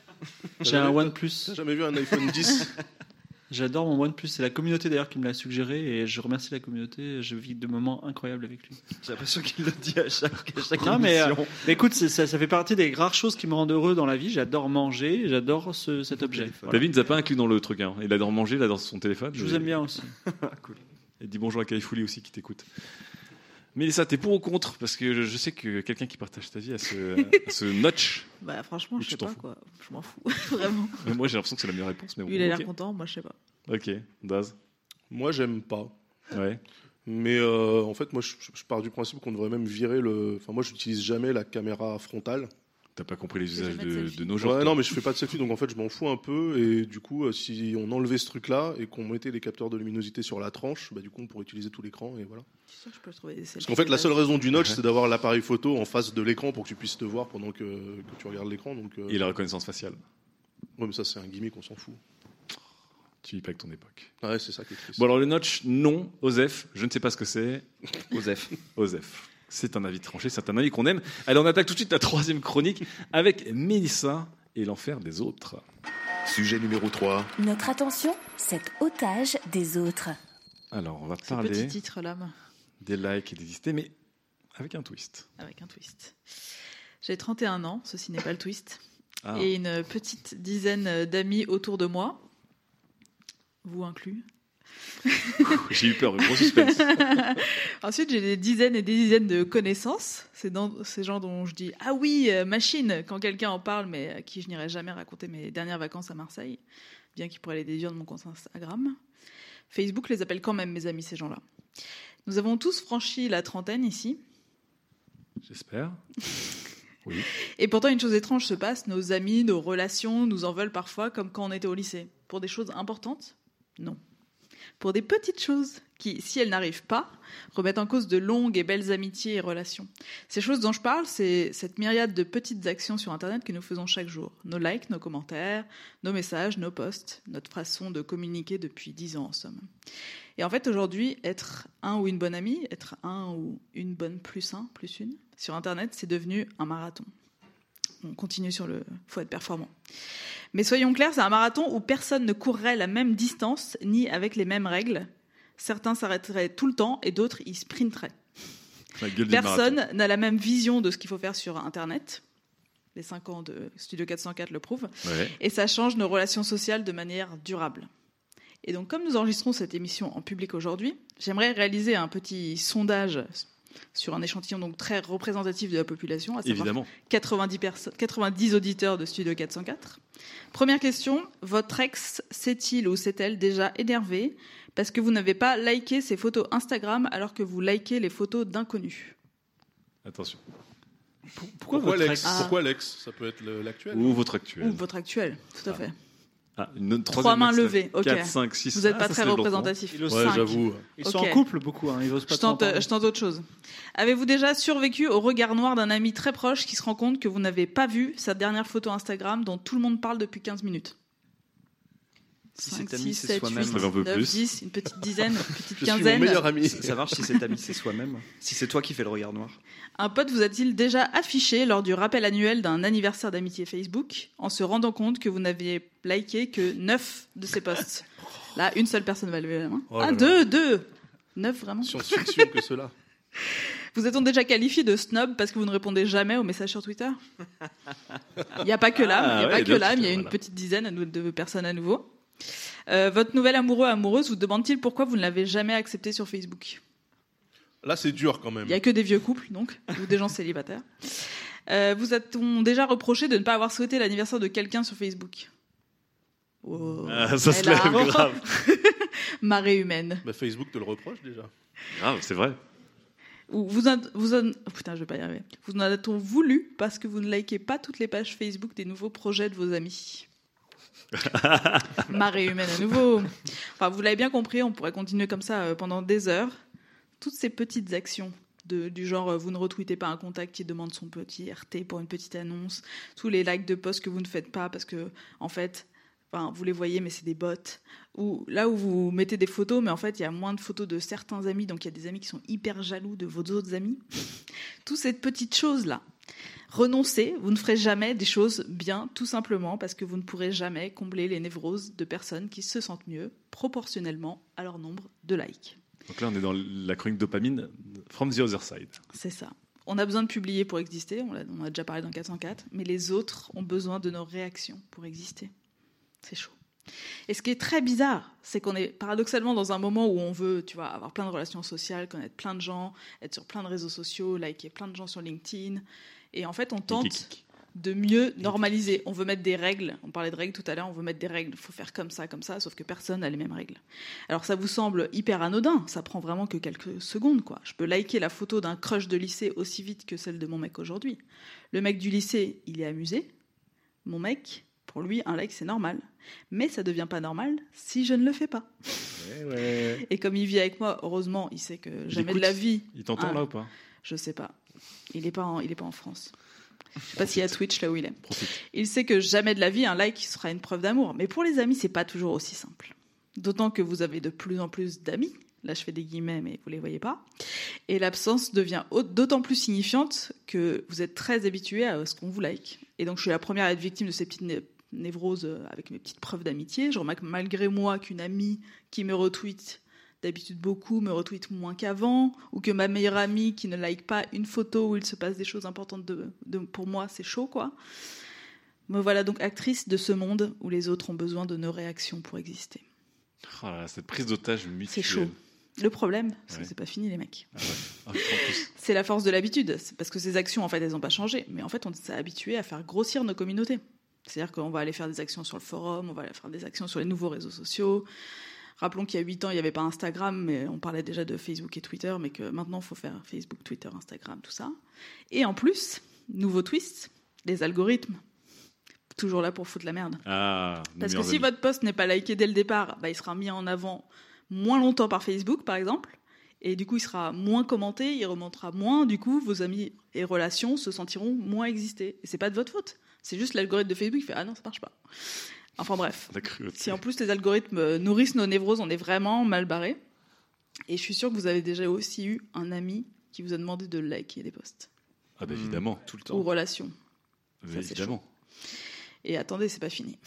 *laughs* J'ai un OnePlus. t'as jamais vu un iPhone 10 *laughs* J'adore mon OnePlus. C'est la communauté d'ailleurs qui me l'a suggéré et je remercie la communauté. Je vis de moments incroyables avec lui. J'ai l'impression qu'il le dit à chaque, à chaque Non, mais, euh, mais écoute, ça, ça fait partie des rares choses qui me rendent heureux dans la vie. J'adore manger, j'adore ce- cet objet. Voilà. David nous a pas inclus dans le truc. Hein. Il adore manger, il adore son téléphone. Je vous aime bien aussi. *laughs* cool. Et dis bonjour à Kaifouli aussi qui t'écoute. Mélissa, t'es pour ou contre? Parce que je, sais que quelqu'un qui partage ta vie a ce, a ce *laughs* notch. Bah franchement, je sais pas fous quoi. Je m'en fous, *laughs* vraiment. Mais moi, j'ai l'impression que c'est la meilleure réponse. Mais bon, Lui, il a l'air content, moi je sais pas. Ok, Daz. Moi, j'aime pas. Ouais. Mais euh, en fait, moi, je, je pars du principe qu'on devrait même virer le. Enfin, moi, j'utilise jamais la caméra frontale. T'as pas compris les usages de nos jours. Ouais, non, mais je fais pas de selfie, donc en fait, je m'en fous un peu. Et du coup, euh, si on enlevait ce truc-là et qu'on mettait les capteurs de luminosité sur la tranche, bah, du coup, on pourrait utiliser tout l'écran et voilà. Je suis sûr que je peux trouver des Parce qu'en fait, la seule raison du notch, *laughs* c'est d'avoir l'appareil photo en face de l'écran pour que tu puisses te voir pendant que, que tu regardes l'écran. Donc, euh, Et la reconnaissance faciale. Ouais, mais ça, c'est un gimmick, on s'en fout. Tu vis pas avec ton époque. Ouais, c'est ça qui est triste. Bon, alors le notch, non. Osef, je ne sais pas ce que c'est. *laughs* Osef. Osef. C'est un avis tranché, c'est un avis qu'on aime. Allez, on attaque tout de suite la troisième chronique avec Mélissa et l'enfer des autres. Sujet numéro 3. Notre attention, cet otage des autres. Alors, on va Ce parler petit titre l'âme, des likes et des listés, mais avec un twist. avec un twist. J'ai 31 ans, ceci n'est pas le twist. Ah. Et une petite dizaine d'amis autour de moi, vous inclus. J'ai eu peur, gros suspense. *laughs* Ensuite, j'ai des dizaines et des dizaines de connaissances. C'est dans ces gens dont je dis Ah oui, euh, machine, quand quelqu'un en parle, mais à qui je n'irai jamais raconter mes dernières vacances à Marseille, bien qu'ils pourraient les déduire de mon compte Instagram. Facebook les appelle quand même mes amis, ces gens-là. Nous avons tous franchi la trentaine ici. J'espère. *laughs* Oui. Et pourtant, une chose étrange se passe. Nos amis, nos relations nous en veulent parfois, comme quand on était au lycée. Pour des choses importantes Non. Pour des petites choses qui, si elles n'arrivent pas, remettent en cause de longues et belles amitiés et relations. Ces choses dont je parle, c'est cette myriade de petites actions sur Internet que nous faisons chaque jour. Nos likes, nos commentaires, nos messages, nos posts, notre façon de communiquer depuis dix ans en somme. Et en fait, aujourd'hui, être un ou une bonne amie, être un ou une bonne plus un, plus une, sur Internet, c'est devenu un marathon. On continue sur le faut être performant. Mais soyons clairs, c'est un marathon où personne ne courrait la même distance ni avec les mêmes règles. Certains s'arrêteraient tout le temps et d'autres y sprinteraient. Personne n'a la même vision de ce qu'il faut faire sur Internet. Les 5 ans de Studio 404 le prouvent. Ouais. Et ça change nos relations sociales de manière durable. Et donc, comme nous enregistrons cette émission en public aujourd'hui, j'aimerais réaliser un petit sondage sur un échantillon donc très représentatif de la population, à savoir Évidemment. 90, perso- 90 auditeurs de Studio 404. Première question, votre ex s'est-il ou s'est-elle déjà énervé parce que vous n'avez pas liké ses photos Instagram alors que vous likez les photos d'inconnus? Attention. Pourquoi, votre l'ex ex? Pourquoi l'ex? Ça peut être l'actuel. Ou votre actuel. Ou votre actuel, tout à fait. Ah, une Trois mains levées, ok. 4, 5, 6. Vous n'êtes Ah, pas très représentatif. Ils Ouais, cinq. j'avoue. Ils sont en couple beaucoup, hein, ils osent pas Je tente, parler. je tente autre chose. Avez-vous déjà survécu au regard noir d'un ami très proche qui se rend compte que vous n'avez pas vu sa dernière photo Instagram dont tout le monde parle depuis 15 minutes? Si 5, cet ami, 6, c'est 7, soi-même. 8, Ça va un peu 9, plus. 10, une petite dizaine, une petite *laughs* Je suis mon quinzaine. meilleur ami. Ça marche si cet ami c'est soi-même. Si c'est toi qui fais le regard noir. Un pote vous a-t-il déjà affiché lors du rappel annuel d'un anniversaire d'amitié Facebook en se rendant compte que vous n'aviez liké que 9 de ses posts? Là, une seule personne va lever la main. Oh là ah, là. deux, deux 9 vraiment Science-fiction que cela. *laughs* Vous êtes-on déjà qualifié de snob parce que vous ne répondez jamais aux messages sur Twitter? *laughs* Il n'y a pas que l'âme, il n'y a ouais, pas que l'âme, il y a une voilà. petite dizaine de personnes à nouveau. Euh, votre nouvel amoureux amoureuse vous demande-t-il pourquoi vous ne l'avez jamais accepté sur Facebook? Là, c'est dur quand même. Il n'y a que des vieux couples, donc, ou des gens *laughs* célibataires. Euh, vous a-t-on déjà reproché de ne pas avoir souhaité l'anniversaire de quelqu'un sur Facebook? Oh, Ah, ça se elle a- lève grave. *laughs* Marée humaine. Bah, Facebook te le reproche déjà. Grave, c'est vrai. Ou vous en, vous en- oh, putain, je vais pas y arriver. Vous en a-t-on voulu parce que vous ne likez pas toutes les pages Facebook des nouveaux projets de vos amis? *laughs* Marée humaine à nouveau. Enfin, vous l'avez bien compris, on pourrait continuer comme ça euh, pendant des heures. Toutes ces petites actions du genre euh, vous ne retweetez pas un contact qui demande son petit RT pour une petite annonce, tous les likes de posts que vous ne faites pas parce que en fait, enfin, vous les voyez mais c'est des bots. Ou là où vous mettez des photos, mais en fait il y a moins de photos de certains amis, donc il y a des amis qui sont hyper jaloux de vos autres amis. Toutes ces petites choses là. Renoncez, vous ne ferez jamais des choses bien, tout simplement parce que vous ne pourrez jamais combler les névroses de personnes qui se sentent mieux proportionnellement à leur nombre de likes. Donc là, on est dans la chronique dopamine from the other side. C'est ça. On a besoin de publier pour exister, on, on a déjà parlé dans 404, mais les autres ont besoin de nos réactions pour exister. C'est chaud. Et ce qui est très bizarre, c'est qu'on est paradoxalement dans un moment où on veut, tu vois, avoir plein de relations sociales, connaître plein de gens, être sur plein de réseaux sociaux, liker plein de gens sur LinkedIn. Et en fait, on tente de mieux normaliser. On veut mettre des règles. On parlait de règles tout à l'heure. On veut mettre des règles. Il faut faire comme ça, comme ça. Sauf que personne n'a les mêmes règles. Alors ça vous semble hyper anodin. Ça prend vraiment que quelques secondes, quoi. Je peux liker la photo d'un crush de lycée aussi vite que celle de mon mec aujourd'hui. Le mec du lycée, il est amusé. Mon mec, pour lui, un like c'est normal. Mais ça devient pas normal si je ne le fais pas. Et comme il vit avec moi, heureusement, il sait que jamais de la vie. Il t'entend un- là ou pas? Je sais pas. Il n'est pas, en- il est pas en France. Je sais pas s'il y a Twitch là où il est. Il sait que jamais de la vie un like sera une preuve d'amour. Mais pour les amis, c'est pas toujours aussi simple. D'autant que vous avez de plus en plus d'amis. Là, je fais des guillemets, mais vous les voyez pas. Et l'absence devient au- d'autant plus signifiante que vous êtes très habitué à ce qu'on vous like. Et donc, je suis la première à être victime de ces petites né- névroses euh, avec mes petites preuves d'amitié. Je remarque malgré moi qu'une amie qui me retweet d'habitude beaucoup me retweet moins qu'avant, ou que ma meilleure amie qui ne like pas une photo où il se passe des choses importantes de, de- pour moi, c'est chaud, quoi. Me voilà donc actrice de ce monde où les autres ont besoin de nos réactions pour exister. Oh là cette prise d'otage mutuelle. C'est chaud. Le problème, c'est Ouais. que c'est pas fini, les mecs. Ah ouais. Ah, plus. *laughs* C'est la force de l'habitude. Parce que ces actions, en fait, elles n'ont pas changé. Mais en fait, on s'est habitué à faire grossir nos communautés. C'est-à-dire qu'on va aller faire des actions sur le forum, on va aller faire des actions sur les nouveaux réseaux sociaux. Rappelons qu'il y a 8 ans, il n'y avait pas Instagram, mais on parlait déjà de Facebook et Twitter, mais que maintenant, il faut faire Facebook, Twitter, Instagram, tout ça. Et en plus, nouveau twist, les algorithmes. Toujours là pour foutre la merde. Ah, Parce que si votre post n'est pas liké dès le départ, bah, il sera mis en avant moins longtemps par Facebook, par exemple. Et du coup, il sera moins commenté, il remontera moins. Du coup, vos amis et relations se sentiront moins exister. Et c'est pas de votre faute. C'est juste l'algorithme de Facebook qui fait Ah non, ça marche pas. Enfin bref. La cruauté. Si en plus les algorithmes euh, nourrissent nos névroses, on est vraiment mal barré. Et je suis sûre que vous avez déjà aussi eu un ami qui vous a demandé de liker des posts. Ah bah évidemment, tout le Ou relations. Ça, évidemment. Et attendez, c'est pas fini. *laughs*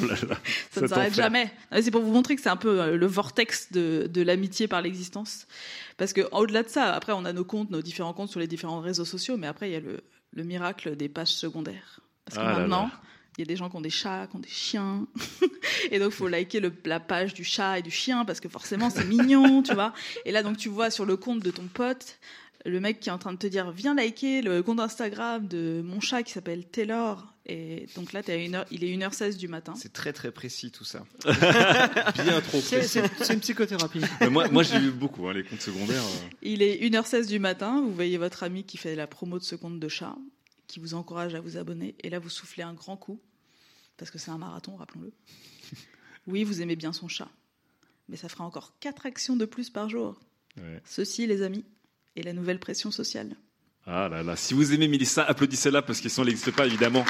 Oh là là, Ça ne s'arrête jamais. C'est pour vous montrer que c'est un peu euh, le vortex de, de l'amitié par l'existence. Parce que au-delà de ça, après, on a nos comptes, nos différents comptes sur les différents réseaux sociaux, mais après, il y a le, le miracle des pages secondaires. Parce que Ah là maintenant, là. Il y a des gens qui ont des chats, qui ont des chiens. *laughs* et donc, il faut liker le- la page du chat et du chien, parce que forcément, c'est mignon, *laughs* tu vois. Et là, donc, tu vois sur le compte de ton pote, le mec qui est en train de te dire viens liker le compte Instagram de mon chat qui s'appelle Taylor. Et donc là, t'es à une heure, il est 1h16 du matin. C'est très très précis tout ça. *laughs* Bien trop C'est- précis. c'est- c'est une psychothérapie. Mais moi, moi j'ai eu beaucoup, hein, les comptes secondaires. euh. Il est 1h16 du matin, vous voyez votre ami qui fait la promo de ce compte de chat, qui vous encourage à vous abonner, et là vous soufflez un grand coup, parce que c'est un marathon, rappelons-le. *laughs* Oui, vous aimez bien son chat, mais ça fera encore 4 actions de plus par jour. Ouais. Ceci, les amis, est la nouvelle pression sociale. Ah là là, si vous aimez Mélissa, applaudissez-la parce que sinon elle n'existe pas évidemment.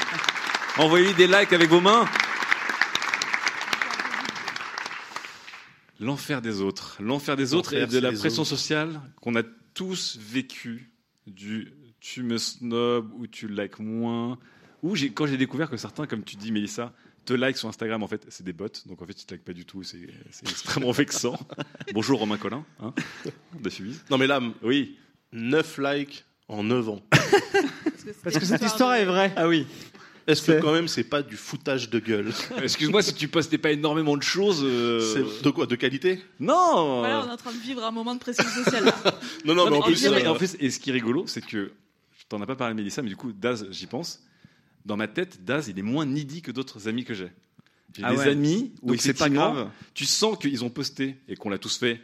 Envoyez-lui des likes avec vos mains. L'enfer des autres. L'enfer des autres et de la pression autres. sociale qu'on a tous vécu du tu me snob ou tu likes moins. Ou quand j'ai découvert que certains, comme tu dis, Mélissa, te like sur Instagram, en fait, c'est des bots. Donc en fait, ils te like pas du tout. C'est *laughs* extrêmement vexant. Bonjour Romain Collin. Hein de. Non mais là, oui. 9 likes en 9 ans. Parce que cette histoire est vraie. Ah oui. Est-ce que quand même c'est pas du foutage de gueule? *laughs* Excuse-moi si tu postais pas énormément de choses. euh, de quoi? De qualité? Non Voilà, on est en train de vivre un moment de pression sociale. *laughs* là. Non, non, mais en plus, euh, en plus, et ce qui est rigolo, c'est que je t'en ai pas parlé, Mélissa, mais du coup, Daz, j'y pense. Dans ma tête, Daz, il est moins needy que d'autres amis que j'ai. J'ai Ah des ouais. amis où c'est pas grave. Tu sens qu'ils ont posté et qu'on l'a tous fait.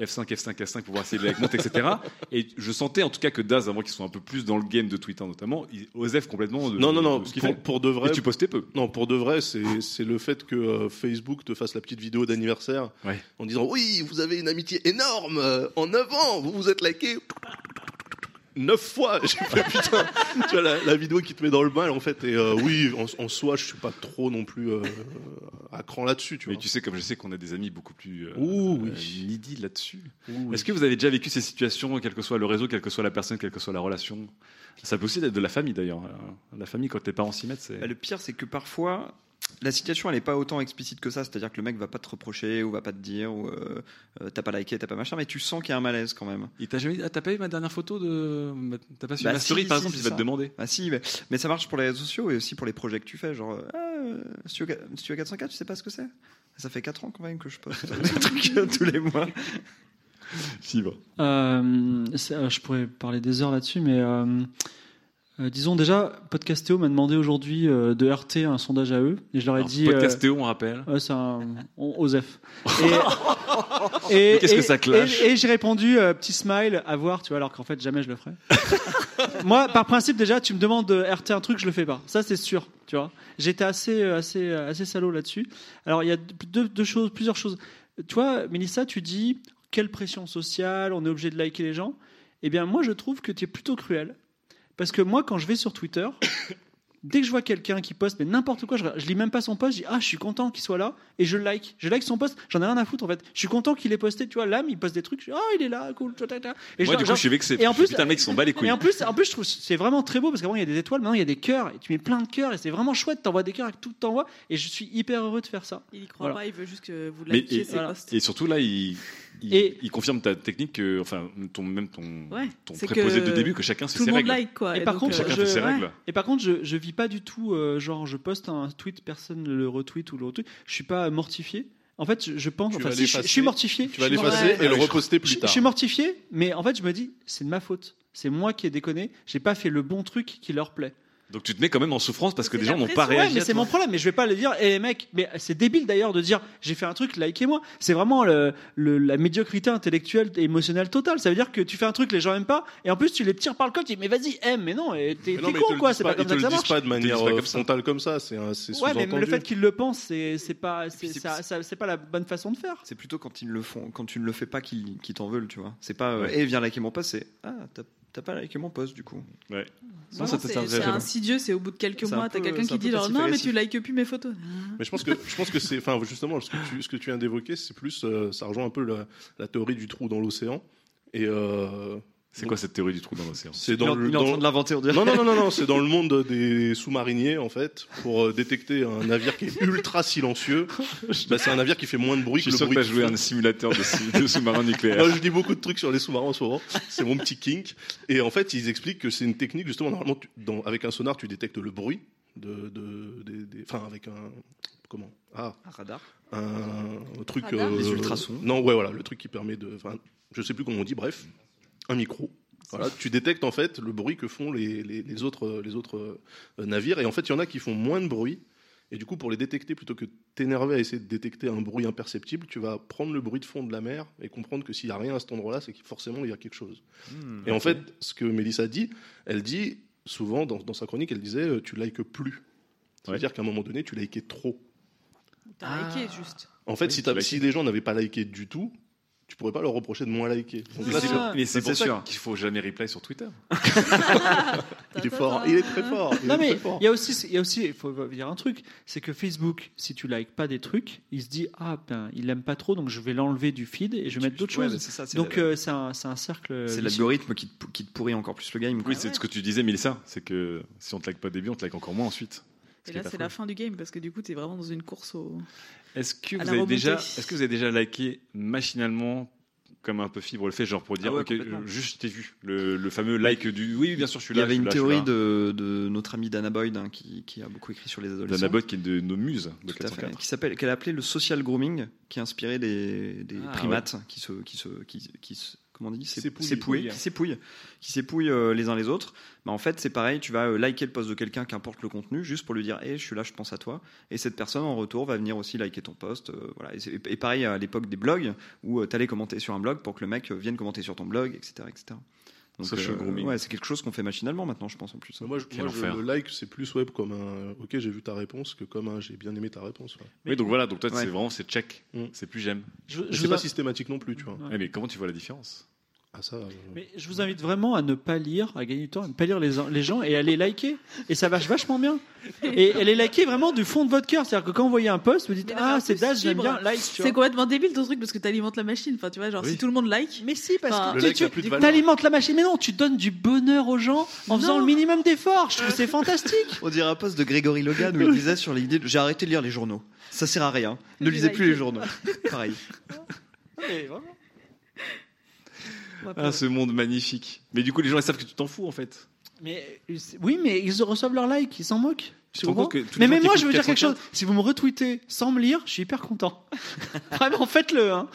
F5, F5, F5 pour voir si les montent, etc. Et je sentais en tout cas que Daz, avant qu'ils soient un peu plus dans le game de Twitter notamment, il osait complètement de, Non, non, non, de ce pour, pour de vrai. Et tu postais peu. Non, pour de vrai, c'est c'est le fait que euh, Facebook te fasse la petite vidéo d'anniversaire en disant Oui, vous avez une amitié énorme, euh, en 9 ans, vous vous êtes liké 9 fois. *laughs* J'ai fait putain, tu vois, la, la vidéo qui te met dans le bain, en fait. Et euh, oui, en, en soi, je suis pas trop non plus euh, à cran là-dessus, tu Mais tu sais, comme je sais qu'on a des amis beaucoup plus euh, Ouh, oui. euh, needy là-dessus. Est-ce que vous avez déjà vécu ces situations, quel que soit le réseau, quelle que soit la personne, quelle que soit la relation? Ça peut aussi être de la famille d'ailleurs. Euh, La famille, quand tes parents s'y mettent, c'est. Bah, le pire, c'est que parfois, la situation, elle n'est pas autant explicite que ça. C'est-à-dire que le mec va pas te reprocher ou va pas te dire ou euh, euh, t'as pas liké, t'as pas machin, mais tu sens qu'il y a un malaise quand même. Il t'a jamais dit, ah, t'as pas eu ma dernière photo de. T'as pas suivi Bah, ma story si, par si, exemple, il va te demander. Ah si, mais, mais ça marche pour les réseaux sociaux et aussi pour les projets que tu fais. Genre, ah, Studio, Studio 404, tu sais pas ce que c'est? Ça fait 4 ans quand même que je poste *laughs* un truc euh, tous les mois. Si, bon. Euh, euh, je pourrais parler des heures là-dessus, mais euh, euh, disons déjà, Podcastéo m'a demandé aujourd'hui euh, de RT un sondage à eux, et je leur ai Alors, dit. Podcastéo, on rappelle. Ouais, c'est un. on- Osef. *laughs* Et, qu'est-ce que ça clash Et, et j'ai répondu euh, petit smile à voir, tu vois, alors qu'en fait jamais je le ferai. *laughs* Moi, par principe déjà, tu me demandes de RT un truc, je le fais pas. Ça c'est sûr, tu vois. J'étais assez, euh, assez, euh, assez salaud là-dessus. Alors il y a deux, deux choses, plusieurs choses. Tu vois, Mélissa, tu dis quelle pression sociale, on est obligé de liker les gens. Eh bien, moi, je trouve que tu es plutôt cruel. Parce que moi, quand je vais sur Twitter, *coughs* dès que je vois quelqu'un qui poste, mais n'importe quoi, je, je lis même pas son post, je dis ah, je suis content qu'il soit là, et je le like. Je like son post, j'en ai rien à foutre en fait. Je suis content qu'il ait posté, tu vois, l'âme, il poste des trucs, je dis ah, il est là, cool. Et Moi, genre- du coup, genre- je suis vexé. Et en plus, putain, mec, ils s'en bat les couilles. Et en plus, en plus, je trouve que c'est vraiment très beau parce qu'avant il y a des étoiles, maintenant il y a des cœurs, et tu mets plein de cœurs, et c'est vraiment chouette. T'envoies des cœurs avec tout t'envoies, et je suis hyper heureux de faire ça. Il y croit Voilà. pas, il veut juste que vous likiez ses posts. et surtout là, il, il, Et- il confirme ta technique, que, enfin, ton, même ton, Ouais, ton c'est préposé de début, que chacun tout suit le ses monde règles. like, quoi. Et Et par donc, contre, euh, Chacun je, fait ses ouais. règles. Et par contre, je, je vis pas du tout, euh, genre, je poste un tweet, personne ne le retweet ou le retweet. Je suis pas mortifié. En fait, je, pense, enfin, si, je, je suis mortifié. Tu vas l'effacer et le reposter plus je- tard. Je suis mortifié, mais en fait, je me dis, c'est de ma faute. C'est moi qui ai déconné. J'ai pas fait le bon truc qui leur plaît. Donc tu te mets quand même en souffrance parce que des gens n'ont Ouais, pas réagi. mais à c'est mon problème. Mais je vais pas le dire. Et les mecs, mais c'est débile d'ailleurs de dire j'ai fait un truc, likez-moi. C'est vraiment le, le- la médiocrité intellectuelle et émotionnelle totale. Ça veut dire que tu fais un truc, les gens aiment pas, et en plus tu les tires par le col. Tu dis mais vas-y, aime. Mais non, et t'es Mais mais con quoi. C'est pas- pas comme ils ça te que le ça disent marche. pas de manière pas euh, frontale comme ça, c'est Ouais, mais le fait qu'ils le pensent, c'est pas, c'est pas la bonne façon de faire. C'est plutôt quand ils le font, quand tu ne le fais pas qu'ils t'en veulent, tu vois. C'est pas, euh, Ouais. eh, viens liker mon post, c'est, ah, t'as- t'as pas liké mon post, du coup. Ouais. Non, c'est c'est insidieux, c'est au bout de quelques mois, t'as quelqu'un qui dit genre, non, mais tu likes plus mes photos. Mais je pense que je pense que c'est enfin justement ce que tu ce que tu viens d'évoquer c'est plus euh, ça rejoint un peu la, la théorie du trou dans l'océan et euh, C'est quoi cette théorie du trou dans l'océan c'est dans en- le il est en dans- train de l'inventer, on dirait. non non non non non c'est dans le monde des sous-mariniers en fait pour euh, détecter un navire qui est ultra silencieux *laughs* bah, c'est un navire qui fait moins de bruit Je que suis le sûr que bruit t'as de joué à un simulateur de, sous- de sous-marin nucléaire. Moi, je dis beaucoup de trucs sur les sous-marins en ce moment. C'est mon petit kink. Et en fait, ils expliquent que c'est une technique, justement, normalement, tu- dans- avec un sonar, tu détectes le bruit de, de- des- des- enfin, avec un, comment? Ah. Un radar. Un truc, Radar euh, Les ultrasons. Non, ouais, voilà, le truc qui permet de, je sais plus comment on dit, bref, un micro. Voilà, tu détectes en fait le bruit que font les, les, les autres, les autres euh, navires. Et en fait, il y en a qui font moins de bruit. Et du coup, pour les détecter, plutôt que t'énerver à essayer de détecter un bruit imperceptible, tu vas prendre le bruit de fond de la mer et comprendre que s'il n'y a rien à cet endroit-là, c'est que forcément il y a quelque chose. Hmm, et en fait, ce que Mélissa dit, elle dit souvent dans, dans sa chronique, elle disait euh, tu likes plus. Ça veut dire qu'à un moment donné, tu likais trop. T'as liké juste. En fait, Oui, si, si les gens n'avaient pas liké du tout, tu pourrais pas leur reprocher de moins liker. Donc Mais là, c'est mais pour ça sûr. qu'il faut jamais reply sur Twitter. *laughs* il est fort, il est très fort. il Non mais il y a aussi, il y a aussi, il faut dire un truc, c'est que Facebook, si tu likes pas des trucs, il se dit ah ben il aime pas trop, donc je vais l'enlever du feed et je vais mettre d'autres ouais, choses. mais c'est ça, donc la- euh, c'est un, c'est un cercle. C'est l'algorithme qui, te- qui te pourrit encore plus le game. Oui, c'est ce que tu disais, Mélissa. C'est que si on te like pas au début, on te like encore moins ensuite. Et là, c'est la fin du game parce que du coup, t'es vraiment dans une course au. Est-ce que, vous avez déjà, est-ce que vous avez déjà liké machinalement comme un peu fibre le fait, genre pour dire, Ah ouais, ok, euh, juste t'ai vu, le, le fameux like du, oui, bien sûr, je suis Il y là. avait une là, théorie là. de, de notre ami Dana Boyd hein, qui, qui a beaucoup écrit sur les adolescents. Dana Boyd qui est de nos muses de Tout à fait, 404. qui s'appelle, qu'elle a appelé le social grooming, qui est inspiré des, des Ah, primates qui se, qui se, qui, qui se- comment on dit, S'ép- S'épouillent. s'épouillent, qui s'épouillent, euh, les uns les autres. Bah, en fait, c'est pareil, tu vas euh, liker le post de quelqu'un, qu'importe le contenu, juste pour lui dire, hey, je suis là, je pense à toi. Et cette personne en retour va venir aussi liker ton post. euh, voilà. Et, pareil à l'époque des blogs où tu allais commenter sur un blog pour que le mec euh, vienne commenter sur ton blog, etc., etc. Donc, grooming. Ouais, c'est quelque chose qu'on fait machinalement maintenant, je pense en plus. Moi, je, moi, je- le like, c'est plus web comme un OK, j'ai vu ta réponse que comme un j'ai bien aimé ta réponse. ouais. Oui, donc voilà, donc toi, Ouais. c'est vraiment c'est check, Mm. c'est plus j'aime. Je- Mais je c'est vous pas a- systématique non plus, tu vois. Ouais, mais comment tu vois la différence? Ah ça. euh, Mais je vous invite vraiment à ne pas lire, à gagner du temps, à ne pas lire les, les gens et à les liker. Et ça marche vachement bien. Et à les liker vraiment du fond de votre cœur. C'est-à-dire que quand vous voyez un post, vous dites Ah, c'est Daz, j'aime bien, like. tu C'est complètement débile ton truc parce que t'alimentes la machine. Enfin, tu vois, genre Oui. si tout le monde like. Mais si, parce Enfin, que tu- tu alimentes la machine. Mais non, tu donnes du bonheur aux gens en faisant le minimum d'efforts. Je trouve que c'est fantastique. On dirait un post de Grégory Logan où il disait sur l'idée de j'ai arrêté de lire les journaux. Ça sert à rien. Ne lisez plus les journaux. Pareil. Mais vraiment. Ah, ce monde magnifique. Mais du coup, les gens ils savent que tu t'en fous en fait. Mais oui, mais ils reçoivent leur like, ils s'en moquent. Tu que mais même moi, je veux dire quelque 404, chose. Si vous me retweetez sans me lire, je suis hyper content. *laughs* Vraiment, faites-le. Hein.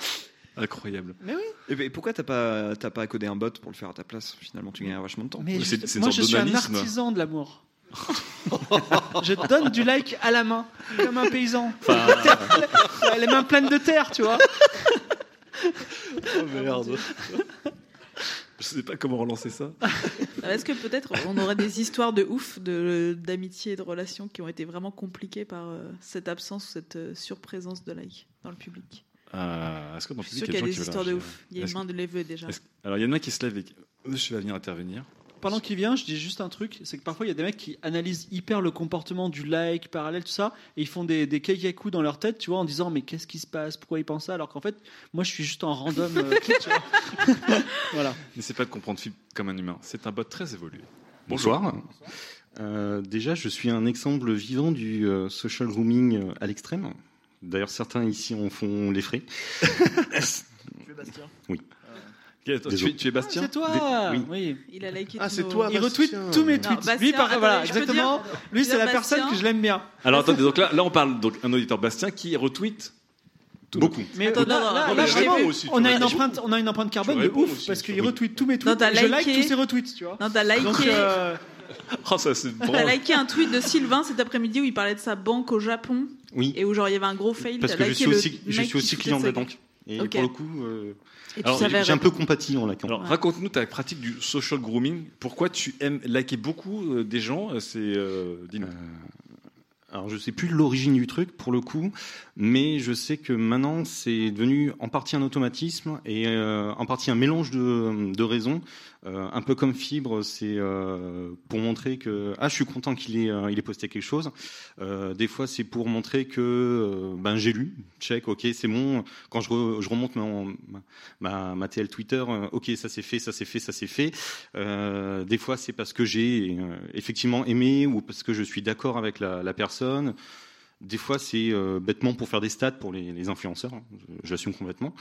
Incroyable. Mais oui. Et, ben, pourquoi t'as pas, t'as pas codé un bot pour le faire à ta place Finalement, tu gagnes vachement de temps. Mais je- moi, je suis un artisan de l'amour. *laughs* je donne du like à la main, comme un paysan. les mains pleines de terre, tu vois. Oh merde. *laughs* Je sais pas comment relancer ça. *laughs* Est-ce que peut-être on aurait des histoires de ouf de- d'amitié et de relations qui ont été vraiment compliquées par euh, cette absence ou cette euh, surprésence de like dans le public? Euh, Est-ce que dans le Je public il y a qu'il y a des qui histoires de ouf. Il y a une main de levée déjà. Alors il y en a qui se lèvent et qui... Monsieur va venir intervenir. Pendant qu'il vient, je dis juste un truc, c'est que parfois il y a des mecs qui analysent hyper le comportement du like, parallèle, tout ça, et ils font des, des dans leur tête, tu vois, en disant mais qu'est-ce qui se passe, pourquoi ils pensent ça, alors qu'en fait, moi je suis juste en random. euh, clic, *laughs* tu vois. *laughs* voilà. N'essaie pas de comprendre Philippe comme un humain. C'est un bot très évolué. Bonsoir. Euh, déjà, je suis un exemple vivant du euh, social grooming euh, à l'extrême. D'ailleurs, certains ici en font les frais. Tu es Bastien Oui. Tu, es, tu es Bastien C'est toi Oui. oui. Il a liké Ah, tous c'est nos- toi, Il retweet tous mes Non, tweets. Bastien, lui, par- voilà, exactement. dire- Lui, c'est la Bastien. personne que je l'aime bien. Alors attendez, donc là, là on parle donc un auditeur Bastien qui retweet beaucoup. Mais Attends, là, non, non, là, non, là, mais vraiment, réponds aussi, tu on a une empreinte, on a une empreinte carbone de ouf aussi, parce qu'il retweet tous mes Non, tweets. t'as Je like liké- tous ses retweets, tu vois. Non, t'as liké. Donc, euh, Oh, ça c'est T'as liké un tweet de Sylvain cet après-midi où il parlait de sa banque au Japon. Oui. Et où genre il y avait un gros fail. Parce que je suis aussi, je suis client de la banque. Et pour le coup, euh, alors, j'ai un peu répondre. compati en la Alors raconte-nous ta pratique du social grooming. Pourquoi tu aimes liker beaucoup euh, des gens euh, C'est euh, dis-nous. Alors je sais plus l'origine du truc pour le coup, mais je sais que maintenant c'est devenu en partie un automatisme et euh, en partie un mélange de, de raisons. Euh, un peu comme Fibre, c'est euh, pour montrer que ah je suis content qu'il ait euh, il ait posté quelque chose. Euh, des fois c'est pour montrer que euh, ben j'ai lu, check, ok c'est bon. Quand je, re- je remonte ma, ma, ma TL Twitter, ok ça c'est fait, ça c'est fait, ça c'est fait. Des fois c'est parce que j'ai effectivement aimé ou parce que je suis d'accord avec la, la personne. Des fois, c'est euh, bêtement pour faire des stats pour les, influenceurs. hein. J'assume complètement.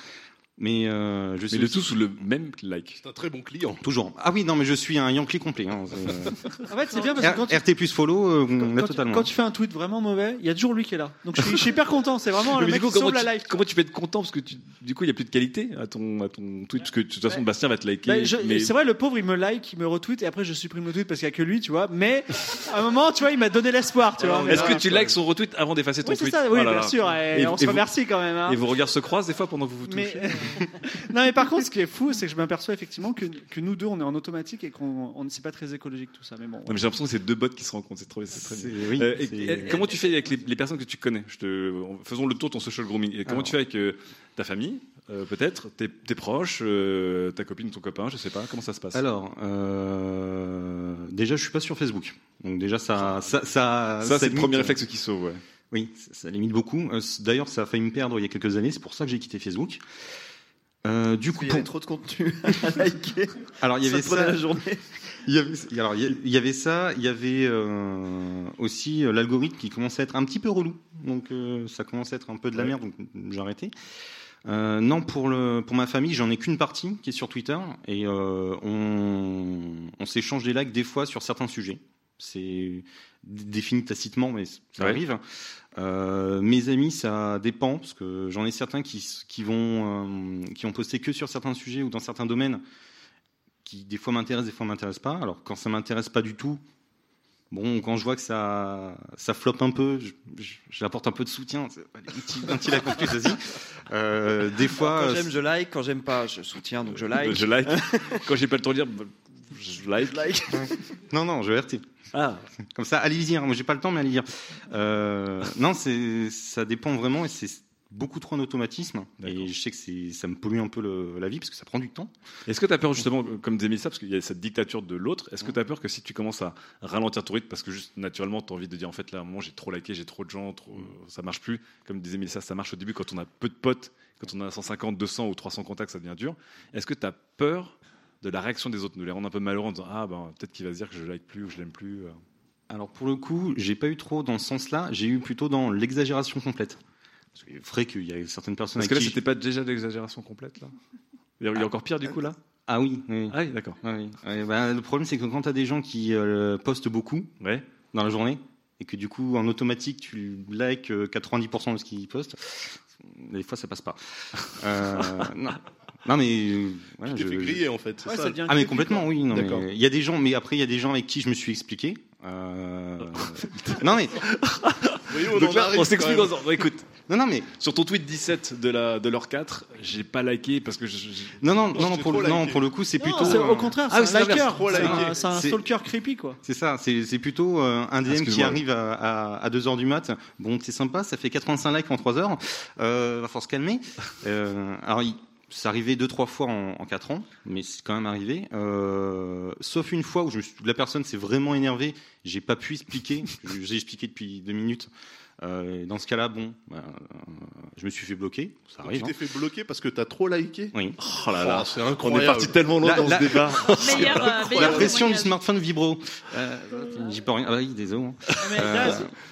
Mais euh, je Mais sais le tout sous le même like. C'est un très bon client. Toujours. Ah oui, non, mais je suis un Yankee complet. hein. *laughs* En fait, c'est bien parce que quand tu, RT plus follow, euh, on quand totalement. quand tu fais un tweet vraiment mauvais, il y a toujours lui qui est là. Donc je suis, je suis hyper content. C'est vraiment *laughs* Mais le mec coup, qui comment sauve tu, la life. comment tu peux être content parce que tu, du coup il y a plus de qualité à ton à ton tweet parce que de toute façon Bastien va te liker. Bah, je- mais- C'est vrai, le pauvre, il me like, il me retweet, et après je supprime le tweet parce qu'il n'y a que lui, tu vois. Mais *laughs* à un moment, tu vois, il m'a donné l'espoir, tu vois. Mais Est-ce que tu likes son retweet avant d'effacer ton tweet ça, oui, bien sûr, et on se remercie quand même, hein. Et vos regards se croisent des fois pendant que vous vous Mais- touchez *laughs* Non, mais par contre, ce qui est fou, c'est que je m'aperçois effectivement que, que nous deux, on est en automatique et qu'on on- c'est pas très écologique tout ça. Mais bon. Non, mais j'ai l'impression que c'est deux bots qui se rencontrent. C'est trop, très bien. Oui, Euh, et- c'est- et comment tu fais avec les, les personnes que tu connais? Je te, on- Faisons le tour de ton social grooming. Et comment Alors. tu fais avec euh, ta famille, euh, peut-être, tes, tes proches, euh, ta copine, ton copain, je sais pas. Comment ça se passe? Alors, euh, déjà, je suis pas sur Facebook. Donc déjà, ça, ça, ça, Ça, c'est le premier réflexe qui sauve. Ouais. Oui, ça, ça limite beaucoup. D'ailleurs, ça a failli me perdre il y a quelques années. C'est pour ça que j'ai quitté Facebook. Euh, du coup, Il y avait trop de contenu à *laughs* liker. Alors il y Ça avait ça. la journée. Il y avait, alors, il y avait ça. Il y avait euh, aussi euh, l'algorithme qui commençait à être un petit peu relou. Donc euh, ça commençait à être un peu de la Ouais. merde. Donc j'ai arrêté. Euh, non, pour le pour ma famille, j'en ai qu'une partie qui est sur Twitter et euh, on, on s'échange des likes des fois sur certains sujets. C'est défini tacitement, mais ça Ouais. arrive. Euh, mes amis, ça dépend parce que j'en ai certains qui vont euh, qui ont posté que sur certains sujets ou dans certains domaines qui des fois m'intéressent, des fois m'intéressent pas. Alors quand ça m'intéresse pas du tout, bon, quand je vois que ça ça floppe un peu, j'apporte un peu de soutien. Un petit, like en plus. Euh, des fois, Quand j'aime, je like. Quand j'aime pas, je soutiens, donc je *laughs* like. Je like. *laughs* Quand j'ai pas le temps de lire, je like. *laughs* Non, non, je RT. Ah. Comme ça, allez lire. Moi, j'ai pas le temps, mais allez lire. Euh, non, c'est, ça dépend vraiment et c'est beaucoup trop en automatisme. Et je sais que c'est, ça me pollue un peu le- la vie parce que ça prend du temps. Est-ce que tu as peur justement, comme disait Mélissa, parce qu'il y a cette dictature de l'autre, est-ce que tu as peur que si tu commences à ralentir ton rythme, parce que juste naturellement tu as envie de dire en fait là, à un moment j'ai trop liké, j'ai trop de gens, trop, ça marche plus, comme disait Mélissa, ça marche au début quand on a peu de potes, quand on a 150, 200 ou 300 contacts, ça devient dur. Est-ce que tu as peur de la réaction des autres, de les rendre un peu malheureux en disant ah ben peut-être qu'il va se dire que je like plus ou je l'aime plus euh. Alors pour le coup, j'ai pas eu trop dans ce sens-là. J'ai eu plutôt dans l'exagération complète. Parce qu'il est vrai qu'il y a certaines personnes. Parce que là c'était pas déjà de l'exagération complète là Il y a encore pire du coup là Ah oui, oui. Ah oui, d'accord. Ah oui. Ouais, bah, le problème, c'est que quand tu as des gens qui euh, postent beaucoup Ouais. dans la journée, et que du coup, en automatique, tu likes euh, 90% de ce qu'ils postent, des fois, ça passe pas. *laughs* Euh, non. Non, mais. voilà, Tu t'es je- fait griller, en fait, Ouais, ça. ça devient Ah, mais complètement, oui. D'accord. Il y a des gens, mais après, il y a des gens avec qui je me suis expliqué. Euh, *laughs* non, mais. Donc là, on s'explique ensemble. Bon, écoute, non, non, mais sur ton tweet 17 de la de l'heure 4, j'ai pas liké parce que je, je- Non, non, non, non, pour, le, non, pour le coup, c'est plutôt. c'est- euh, au contraire, ah oui, c'est un l'inverse, liker. C'est un- un stalker creepy, quoi. C'est ça, c'est c'est plutôt euh, un DM qui arrive à, à, à 2h du mat. Bon, c'est sympa, ça fait 85 likes en 3 heures. Euh, va falloir se calmer. *laughs* Euh, alors, il- c'est arrivé deux trois fois en, en 4 ans, mais c'est quand même arrivé. Euh, sauf une fois où je me suis- la personne s'est vraiment énervée, j'ai pas pu expliquer. J'ai expliqué depuis deux minutes. Euh, dans ce cas-là, bon, bah, euh, je me suis fait bloquer. Ça Tu arrive. t'es hein. fait bloquer parce que t'as trop liké? Oui. Oh là là, c'est on incroyable. est parti tellement loin La- dans la- ce débat. *laughs* Meilleur, euh, La pression du smartphone vibro. Euh, J'y peux rien. Ah bah oui, désolé. hein.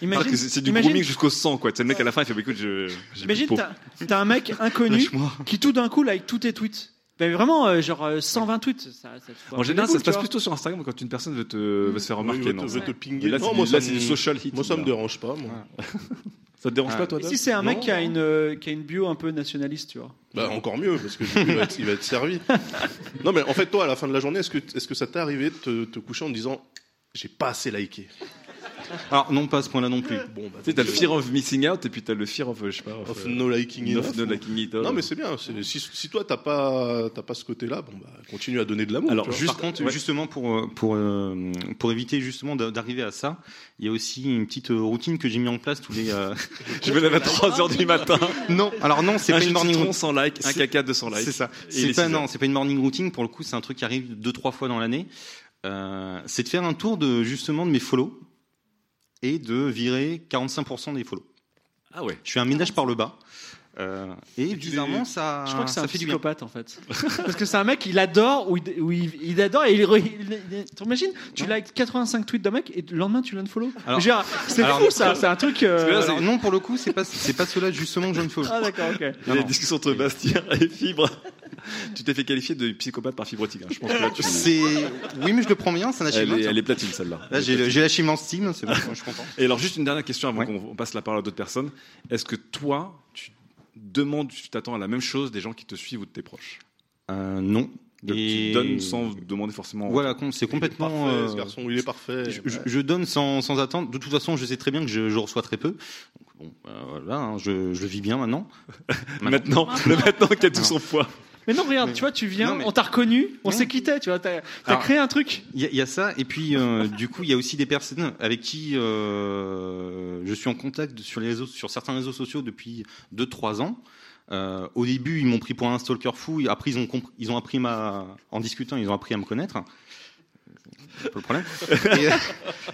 Mais Euh, que c'est c'est du imagine- grooming jusqu'au sang, quoi. Tu sais, le mec à la fin, il fait bah, écoute, je. j'ai Imagine, t'as t'as un mec inconnu qui tout d'un coup like tous tes tweets. Ben vraiment, euh, genre euh, 120 tweets. Ça, ça En général, ça se passe plutôt sur Instagram quand une personne veut te, veut se faire remarquer. veut non te- veut te pinguer. Là, Non, c'est moi, là, c'est du social hit. Moi, ça me dérange pas. Moi. *laughs* Ça te dérange pas, toi, Et si c'est un mec qui a une euh, qui a une bio un peu nationaliste, tu vois. Bah, encore mieux, parce que du coup, il, va être, il va être servi. Non, mais en fait, toi, à la fin de la journée, est-ce que, est-ce que ça t'est arrivé de te, te coucher en te disant j'ai pas assez liké? Alors non, pas à ce point-là non plus. Bon, bah, Tu sais, t'as le fear of missing out et puis t'as le fear of, je sais pas, Of euh, no liking of enough. no liking it. Non, mais c'est bien. c'est- Si, si toi, t'as pas, t'as pas ce côté-là, bon, bah, continue à donner de l'amour. Alors juste, par contre, justement pour euh, pour euh, pour éviter justement d'a- d'arriver à ça, il y a aussi une petite routine que j'ai mis en place tous les. euh, *laughs* Je me lève à *laughs* 3h du matin. Non, alors non, c'est Un pas une de morning routine. 100 likes, un C'est- caca 200 likes. C'est ça. C'est pas 6 heures. non, c'est pas une morning routine pour le coup. C'est un truc qui arrive deux trois fois dans l'année. Euh, c'est de faire un tour de justement de mes follow et de virer 45% des follow. Ah ouais. Je fais un ménage par le bas. Euh, et bizarrement, ça, Je crois que c'est ça un fait du bien. psychopathe en fait. *laughs* Parce que c'est un mec, il adore ou il, ou il, il adore et il. il, il- il- T'imagines Tu likes 85 tweets d'un mec et le lendemain tu l'unfollow C'est fou ça, c'est un truc. euh, alors, non, pour le coup, c'est pas c'est pas cela justement que je ne follow. Ah d'accord, ok. Il y a une discussion entre Bastien et Fibre. Tu t'es fait qualifier de psychopathe par Fibre Tigre. Je pense que là, tu... C'est oui, mais je le prends bien, c'est un Elle achievement. est, elle est platine celle-là. Là, j'ai le- j'ai l'achievement Steam, c'est bon, je suis content. Et alors, juste une dernière question avant Ouais. qu'on on passe la parole à d'autres personnes. Est-ce que toi, tu demandes, tu t'attends à la même chose des gens qui te suivent ou de tes proches? Euh, non. Donc, Et- Tu donnes sans demander forcément. Voilà, c'est complètement. Parfait, euh, ce garçon, il est parfait. Je, je- je donne sans, sans attendre. De toute façon, je sais très bien que je, je reçois très peu. Donc, bon, voilà, hein, je, je vis bien maintenant. *laughs* Maintenant, le maintenant *laughs* qui a tout son poids. Mais non, regarde, tu vois, tu viens, Non, mais- on t'a reconnu, on s'est quitté, tu vois, t'as Alors, créé un truc. Il y, a- il y a ça, et puis euh, *laughs* du coup, il y a aussi des personnes avec qui euh, je suis en contact sur, les réseaux, sur certains réseaux sociaux depuis 2-3 ans. Euh, au début, ils m'ont pris pour un stalker fou, après, ils ont, ils ont appris ma, en discutant, ils ont appris à me connaître. C'est un peu le problème. *laughs*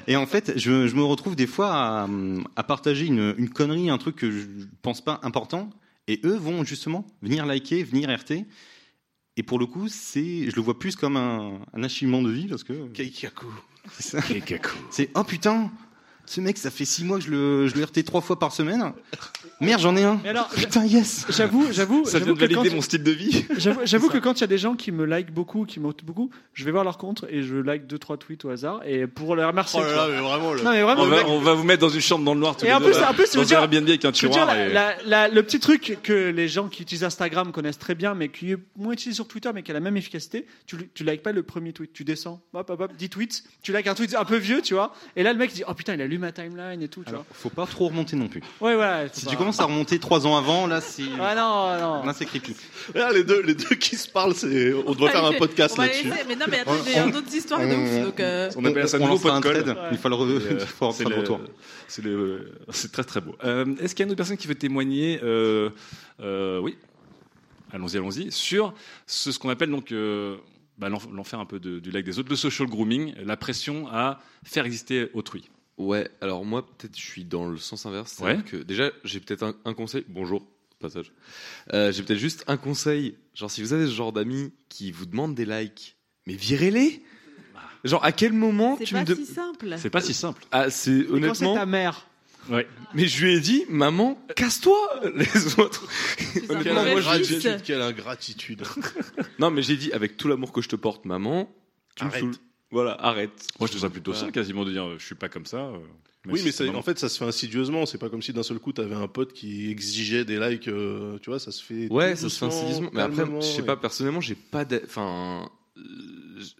et, et en fait, je, je me retrouve des fois à, à partager une, une connerie, un truc que je pense pas important, et eux vont justement venir liker, venir RT. Et pour le coup, c'est, je le vois plus comme un, un achèvement de vie parce que. Keikaku. C'est ça. C'est oh putain, ce mec, ça fait six mois que je le, je le RT trois fois par semaine. Merde, j'en ai un. Mais alors, putain, yes. J'avoue, j'avoue. Ça j'avoue vient de valider quand- mon style de vie. *laughs* J'avoue, j'avoue que quand il y a des gens qui me like beaucoup, qui m'ont beaucoup, je vais voir leur compte et je like deux trois tweets au hasard et pour les remercier. Oh là là, mais vraiment, le- Non mais vraiment. on, va, mec- on va vous mettre dans une chambre dans le noir tous Et les en deux, plus, là, en plus, dans veux dire, un Airbnb avec un dire, et- la- la- le petit truc que les gens qui utilisent Instagram connaissent très bien, mais qui est moins utilisé sur Twitter, mais qui a la même efficacité, tu, tu likes pas le premier tweet, tu descends, hop, hop, hop, 10 tweets, tu likes un tweet un peu vieux, tu vois, et là le mec dit, oh putain, il a lu ma timeline et tout, tu Alors, faut pas trop remonter non plus. Ouais, voilà. Si tu commences à remonter trois ans avant, là, c'est. Ah non, non. Là, c'est creepy. Là, les deux, les deux qui se parlent, c'est, on devrait faire un podcast là-dessus. Mais non, mais attends, il y a d'autres histoires de ouf. Donc, euh, On appelle ça on nouveau colle. thread. Il faut le re- Et, euh, *laughs* c'est faire le retour. C'est le- c'est très très beau. Euh, Est-ce qu'il y a une autre personne qui veut témoigner euh, euh, Oui. Allons-y, allons-y. Sur ce, ce qu'on appelle donc euh, bah, l'en- l'enfer un peu de- du lac des autres, le social grooming, la pression à faire exister autrui. Ouais, alors moi, peut-être, je suis dans le sens inverse. Ouais. Que déjà, j'ai peut-être un, un conseil. Bonjour, passage. Euh, j'ai peut-être juste un conseil. Genre, si vous avez ce genre d'amis qui vous demandent des likes, mais virez-les Genre, à quel moment c'est tu pas me de- si simple. C'est pas si simple. Ah, c'est c'est honnêtement. ta mère. Ouais. Mais je lui ai dit, maman, casse-toi Les autres. Honnêtement, moi, je lui ai fils. dit- Quelle ingratitude. Non, mais j'ai dit, avec tout l'amour que je te porte, maman, tu me Arrête. saoules. Voilà, arrête. Moi, je trouve ça plutôt Voilà. sain quasiment de dire euh, je suis pas comme ça. euh, même Oui, si mais ça- en fait, ça se fait insidieusement. C'est pas comme si d'un seul coup, t'avais un pote qui exigeait des likes. euh, tu vois, ça se fait. Ouais, ça se fait insidieusement. Mais après, je sais et- pas, personnellement, j'ai pas. Enfin.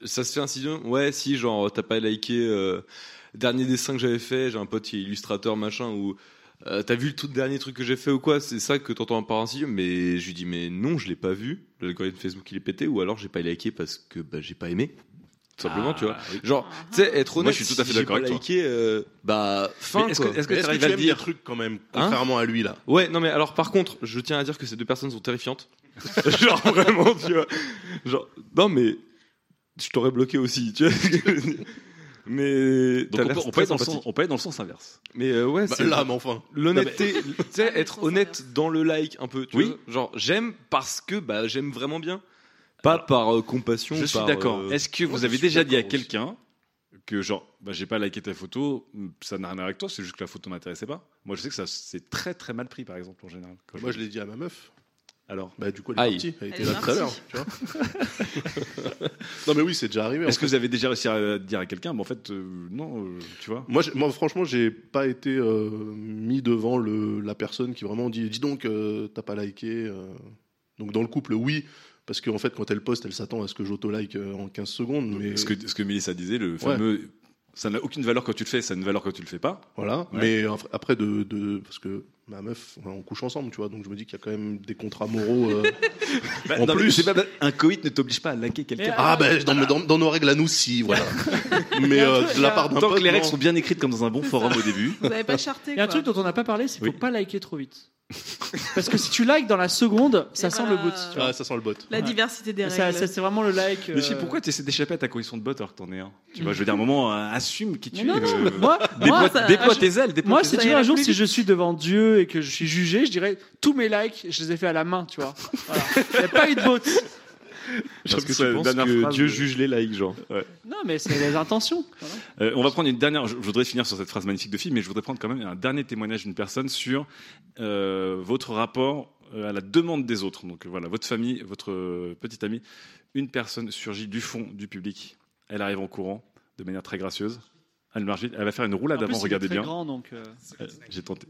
Ça se fait insidieusement. Ouais, si, genre, t'as pas liké. euh, dernier dessin que j'avais fait, j'ai un pote qui est illustrateur, machin, ou. euh, T'as vu le tout dernier truc que j'ai fait ou quoi C'est ça que t'entends par insidieux Mais je lui dis, mais non, je l'ai pas vu. L'algorithme Facebook il est pété, ou alors j'ai pas liké parce que bah, j'ai pas aimé. Tout simplement, Ah, tu vois. oui. Genre, tu sais, être Moi, honnête, je suis tout à fait si d'accord avec toi. liké, euh, bah, fin. Est-ce que, est-ce que Est-ce que tu aimes dire trucs quand même, Hein contrairement à lui là Ouais, non mais alors par contre, je tiens à dire que ces deux personnes sont terrifiantes. *laughs* Genre vraiment, tu vois. Genre non mais je t'aurais bloqué aussi, tu vois. mais Donc on peut, on, peut très être dans le sympathique. sens, on peut être dans le sens inverse. Mais euh, ouais, Bah, c'est là, mais enfin. l'honnêteté, tu sais être honnête dans le like un peu, tu Oui. vois. Genre j'aime parce que bah j'aime vraiment bien. Pas par euh, compassion. Je suis d'accord. euh, Est-ce que vous avez déjà dit à quelqu'un que genre bah, j'ai pas liké ta photo, ça n'a rien à voir avec toi, c'est juste que la photo m'intéressait pas Moi je sais que ça c'est très très mal pris par exemple en général. Quand Moi, je l'ai dit à ma meuf. Alors Bah, du coup, elle est partie. Elle était là tout à l'heure. *laughs* non, mais oui, c'est déjà arrivé. Est-ce que fait. vous avez déjà réussi à dire à quelqu'un Mais en fait, euh, non, euh, tu vois. Moi, moi, franchement, j'ai pas été euh, mis devant le, la personne qui vraiment dit Dis donc, euh, t'as pas liké. euh. Donc, dans le couple, oui. Parce qu'en fait, quand elle poste, elle s'attend à ce que j'auto-like euh, en 15 secondes. Mais... Ce que, ce que Mélissa disait, le fameux. Ça n'a aucune valeur quand tu le fais, ça a une valeur quand tu le fais pas. Voilà. Ouais. Mais après, de, de- parce que ma meuf, on couche ensemble, tu vois. Donc, je me dis qu'il y a quand même des contrats moraux. euh, *laughs* Bah, en non, mais plus. pas- un coït ne t'oblige pas à liker quelqu'un. Ah, ben, dans, dans- dans nos règles à nous, si, voilà. *laughs* mais euh, de la part d'un Tant pote. que les règles non. sont bien écrites comme dans un bon forum au début. Vous avez pas charté Il y a un truc dont on n'a pas parlé, c'est qu'il Oui. faut pas liker trop vite. Parce que si tu likes dans la seconde, ça Et sent voilà. le tu vois. Ah, ça sent le bot. La Ouais. diversité des règles. ça, c'est vraiment le like. Mais je sais euh, pourquoi tu essaies d'échapper à ta condition de bot alors que t'en es un? Tu vois, je veux dire, à un moment, euh, assume qui tu es. euh, moi, déploie moi, ça- déploie je- tes ailes. déploie Moi, tes si tu un jour, plus si je suis devant Dieu et que je suis jugé, je dirais tous mes likes, je les ai fait à la main, tu vois. Voilà. Il n'y a pas eu de bot. *laughs* Parce Parce que que tu la penses dernière que phrase Dieu de- juge les likes, genre. Non, mais c'est les intentions. Voilà. Euh, on va prendre une dernière. Je je voudrais finir sur cette phrase magnifique de fille, mais je voudrais prendre quand même un dernier témoignage d'une personne sur euh, votre rapport euh, à la demande des autres. Donc voilà, votre famille, votre petite amie, une personne surgit du fond du public. Elle arrive en courant de manière très gracieuse. Elle, va faire une roulade En avant. Regardez bien. grand, donc. euh, Euh, J'ai tenté.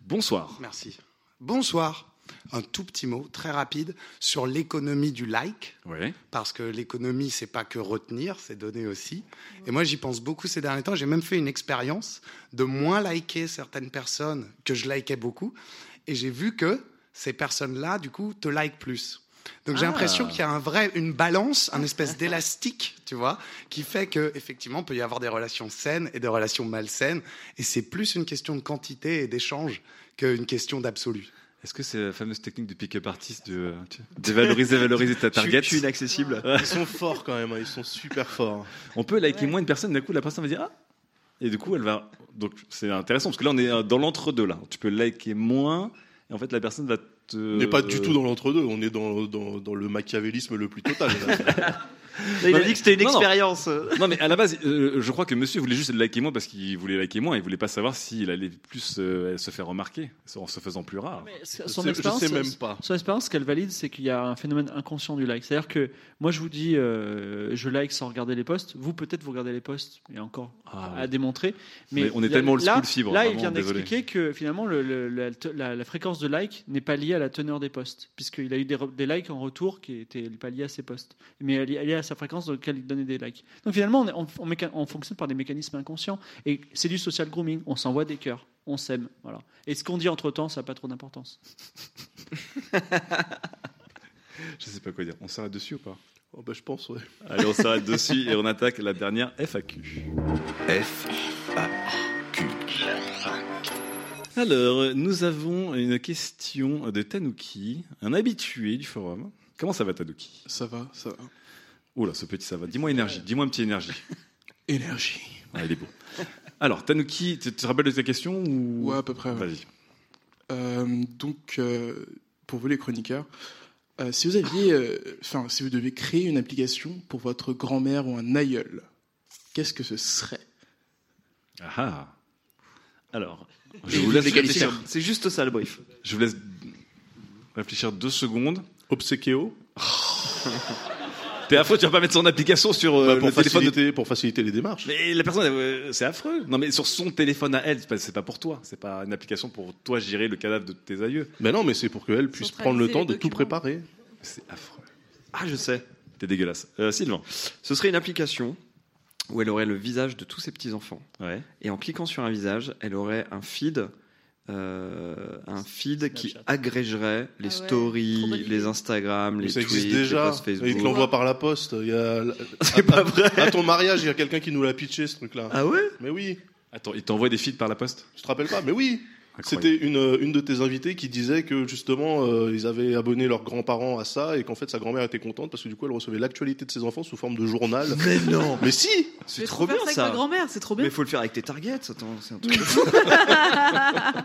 Bonsoir. Merci. Bonsoir. un tout petit mot très rapide sur l'économie du like. Ouais. Parce que l'économie, c'est pas que retenir, c'est donner aussi. Et moi, j'y pense beaucoup ces derniers temps. J'ai même fait une expérience de moins liker certaines personnes que je likais beaucoup. Et j'ai vu que ces personnes-là, du coup, te like plus. Donc j'ai Ah. l'impression qu'il y a un vrai, une balance, un espèce d'élastique, tu vois, qui fait que effectivement il peut y avoir des relations saines et des relations malsaines, et c'est plus une question de quantité et d'échange qu'une question d'absolu. Est-ce que c'est la fameuse technique de pick-up artist de dévaloriser, valoriser ta target je suis inaccessible. Ils sont forts quand même, hein, ils sont super forts. On peut liker moins une personne, d'un coup la personne va dire ah et du coup elle va donc c'est intéressant parce que là on est dans l'entre-deux là. Tu peux liker moins et en fait la personne va On n'est pas du tout dans l'entre-deux, on est dans, dans, dans le machiavélisme le plus total. là. *laughs* il a dit que c'était une Non, expérience. Non, mais à la base, euh, je crois que monsieur voulait juste liker moins parce qu'il voulait liker moins. Il voulait pas savoir s'il allait plus euh, se faire remarquer en se faisant plus rare. son expérience, Son expérience, ce qu'elle valide, c'est qu'il y a un phénomène inconscient du like. C'est-à-dire que moi, je vous dis, euh, je like sans regarder les posts. Vous, peut-être, vous regardez les posts, et encore Ah, à oui. démontrer. Mais on est il y a- tellement là, school fibre, Là, il vient d'expliquer que finalement, le- le- la, la- la fréquence de like n'est pas liée à la teneur des posts, puisqu'il a eu des, likes en retour qui étaient pas liés à ses posts, mais elle est liée à sa fréquence dans laquelle il donnait des likes. Donc finalement, on, est- on- on méca- on fonctionne par des mécanismes inconscients, et c'est du social grooming. On s'envoie des cœurs, on s'aime, voilà. Et ce qu'on dit entre temps, ça n'a pas trop d'importance. *laughs* Je sais pas quoi dire. On s'arrête dessus ou pas? Oh, bah, je pense, ouais. Allez, on s'arrête dessus et on attaque la dernière FAQ. F. Alors, nous avons une question de Tanuki, un habitué du forum. Comment ça va, Tanuki? Ça va, ça va. Oula, ce petit ça va. Dis-moi énergie, dis-moi un petit énergie. *laughs* Énergie. Ah, il est beau. Alors, Tanuki, tu te rappelles de ta question ou... Ouais, à peu près. ouais. Vas-y. Euh, donc, euh, pour vous les chroniqueurs, euh, si vous aviez, euh, enfin, si vous deviez créer une application pour votre grand-mère ou un aïeul, qu'est-ce que ce serait? Ah ah. Alors, je vous laisse réfléchir. C'est juste ça le brief. Je vous laisse réfléchir deux secondes. Obséquio. *laughs* T'es affreux, tu vas pas mettre son application sur euh, Bah, pour, le téléphone de faciliter, pour faciliter les démarches. Mais la personne, euh, c'est affreux. Non, mais sur son téléphone à elle, c'est pas, c'est pas pour toi. C'est pas une application pour toi gérer le cadavre de tes aïeux. Mais non, mais c'est pour qu'elle puisse prendre le temps de tout préparer. C'est affreux. Ah, je sais. T'es dégueulasse. Euh, Sylvain. Ce serait une application où elle aurait le visage de tous ses petits-enfants. Ouais. Et en cliquant sur un visage, elle aurait un feed, euh, un feed qui agrégerait les Ah ouais, stories, les Instagram, les ça tweets, existe déjà. les posts Facebook. Ils te l'envoient par la poste. Il y a... *laughs* C'est pas vrai. À ton mariage, il y a quelqu'un qui nous l'a pitché, ce truc-là. Ah ouais? Mais oui. Attends, il t'envoie des feeds par la poste? Tu te rappelles pas? Mais oui. C'était une, une de tes invitées qui disait que justement euh, ils avaient abonné leurs grands-parents à ça et qu'en fait sa grand-mère était contente parce que du coup elle recevait l'actualité de ses enfants sous forme de journal. Mais non *laughs* Mais si C'est trop bien ça. avec ma grand-mère, c'est trop bien. Mais faut le faire avec tes targets. Attends, c'est un truc. *laughs* *laughs*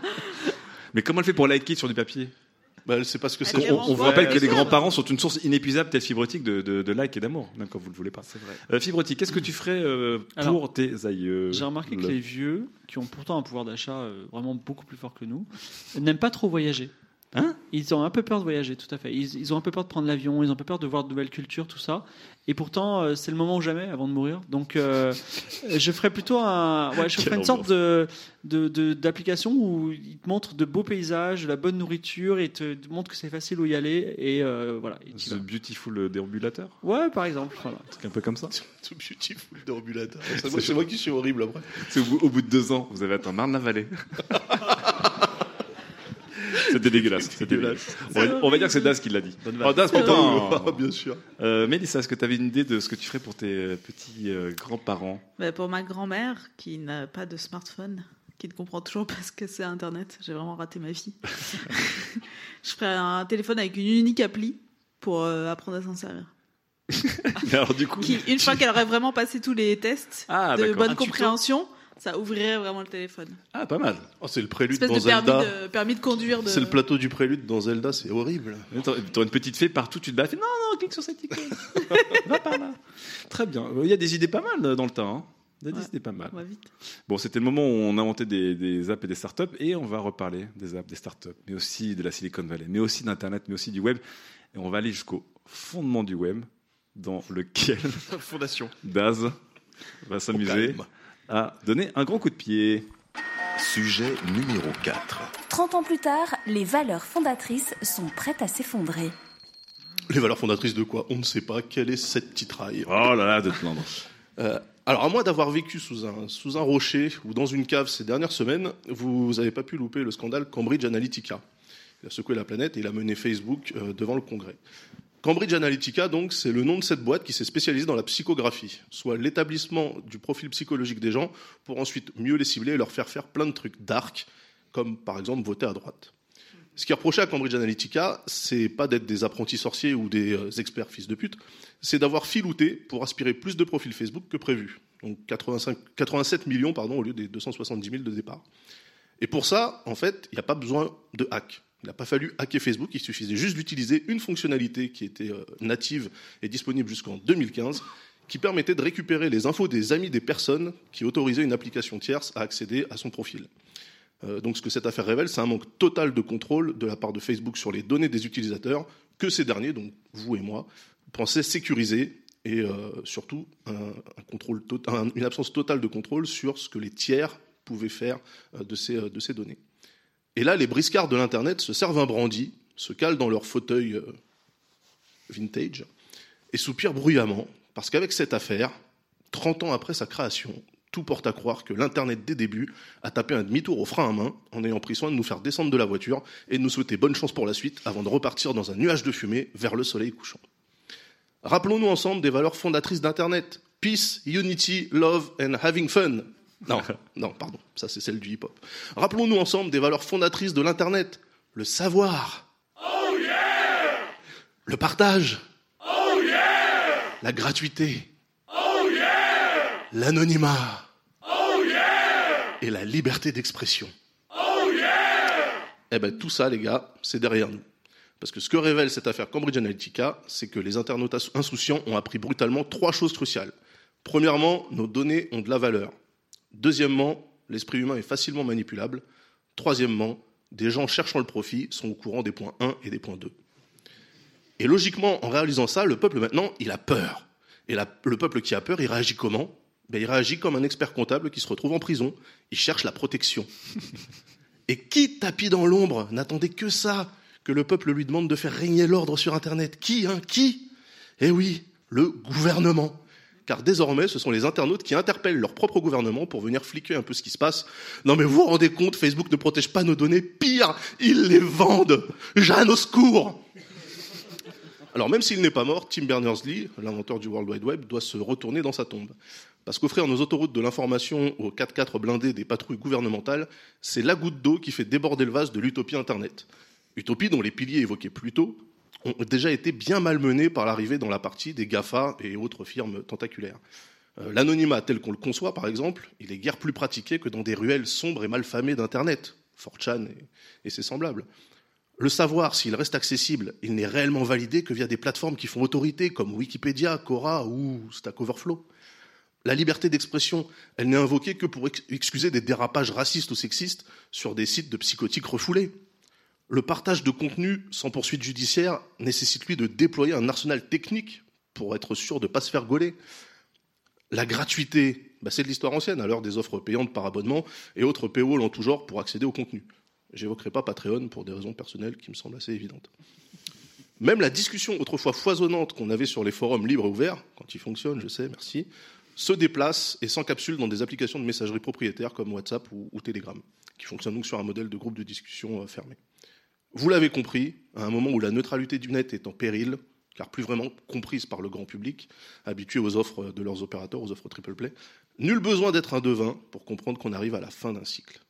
Mais comment elle fait pour liker sur du papier? Bah, que on, c'est. on vous rappelle que les grands-parents sont une source inépuisable telle fibre optique de, de, de like et d'amour, même quand vous ne le voulez pas. C'est vrai. Euh, fibre optique, qu'est-ce que tu ferais euh, pour Alors, tes aïeux J'ai remarqué que Le- les vieux, qui ont pourtant un pouvoir d'achat euh, vraiment beaucoup plus fort que nous, n'aiment pas trop voyager. Hein? Ils ont un peu peur de voyager, tout à fait. Ils, ils ont un peu peur de prendre l'avion, ils ont un peu peur de voir de nouvelles cultures, tout ça. Et pourtant, euh, c'est le moment ou jamais avant de mourir. Donc, euh, *laughs* je ferais plutôt un, ouais, je ferais une sorte de de- de- d'application où ils te montrent de beaux paysages, de la bonne nourriture, et te te montrent que c'est facile où y aller. Et euh, voilà. Et The vas. Beautiful déambulateur Ouais, par exemple. Voilà. Un truc un peu comme ça *laughs* Tout beautiful déambulateur. *laughs* C'est moi, moi qui suis horrible après. C'est au, bout- au bout de deux ans, vous avez atteint Marne-la-Vallée. C'était dégueulasse. C'était dégueulasse. On va, on va dire que c'est Das qui l'a dit. Oh, Das, putain Ah, bien sûr. Euh, Mélissa, est-ce que tu avais une idée de ce que tu ferais pour tes euh, petits euh, grands-parents? Bah, pour ma grand-mère qui n'a pas de smartphone, qui ne comprend toujours pas ce que c'est Internet, j'ai vraiment raté ma vie. *laughs* je ferais un téléphone avec une unique appli pour euh, apprendre à s'en servir. *laughs* Mais Alors du coup, Qui, une fois qu'elle aurait vraiment passé tous les tests Ah, de bonne Un tuto. Ça ouvrirait vraiment le téléphone. ah pas mal. Oh, c'est le prélude dans de permis, Zelda. de permis de conduire. De... C'est le plateau du prélude dans Zelda, c'est horrible. T'aurais une petite fée partout, tu te bats. fais, Non, non, clique sur cette icône. *laughs* Va par là. Très bien. Il y a des idées pas mal dans le temps. hein. Il y a des Ouais. idées pas mal. On va vite. Bon, c'était le moment où on inventait des, des apps et des startups, et on va reparler des apps, des startups, mais aussi de la Silicon Valley, mais aussi d'Internet, mais aussi du web. Et on va aller jusqu'au fondement du web, dans lequel *laughs* Fondation. Daz va s'amuser à donner un grand coup de pied. Sujet numéro 4. 30 ans plus tard, les valeurs fondatrices sont prêtes à s'effondrer. Les valeurs fondatrices de quoi? On ne sait pas. Quelle est cette titraille Oh là là, de te plaindre. Euh, alors, à moins d'avoir vécu sous un, sous un rocher ou dans une cave ces dernières semaines, vous n'avez pas pu louper le scandale Cambridge Analytica. Il a secoué la planète et il a mené Facebook euh, devant le Congrès. Cambridge Analytica, donc, c'est le nom de cette boîte qui s'est spécialisée dans la psychographie, soit l'établissement du profil psychologique des gens pour ensuite mieux les cibler et leur faire faire plein de trucs dark, comme par exemple voter à droite. Ce qui est reproché à Cambridge Analytica, c'est pas d'être des apprentis sorciers ou des euh, experts fils de pute, c'est d'avoir filouté pour aspirer plus de profils Facebook que prévu. Donc 85, 87 millions pardon, au lieu des 270 000 de départ. Et pour ça, en fait, il n'y a pas besoin de hack. Il n'a pas fallu hacker Facebook, il suffisait juste d'utiliser une fonctionnalité qui était euh, native et disponible jusqu'en 2015, qui permettait de récupérer les infos des amis des personnes qui autorisaient une application tierce à accéder à son profil. Euh, donc ce que cette affaire révèle, c'est un manque total de contrôle de la part de Facebook sur les données des utilisateurs que ces derniers, donc vous et moi, pensaient sécuriser et euh, surtout une absence totale de contrôle sur ce que les tiers pouvaient faire de ces données. Et là, les briscards de l'Internet se servent un brandy, se calent dans leur fauteuil euh, vintage et soupirent bruyamment, parce qu'avec cette affaire, 30 ans après sa création, tout porte à croire que l'Internet des débuts a tapé un demi-tour au frein à main en ayant pris soin de nous faire descendre de la voiture et de nous souhaiter bonne chance pour la suite avant de repartir dans un nuage de fumée vers le soleil couchant. Rappelons-nous ensemble des valeurs fondatrices d'Internet. Peace, unity, love and having fun. Non, *laughs* non, pardon, ça c'est celle du hip-hop. Rappelons-nous ensemble des valeurs fondatrices de l'Internet. Le savoir. Le partage. La gratuité. L'anonymat. Et la liberté d'expression. Eh ben tout ça, les gars, c'est derrière nous. Parce que ce que révèle cette affaire Cambridge Analytica, c'est que les internautes insouciants ont appris brutalement trois choses cruciales. Premièrement, nos données ont de la valeur. Deuxièmement, l'esprit humain est facilement manipulable. Troisièmement, des gens cherchant le profit sont au courant des points 1 et des points 2. Et logiquement, en réalisant ça, le peuple maintenant, il a peur. Et le peuple qui a peur, il réagit comment? Ben, Il réagit comme un expert comptable qui se retrouve en prison. Il cherche la protection. Et qui, tapis dans l'ombre, n'attendait que ça, que le peuple lui demande de faire régner l'ordre sur Internet Qui, hein? Qui? Eh oui, le gouvernement. Car désormais, ce sont les internautes qui interpellent leur propre gouvernement pour venir fliquer un peu ce qui se passe. Non mais vous vous rendez compte, Facebook ne protège pas nos données, pire, ils les vendent. Jeanne au secours alors même s'il n'est pas mort, Tim Berners-Lee, l'inventeur du World Wide Web, doit se retourner dans sa tombe. Parce qu'offrir nos autoroutes de l'information aux 4x4 blindés des patrouilles gouvernementales, c'est la goutte d'eau qui fait déborder le vase de l'utopie Internet. Utopie dont les piliers évoqués plus tôt ont déjà été bien malmenés par l'arrivée dans la partie des GAFA et autres firmes tentaculaires. Euh, L'anonymat tel qu'on le conçoit, par exemple, il est guère plus pratiqué que dans des ruelles sombres et malfamées d'Internet, 4chan et, ses semblables. Le savoir, s'il reste accessible, il n'est réellement validé que via des plateformes qui font autorité, comme Wikipédia, Quora ou Stack Overflow. La liberté d'expression, elle n'est invoquée que pour ex- excuser des dérapages racistes ou sexistes sur des sites de psychotiques refoulés. Le partage de contenu sans poursuite judiciaire nécessite lui de déployer un arsenal technique pour être sûr de ne pas se faire gauler. La gratuité, bah, c'est de l'histoire ancienne, l'heure des offres payantes par abonnement et autres paywalls en tout genre pour accéder au contenu. J'évoquerai pas Patreon pour des raisons personnelles qui me semblent assez évidentes. Même la discussion autrefois foisonnante qu'on avait sur les forums libres et ouverts, quand ils fonctionnent, je sais, merci, se déplace et s'encapsule dans des applications de messagerie propriétaires comme WhatsApp ou, ou Telegram, qui fonctionnent donc sur un modèle de groupe de discussion euh, fermé. Vous l'avez compris, à un moment où la neutralité du net est en péril, car plus vraiment comprise par le grand public, habitué aux offres de leurs opérateurs, aux offres triple play, nul besoin d'être un devin pour comprendre qu'on arrive à la fin d'un cycle.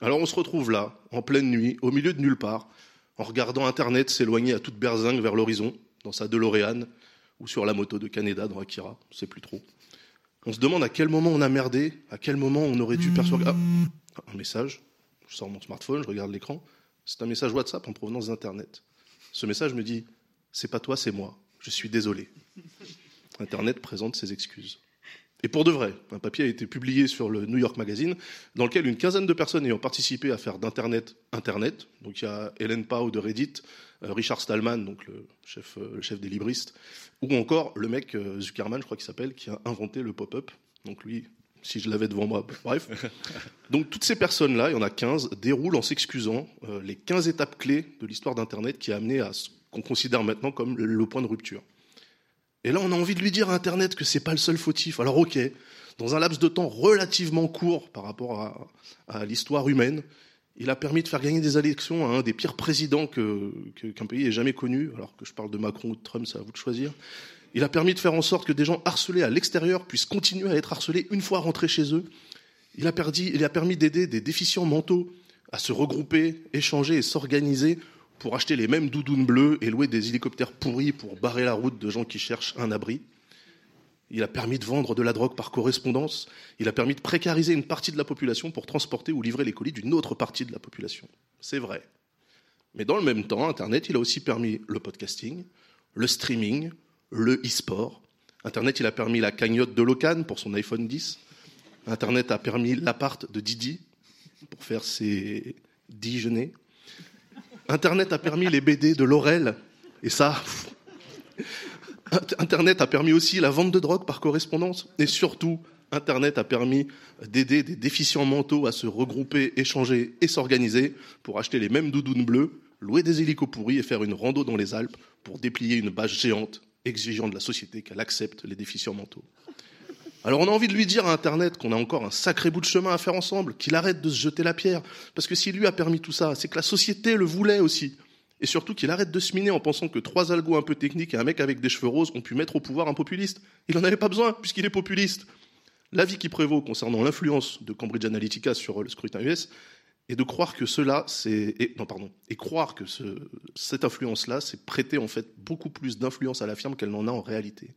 Alors on se retrouve là, en pleine nuit, au milieu de nulle part, en regardant Internet s'éloigner à toute berzingue vers l'horizon, dans sa DeLorean, ou sur la moto de Canada dans Akira, je sais plus trop. On se demande à quel moment on a merdé, à quel moment on aurait dû percevoir... Ah, un message, je sors mon smartphone, je regarde l'écran, c'est un message WhatsApp en provenance d'Internet. Ce message me dit, c'est pas toi, c'est moi, je suis désolé. Internet présente ses excuses. Et pour de vrai, un papier a été publié sur le New York Magazine dans lequel une quinzaine de personnes ayant participé à faire d'Internet Internet, donc il y a Hélène Pau de Reddit, euh, Richard Stallman, donc le chef, euh, le chef des libristes, ou encore le mec euh, Zuckerman, je crois qu'il s'appelle, qui a inventé le pop-up. Donc lui, si je l'avais devant moi. Bref. Donc toutes ces personnes-là, il y en a 15, déroulent en s'excusant euh, les 15 étapes clés de l'histoire d'Internet qui a amené à ce qu'on considère maintenant comme le, point de rupture. Et là, on a envie de lui dire à Internet que c'est pas le seul fautif. Alors ok, dans un laps de temps relativement court par rapport à, l'histoire humaine, il a permis de faire gagner des élections à un des pires présidents que- que- qu'un pays ait jamais connu. Alors que je parle de Macron ou de Trump, c'est à vous de choisir. Il a permis de faire en sorte que des gens harcelés à l'extérieur puissent continuer à être harcelés une fois rentrés chez eux. Il a, permis d'aider des déficients mentaux à se regrouper, échanger et s'organiser pour acheter les mêmes doudounes bleues et louer des hélicoptères pourris pour barrer la route de gens qui cherchent un abri. Il a permis de vendre de la drogue par correspondance. Il a permis de précariser une partie de la population pour transporter ou livrer les colis d'une autre partie de la population. C'est vrai. Mais dans le même temps, Internet, il a aussi permis le podcasting, le streaming, le e-sport. Internet, il a permis la cagnotte de Locan pour son iPhone 10. Internet a permis l'appart de Didi pour faire ses déjeuners. Internet a permis les BD de Laurel. Et ça. Internet a permis aussi la vente de drogue par correspondance. Et surtout, Internet a permis d'aider des déficients mentaux à se regrouper, échanger et s'organiser pour acheter les mêmes doudounes bleues, louer des hélicos pourris et faire une rando dans les Alpes pour déplier une bâche géante exigeant de la société qu'elle accepte les déficients mentaux. Alors on a envie de lui dire à Internet qu'on a encore un sacré bout de chemin à faire ensemble, qu'il arrête de se jeter la pierre, parce que s'il lui a permis tout ça, c'est que la société le voulait aussi. Et surtout qu'il arrête de se miner en pensant que trois algos un peu techniques et un mec avec des cheveux roses ont pu mettre au pouvoir un populiste. Il n'en avait pas besoin, puisqu'il est populiste. L'avis qui prévaut concernant l'influence de Cambridge Analytica sur le scrutin US est de croire que cela, c'est. et- Non, pardon. Et croire que ce- cette influence-là, c'est prêter en fait beaucoup plus d'influence à la firme qu'elle n'en a en réalité.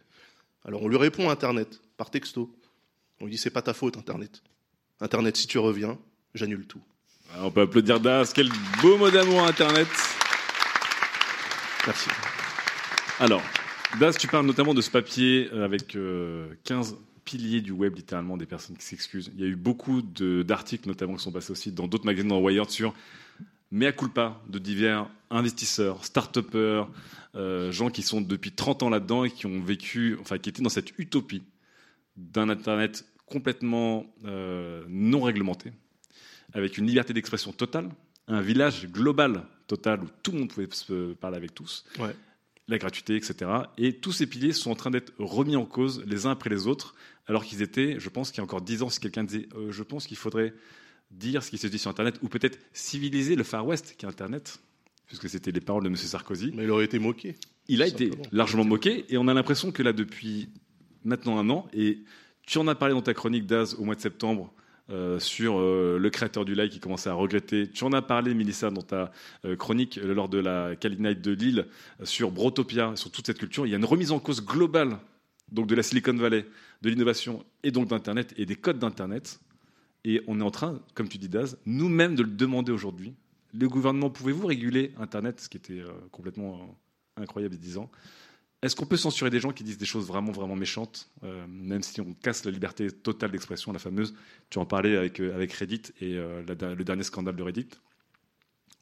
Alors on lui répond à Internet, par texto. On lui dit c'est pas ta faute, Internet. Internet, si tu reviens, j'annule tout. Ah, On peut applaudir Das. Quel beau mot d'amour Internet. Merci. Alors, Das, tu parles notamment de ce papier euh, avec euh, 15 piliers du web, littéralement, des personnes qui s'excusent. Il y a eu beaucoup d'articles, notamment, qui sont passés aussi dans d'autres magazines, dans Wired, sur mea culpa de divers investisseurs, start-upers, euh, gens qui sont depuis 30 ans là-dedans et qui ont vécu, enfin, qui étaient dans cette utopie d'un Internet complètement euh, non réglementé, avec une liberté d'expression totale, un village global total où tout le monde pouvait se parler avec tous, Ouais. la gratuité, etc. Et tous ces piliers sont en train d'être remis en cause les uns après les autres, alors qu'ils étaient, je pense qu'il y a encore dix ans, si quelqu'un disait, euh, je pense qu'il faudrait dire ce qui se dit sur Internet, ou peut-être civiliser le Far West, qui est Internet, puisque c'était les paroles de M. Sarkozy. Mais il aurait été moqué. Il a été simplement. largement moqué, et on a l'impression que là, depuis maintenant un an, et tu en as parlé dans ta chronique d'Az au mois de septembre, euh, sur euh, le créateur du live qui commençait à regretter. Tu en as parlé, Mélissa, dans ta euh, chronique lors de la Cali Night de Lille, sur Brotopia, sur toute cette culture. Il y a une remise en cause globale donc de la Silicon Valley, de l'innovation et donc d'Internet et des codes d'Internet. Et on est en train, comme tu dis, Daz, nous-mêmes de le demander aujourd'hui. Le gouvernement, pouvez-vous réguler Internet, ce qui était euh, complètement euh, incroyable il y a 10 ans? Est-ce qu'on peut censurer des gens qui disent des choses vraiment, vraiment méchantes, euh, même si on casse la liberté totale d'expression, la fameuse? Tu en parlais avec, Reddit et le dernier scandale de Reddit.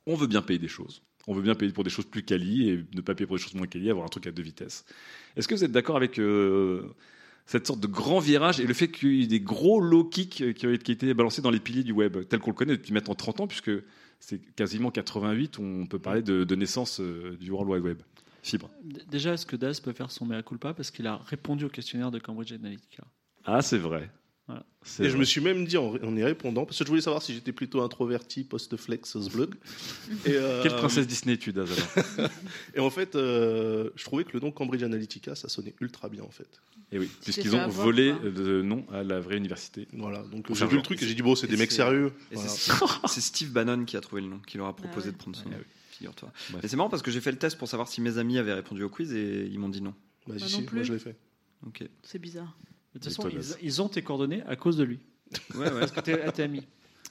On veut bien payer des choses. On veut bien payer pour des choses plus quali et ne pas payer pour des choses moins quali, avoir un truc à deux vitesses. Est-ce que vous êtes d'accord avec euh, cette sorte de grand virage et le fait qu'il y ait des gros low kicks euh, qui ont été balancés dans les piliers du web, tel qu'on le connaît depuis maintenant 30 ans, puisque c'est quasiment 88, on peut parler de, de naissance euh, du World Wide Web. Fibre. Déjà, est-ce que Daz peut faire son mea culpa parce qu'il a répondu au questionnaire de Cambridge Analytica? Ah, c'est vrai. Voilà. Et je me suis même dit en, en y répondant, parce que je voulais savoir si j'étais plutôt introverti post-flex ce blog. *laughs* Et, euh, Quelle princesse Disney tu alors *laughs* Et en fait, euh, je trouvais que le nom Cambridge Analytica, ça sonnait ultra bien en fait. Et oui, puisqu'ils ont volé le nom à la vraie université. Voilà, donc j'ai vu le truc et j'ai dit bon, c'est des mecs sérieux. Voilà. *laughs* c'est Steve- Bannon qui a trouvé le nom, qui leur a proposé Ah ouais. de prendre son nom. Figure-toi. Bref. Mais c'est marrant parce que j'ai fait le test pour savoir si mes amis avaient répondu au quiz et ils m'ont dit non. Bah, Moi si, plus. moi je l'ai fait. Ok. C'est bizarre. De toute façon, ils, ont tes coordonnées à cause de lui. Ouais, ouais. Parce que t'es t'es ami.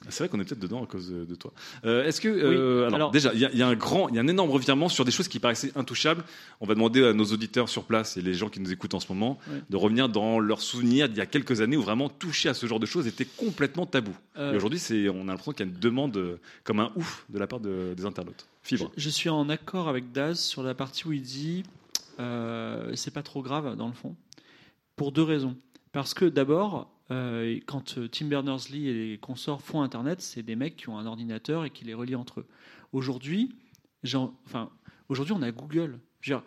C'est vrai qu'on est peut-être dedans à cause de, toi. Euh, Est-ce que euh, alors, alors- déjà il y, a- il y a un grand, il y a un énorme revirement sur des choses qui paraissaient intouchables. On va demander à nos auditeurs sur place et les gens qui nous écoutent en ce moment Ouais. de revenir dans leurs souvenirs d'il y a quelques années où vraiment toucher à ce genre de choses était complètement tabou. Euh, Et aujourd'hui, c'est, on a l'impression qu'il y a une demande comme un ouf de la part de- des internautes. Fibre. Je, je suis en accord avec Daz sur la partie où il dit euh, c'est pas trop grave dans le fond, pour deux raisons. Parce que d'abord, euh, quand euh, Tim Berners-Lee et les consorts font Internet, c'est des mecs qui ont un ordinateur et qui les relient entre eux. Aujourd'hui, genre, enfin, aujourd'hui, on a Google. Dire,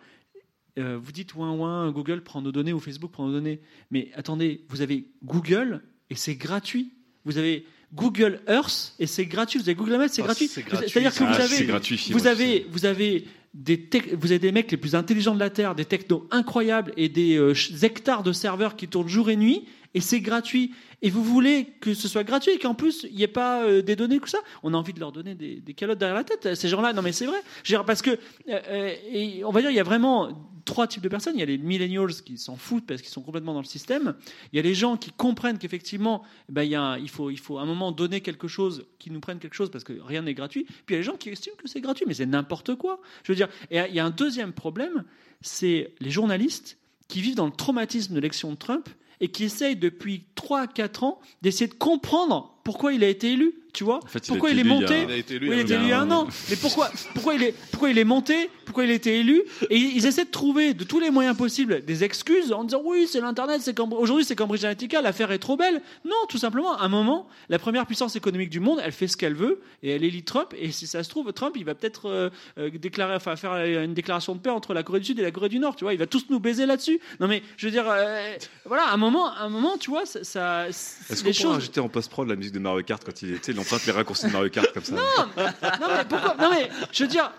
euh, vous dites ouin ouin, Google prend nos données ou Facebook prend nos données. Mais attendez, vous avez Google et c'est gratuit. Vous avez Google Earth et c'est gratuit. Vous avez Google Maps, c'est Ah, gratuit. c'est gratuit, C'est-à-dire que vous avez, gratuit, vous avez, vous avez des vous avez des mecs les plus intelligents de la terre, des technos incroyables et des euh, hectares de serveurs qui tournent jour et nuit et c'est gratuit. Et vous voulez que ce soit gratuit et qu'en plus il n'y ait pas euh, des données tout ça On a envie de leur donner des, des calottes derrière la tête. Ces gens-là, non mais c'est vrai. Parce que euh, euh, on va dire il y a vraiment trois types de personnes. Il y a les millennials qui s'en foutent parce qu'ils sont complètement dans le système. Il y a les gens qui comprennent qu'effectivement, eh ben, il, faut, il faut à un moment donner quelque chose, qui nous prennent quelque chose parce que rien n'est gratuit. Puis il y a les gens qui estiment que c'est gratuit, mais c'est n'importe quoi. Je veux dire, et il y a un deuxième problème, c'est les journalistes qui vivent dans le traumatisme de l'élection de Trump et qui essayent depuis 3 à 4 ans d'essayer de comprendre pourquoi il a été élu. Tu vois fait, il a Pourquoi il est monté Il a été élu Oui, il y a été élu un un- an. Mais pourquoi, pourquoi, il est, pourquoi il est monté Pourquoi il a été élu Et ils ils essaient de trouver de tous les moyens possibles des excuses en disant oui, c'est l'Internet, c'est aujourd'hui c'est Cambridge Analytica, l'affaire est trop belle. Non, tout simplement, à un moment, la première puissance économique du monde, elle fait ce qu'elle veut et elle élit Trump. Et si ça se trouve, Trump, il va peut-être euh, euh, déclarer, enfin faire une déclaration de paix entre la Corée du Sud et la Corée du Nord. Tu vois, il va tous nous baiser là-dessus. Non mais je veux dire, euh, voilà, à un moment, à un moment, tu vois, ça, ça Est-ce les choses. ajouter en post-prod la musique de Mario Kart quand il était, il emprunte les raccourcis de Mario Kart comme ça Non, non mais pourquoi Non mais je veux dire,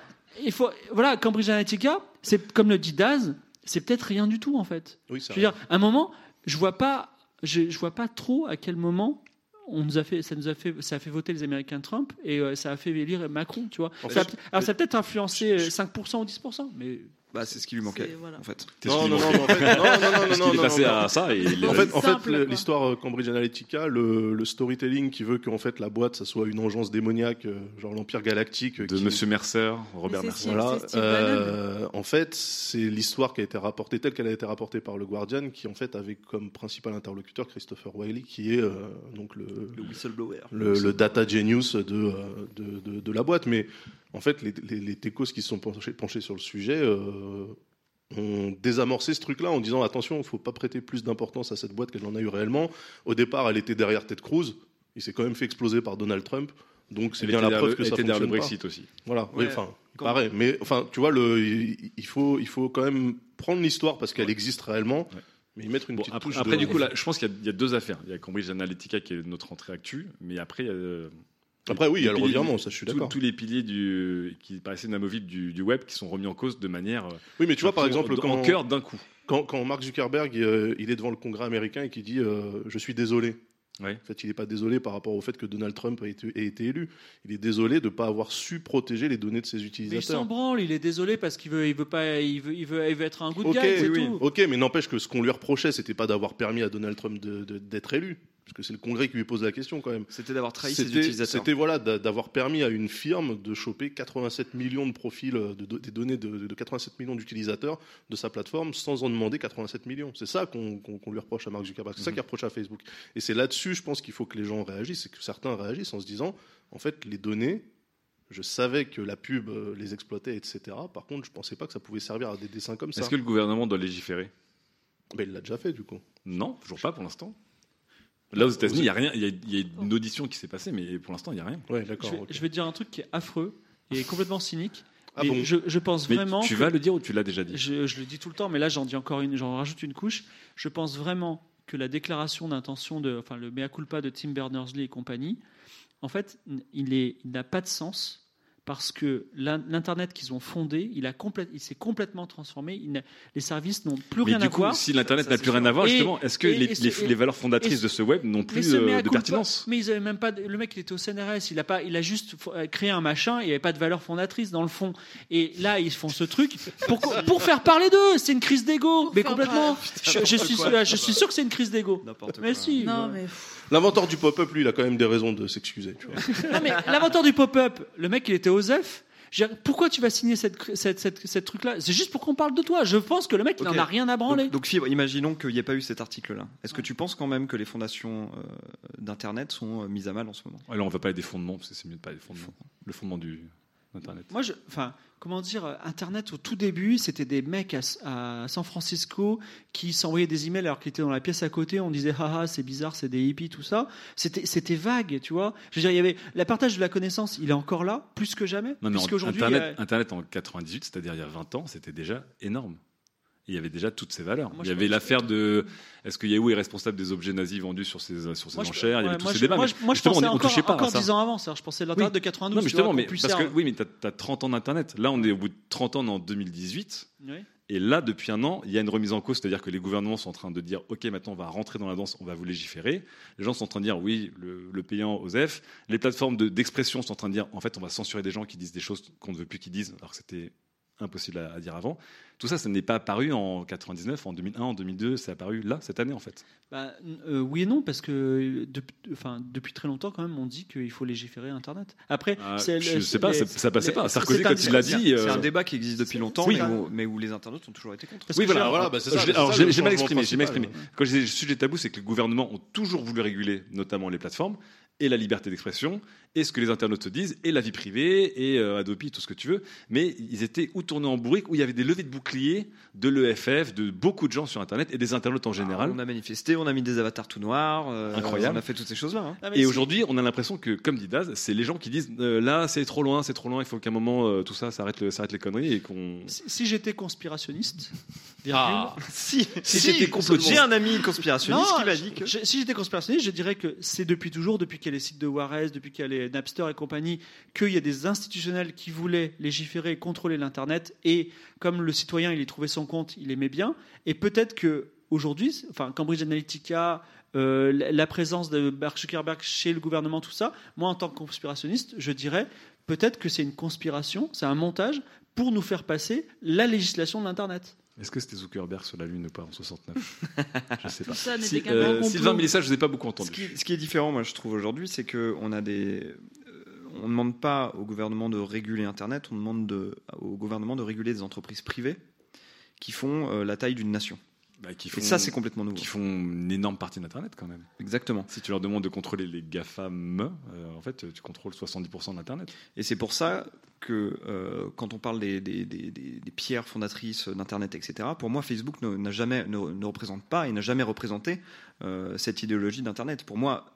il faut voilà Cambridge Analytica, c'est comme le dit Daz, c'est peut-être rien du tout en fait. Oui, c'est je veux dire, à un moment, je vois pas, je, je vois pas trop à quel moment. On nous a fait, ça nous a fait, ça a fait voter les Américains Trump et euh, ça a fait élire Macron, tu vois. En Ça a- alors ça a peut-être influencé euh, 5% ou 10%, mais Bah, c'est ce qui lui manquait, en fait. Non, non, non, *laughs* non, en fait, non, non, passé non, à non. ça et en fait, en l'histoire euh, Cambridge Analytica, le, le storytelling qui veut qu'en fait la boîte ça soit une engeance démoniaque, euh, genre l'Empire galactique. De Monsieur Mercer, Robert Mercer. Voilà. Euh, en fait, c'est l'histoire qui a été rapportée telle qu'elle a été rapportée par le Guardian, qui en fait avait comme principal interlocuteur Christopher Wiley, qui est euh, donc le, Le whistleblower. le, le data genius de, euh, de, de- de la boîte. Mais en fait, les, les, les techos qui se sont penchés, penchés sur le sujet euh, ont désamorcé ce truc-là en disant attention, il ne faut pas prêter plus d'importance à cette boîte qu'elle en a eu réellement. Au départ, elle était derrière Ted Cruz. Il s'est quand même fait exploser par Donald Trump. Donc c'est bien la preuve le- que ça était derrière le fonctionne Brexit pas. aussi. Voilà, oui, Ouais. enfin, Quand- pareil. Mais enfin, tu vois, le, il, il faut, il faut quand même prendre l'histoire parce qu'elle existe réellement, mais y mettre une petite Après, touche après, de- du coup, là, *laughs* je pense qu'il y, a- il y a deux affaires. Il y a Cambridge Analytica qui est notre entrée actu, mais après, il y a, euh, Après, oui, il y a le revirement, ça, je suis tous- d'accord. Tous les piliers du, qui paraissaient inamovibles du, du web qui sont remis en cause de manière. Oui, mais tu vois, par exemple, en quand, cœur d'un coup. Quand, quand Mark Zuckerberg euh, il est devant le Congrès américain et qui dit euh, Je suis désolé. En fait, il n'est pas désolé par rapport au fait que Donald Trump été, ait été élu. Il est désolé de ne pas avoir su protéger les données de ses mais il utilisateurs. s'en branle. Il est désolé parce qu'il veut, il veut pas, il veut, il veut, il veut être un good Ok, guy, oui, tout. ok, mais n'empêche que ce qu'on lui reprochait, c'était pas d'avoir permis à Donald Trump d'être élu, parce que c'est le Congrès qui lui pose la question quand même. C'était d'avoir trahi ses utilisateurs. C'était voilà d'a- d'avoir permis à une firme de choper 87 millions de profils, euh, de, de- des données de, de 87 millions d'utilisateurs de sa plateforme sans en demander 87 millions. C'est ça qu'on lui reproche à Mark Zuckerberg, c'est ça Mhm. qu'il reproche à Facebook. Et c'est là-dessus, je pense qu'il faut que les gens réagissent, que certains réagissent en se disant, en fait, les données. Je savais que la pub euh, les exploitait, etc. Par contre, je pensais pas que ça pouvait servir à des dessins comme ça. Est-ce que le gouvernement doit légiférer? Ben, il l'a déjà fait, du coup. Non, toujours pas pour l'instant. Là, aux États-Unis, il y a rien. Il y a, il y a une audition qui s'est passée, mais pour l'instant, il y a rien. Ouais, Je vais, je vais te dire un truc qui est affreux et complètement cynique. Ah mais bon je, je pense Mais vraiment. tu vas le dire ou tu l'as déjà dit? Je, je le dis tout le temps, mais là j'en dis encore une, j'en rajoute une couche. Je pense vraiment que la déclaration d'intention de, enfin le mea culpa de Tim Berners-Lee et compagnie, en fait, il est, il n'a pas de sens parce que l'in- l'internet qu'ils ont fondé, il a complète, il s'est complètement transformé. Il les services n'ont plus Mais rien du à coup, voir. si l'internet n'a plus rien à voir, justement, est-ce que et- les, et ce- les- les valeurs fondatrices et- de ce web n'ont plus euh, de pertinence? Mais ils avaient même pas. Le mec, il était au CNRS. Il a pas. Il a juste euh, créé un machin. Il n'y avait pas de valeur fondatrice dans le fond. Et là, ils font ce truc pour, pour faire parler d'eux. C'est une crise d'ego. Mais complètement. Je, je suis, quoi. je suis sûr que c'est une crise d'ego. Mais si. Non, mais. L'inventeur du pop-up, lui, il a quand même des raisons de s'excuser. tu vois. *laughs* Non, mais l'inventeur du pop-up, le mec, il était dire, Pourquoi tu vas signer cette, cette, cette, cette truc-là? C'est juste pour qu'on parle de toi. Je pense que le mec, il Ok. en a rien à branler. Donc, donc, Fibre, imaginons qu'il n'y ait pas eu cet article-là. Est-ce que tu penses quand même que les fondations euh, d'Internet sont euh, mises à mal en ce moment? Alors, on va parler des fondements, parce que c'est mieux de parler des fondements. Le fondement du. Internet. Moi, je, enfin, comment dire, euh, Internet au tout début, c'était des mecs à, à San Francisco qui s'envoyaient des emails alors qu'ils étaient dans la pièce à côté. On disait, haha, c'est bizarre, c'est des hippies, tout ça. C'était, c'était vague, tu vois. Je veux dire, il y avait le partage de la connaissance, il est encore là, plus que jamais. Non, mais Internet, Internet en 98, c'est-à-dire il y a 20 ans, c'était déjà énorme. Il y avait déjà toutes ces valeurs. Moi, il y avait l'affaire de est-ce que Yahoo est responsable des objets nazis vendus sur ses, sur ses moi, je- enchères? Il y avait tous ces débats. Moi, mais je, on, encore, touchait pas encore à ça. 10 ans avant. Je pensais l'Internet de 92. Non, mais tu vois, justement, mais parce que oui, mais tu as, 30 ans d'Internet. Là, on est au bout de 30 ans en 2018. Oui. Et là, depuis un an, il y a une remise en cause, c'est-à-dire que les gouvernements sont en train de dire OK, maintenant on va rentrer dans la danse, on va vous légiférer. Les gens sont en train de dire oui, le, le payant OSEF. Les plateformes de- d'expression sont en train de dire en fait, on va censurer des gens qui disent des choses qu'on ne veut plus qu'ils disent, alors que c'était impossible à, à dire avant. Tout ça, ça n'est pas apparu en 99, en 2001, en 2002, c'est apparu là, cette année en fait. Bah, euh, oui et non, parce que depuis, enfin, depuis très longtemps, quand même, on dit qu'il faut légiférer Internet. Après, c'est je le- sais pas, les- ça- ça passait les- pas. Sarkozy, c'est quand un il l'a dit, C'est euh, un débat qui existe depuis longtemps, Oui. mais, où, mais où les internautes ont toujours été contre. Parce oui, voilà. j'ai- Voilà, bah, c'est ça, Je l'ai- c'est alors, ça, j'ai mal exprimé. J'ai mal exprimé. Quand je disais le sujet tabou, c'est que les gouvernements ont toujours voulu réguler, notamment les plateformes et la liberté d'expression et ce que les internautes se disent et la vie privée et euh, Adobe, tout ce que tu veux. Mais ils étaient ou tournés en bourrique où il y avait des levées de boucliers de l'EFF, de beaucoup de gens sur Internet et des internautes en général. On a manifesté, on a mis des avatars tout noirs. euh, Incroyable. On a fait toutes ces choses-là. hein. Ah, Et aujourd'hui, on a l'impression que, comme dit Daz, c'est les gens qui disent euh, là, c'est trop loin, c'est trop loin, il faut qu'à un moment euh, tout ça s'arrête, le- s'arrête les conneries et qu'on. Si, si j'étais conspirationniste, *laughs* Ah. *laughs* Si, Si si, j'étais complotiste. J'ai un ami conspirationniste Non, qui m'a dit que. je- si j'étais conspirationniste, je dirais que c'est depuis toujours, depuis qu'il y a les sites de Juarez, depuis qu'il y a les Napster et compagnie, qu'il y a des institutionnels qui voulaient légiférer et contrôler l'Internet. Et comme le citoyen, il y trouvait son compte, il aimait bien. Et peut-être que aujourd'hui, enfin, Cambridge Analytica, euh, la présence de Mark Zuckerberg chez le gouvernement, tout ça, moi, en tant que conspirationniste, je dirais peut-être que c'est une conspiration, c'est un montage pour nous faire passer la législation de l'Internet. Est-ce que c'était Zuckerberg sur la Lune ou pas en 69 *laughs* Je sais pas. Ça Si- complot. Sylvain Mélissa, je vous ai pas beaucoup entendu. Ce qui, ce qui est différent, moi, je trouve aujourd'hui, c'est que on a des. euh, On ne demande pas au gouvernement de réguler Internet, on demande de- au gouvernement de réguler des entreprises privées qui font euh, la taille d'une nation. Bah, qui Et ça, c'est complètement nouveau. Qui font une énorme partie d'Internet quand même. Exactement. Si tu leur demandes de contrôler les GAFAM, euh, en fait, tu contrôles 70% d'Internet. Et c'est pour ça que euh, quand on parle des, des- des- des- des pierres fondatrices d'Internet, etc., pour moi, Facebook ne, n'a jamais, ne, ne représente pas et n'a jamais représenté euh, cette idéologie d'Internet. Pour moi,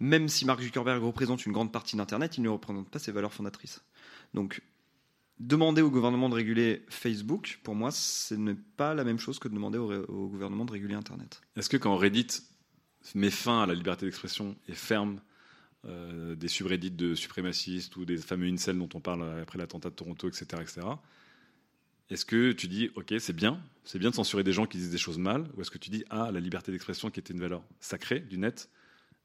même si Mark Zuckerberg représente une grande partie d'Internet, il ne représente pas ses valeurs fondatrices. Donc, demander au gouvernement de réguler Facebook, pour moi, ce n'est pas la même chose que de demander au, gouvernement de réguler Internet. Est-ce que quand Reddit met fin à la liberté d'expression et ferme euh, des subreddits de suprémacistes ou des fameux incels dont on parle après l'attentat de Toronto, etc., etc., est-ce que tu dis, ok, c'est bien, c'est bien de censurer des gens qui disent des choses mal, ou est-ce que tu dis, ah, la liberté d'expression qui était une valeur sacrée du net,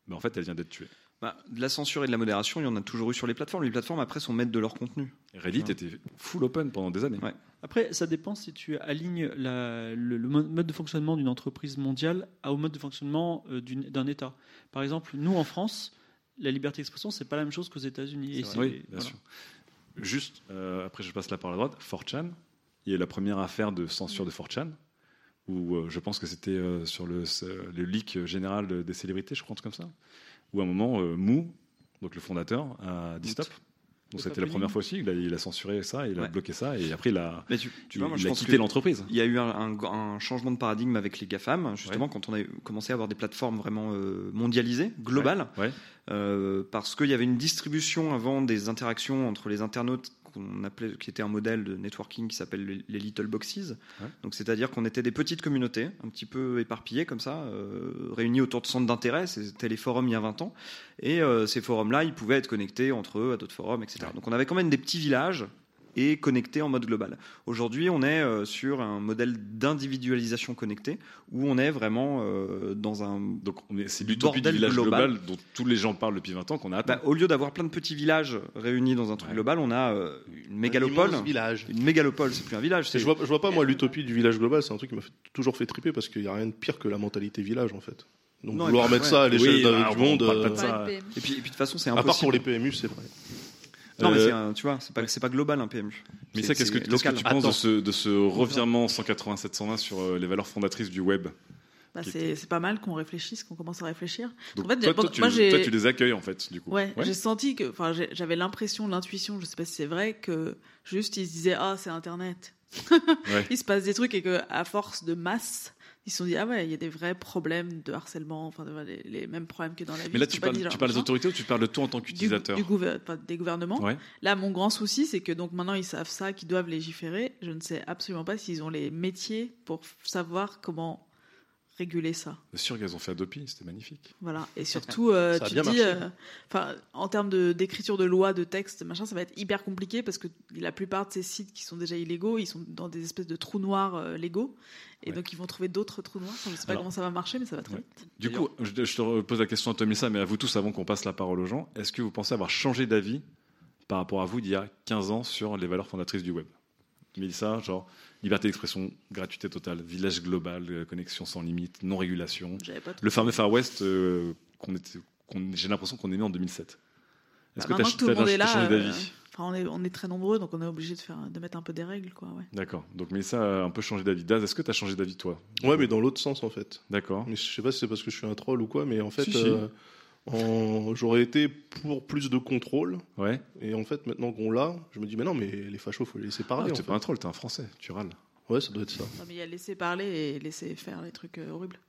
mais en fait, elle vient d'être tuée? Bah, de la censure et de la modération, il y en a toujours eu sur les plateformes. Les plateformes, après, sont maîtres de leur contenu. Et Reddit Ouais. était full open pendant des années. Après, ça dépend si tu alignes la- le, le mo- mode de fonctionnement d'une entreprise mondiale au mode de fonctionnement euh, d'un État. Par exemple, nous en France, la liberté d'expression, c'est pas la même chose qu'aux États-Unis. Oui, bien voilà. sûr. Juste, euh, après je passe la parole à droite, 4chan, il y a eu la première affaire de censure de 4chan, où euh, je pense que c'était euh, sur le, leak général de- des célébrités, je crois, un truc comme ça, où à un moment, euh, Mou, donc le fondateur, a dit stop. Donc c'était la première fois aussi, il a, il a censuré ça, il a bloqué ça, et après il a, Mais tu, tu vois, il, moi, il je a pense quitté l'entreprise. Il y a eu un, un- un changement de paradigme avec les GAFAM, justement, quand on a commencé à avoir des plateformes vraiment euh, mondialisées, globales, ouais. euh, parce qu'il y avait une distribution avant des interactions entre les internautes qu'on appelait, qui était un modèle de networking qui s'appelle les- little boxes. Ouais. Donc, c'est-à-dire qu'on était des petites communautés, un petit peu éparpillées comme ça, euh, réunies autour de centres d'intérêt. C'était les forums il y a 20 ans. Et euh, ces forums-là, ils pouvaient être connectés entre eux à d'autres forums, etc. Donc, on avait quand même des petits villages et connectés en mode global. Aujourd'hui, on est euh, sur un modèle d'individualisation connectée où on est vraiment euh, dans un Donc on est- c'est l'utopie du village global. global. dont tous les gens parlent depuis 20 ans qu'on a atteint. Bah, au lieu d'avoir plein de petits villages réunis dans un truc global, on a euh, une mégalopole. immense village. Une mégalopole, c'est plus un village. Je vois, je vois pas, moi, l'utopie du village global, c'est un truc qui m'a toujours fait triper parce qu'il n'y a rien de pire que la mentalité village, en fait. Donc, Non, vouloir mettre ouais. ça à l'échelle Oui, bah, du on monde. parle pas de euh, ça. Et puis, et puis de toute façon, c'est À impossible. part pour les PMU, c'est vrai. Non, mais Euh, c'est un- tu vois, c'est pas, c'est pas global un PMU. Mais C'est- ça, qu'est-ce que, tu penses de ce, de ce revirement 180-720 sur euh, les valeurs fondatrices du web Bah, c'est c'est pas mal qu'on réfléchisse, qu'on commence à réfléchir. Donc, en fait, toi, tu, moi, toi, tu les accueilles en fait, du coup. Ouais, j'ai senti que, enfin, j'avais l'impression, l'intuition, je sais pas si c'est vrai, que juste ils se disaient ah c'est Internet. Ouais. *laughs* Il se passe des trucs et que à force de masse, ils se sont dit ah ouais il y a des vrais problèmes de harcèlement, enfin de- les, les mêmes problèmes que dans la vie. Mais là, tu parles, tu des autorités ou tu parles de toi en tant du, qu'utilisateur du gouver- enfin, des gouvernements. Ouais. Là, mon grand souci, c'est que donc maintenant ils savent ça, qu'ils doivent légiférer. Je ne sais absolument pas s'ils ont les métiers pour savoir comment réguler ça. Bien sûr qu'elles ont fait Adopi, c'était magnifique. Voilà. Et *laughs* surtout, euh, Ça tu dis, euh, en termes de- d'écriture de, loi, de texte, machin, ça va être hyper compliqué parce que la plupart de ces sites qui sont déjà illégaux, ils sont dans des espèces de trous noirs euh, légaux. Et donc, ils vont trouver d'autres trous noirs. Enfin, je sais pas Alors- comment ça va marcher, mais ça va très vite. Du coup, je, je te pose la question à Tomisa, mais à vous tous avant qu'on passe la parole aux gens, est-ce que vous pensez avoir changé d'avis par rapport à vous d'il y a 15 ans sur les valeurs fondatrices du web? Mélissa, genre liberté d'expression, gratuité totale, village global, euh, connexion sans limite, non-régulation. J'avais pas trop Le fameux Far West euh, qu'on était, qu'on- j'ai l'impression qu'on aimait en 2007. Est-ce Bah, que tu as, tout le monde est là, changé euh, d'avis enfin, on, est, on est très nombreux, donc on est obligé de, faire, de mettre un peu des règles. Quoi, ouais. D'accord. Donc Mélissa a un peu changé d'avis. Daz, est-ce que tu as changé d'avis toi? Ouais, mais dans l'autre sens en fait. D'accord. Mais je sais pas si c'est parce que je suis un troll ou quoi, mais en fait, Si, si. euh, j'aurais été pour plus de contrôle. Ouais. Et en fait, maintenant qu'on l'a, je me dis, mais non, mais les fachos, faut les laisser parler. Ah, t'es fait. pas un troll, t'es un français, tu râles. Ouais, ça doit être ça. Non, mais il y a laisser parler et laisser faire les trucs euh, horribles.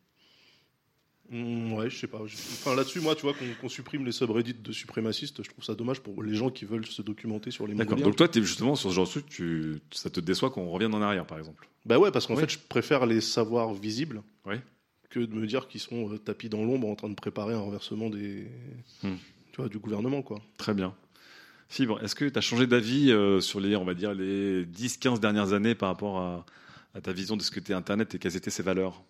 Mm, ouais, je sais pas. Enfin, là-dessus, moi, tu vois, qu'on supprime les subreddits de suprémacistes, je trouve ça dommage pour les gens qui veulent se documenter sur les D'accord. Donc toi, es justement sur ce genre de truc, tu, ça te déçoit qu'on revienne en arrière, par exemple. Bah ouais, parce qu'en Oui. fait, je préfère les savoirs visibles Ouais. Que de me dire qu'ils sont euh, tapis dans l'ombre en train de préparer un renversement des, Hmm. tu vois, du gouvernement, quoi. Très bien. Fibre, est-ce que tu as changé d'avis euh, sur les, on va dire, les 10-15 dernières années par rapport à, à ta vision de ce que était Internet et quelles étaient ses valeurs?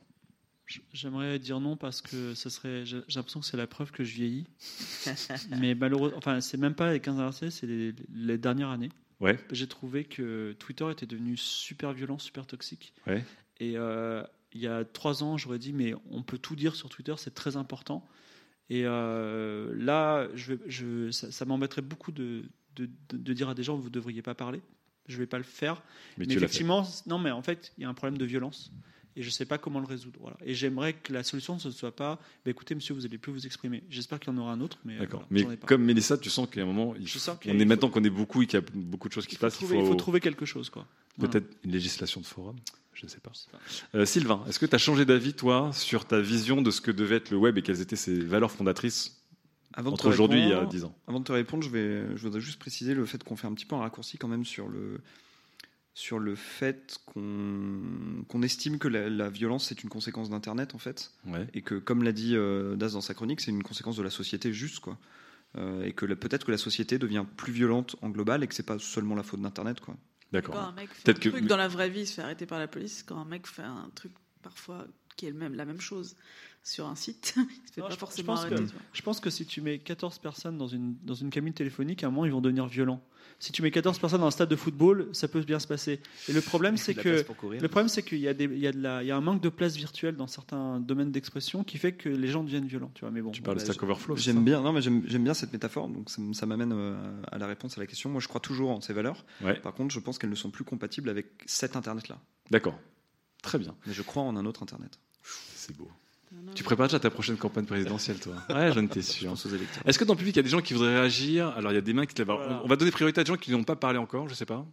J'aimerais dire non parce que ce serait. J'ai j'ai l'impression que c'est la preuve que je vieillis. *laughs* Mais malheureusement, enfin, c'est même pas les 15 dernières années, c'est les, les dernières années. Ouais. J'ai trouvé que Twitter était devenu super violent, super toxique. Ouais. Et euh, il y a trois ans, j'aurais dit, mais on peut tout dire sur Twitter, c'est très important. Et euh, là, je vais, je, ça, ça m'embêterait beaucoup de, de, de- de dire à des gens, vous ne devriez pas parler. Je ne vais pas le faire. Mais Mais, effectivement, non, mais en fait, il y a un problème de violence. Et je ne sais pas comment le résoudre. Voilà. Et j'aimerais que la solution, ce ne soit pas, bah, écoutez, monsieur, vous n'allez plus vous exprimer. J'espère qu'il y en aura un autre, mais, D'accord. voilà, mais comme Mélissa, tu sens qu'à un moment, il, Je sens qu'il on est maintenant qu'on est beaucoup et qu'il y a beaucoup de choses qui se passent, il faut trouver quelque chose, quoi. Peut-être une législation de forum, je ne sais pas. Euh, Sylvain, est-ce que tu as changé d'avis, toi, sur ta vision de ce que devait être le web et quelles étaient ses valeurs fondatrices Avant entre aujourd'hui et il y a répondre- 10 ans? Avant de te répondre, je, vais, je voudrais juste préciser le fait qu'on fait un petit peu un raccourci quand même sur le, sur le fait qu'on estime que la, la violence c'est une conséquence d'Internet en fait. Ouais. Et que, comme l'a dit euh, Das dans sa chronique, c'est une conséquence de la société juste quoi. Euh, et que peut-être que la société devient plus violente en global et que c'est pas seulement la faute d'Internet quoi. D'accord. Quand un mec fait un Peut-être que- truc dans la vraie vie, il se fait arrêter par la police. Quand un mec fait un truc parfois qui est le même, la même chose sur un site, *laughs* il se fait Non, pas je, forcément je pense arrêter. que, je pense que si tu mets 14 personnes dans une, dans une cabine téléphonique, à un moment, ils vont devenir violents. Si tu mets 14 personnes dans un stade de football, ça peut bien se passer. Et le problème, c'est que le problème, c'est qu'il y a des, il y a de la, il y a un manque de place virtuelle dans certains domaines d'expression qui fait que les gens deviennent violents. Tu vois, mais bon. Tu parles de Bah, Stack Overflow, J'aime bien, non, mais j'aime j'aime bien cette métaphore, donc ça, ça m'amène euh, à la réponse à la question. Moi, je crois toujours en ces valeurs. Ouais. Par contre, je pense qu'elles ne sont plus compatibles avec cet Internet-là. D'accord. Très bien. Mais je crois en un autre Internet. C'est beau. Tu prépares déjà ta prochaine campagne présidentielle, toi *laughs* Ouais, j'en étais sûr. pense aux électeurs. Est-ce que dans le public, il y a des gens qui voudraient réagir? Alors, il y a des mains qui se lèvent. Voilà. On va donner priorité à des gens qui n'ont pas parlé encore, je sais pas.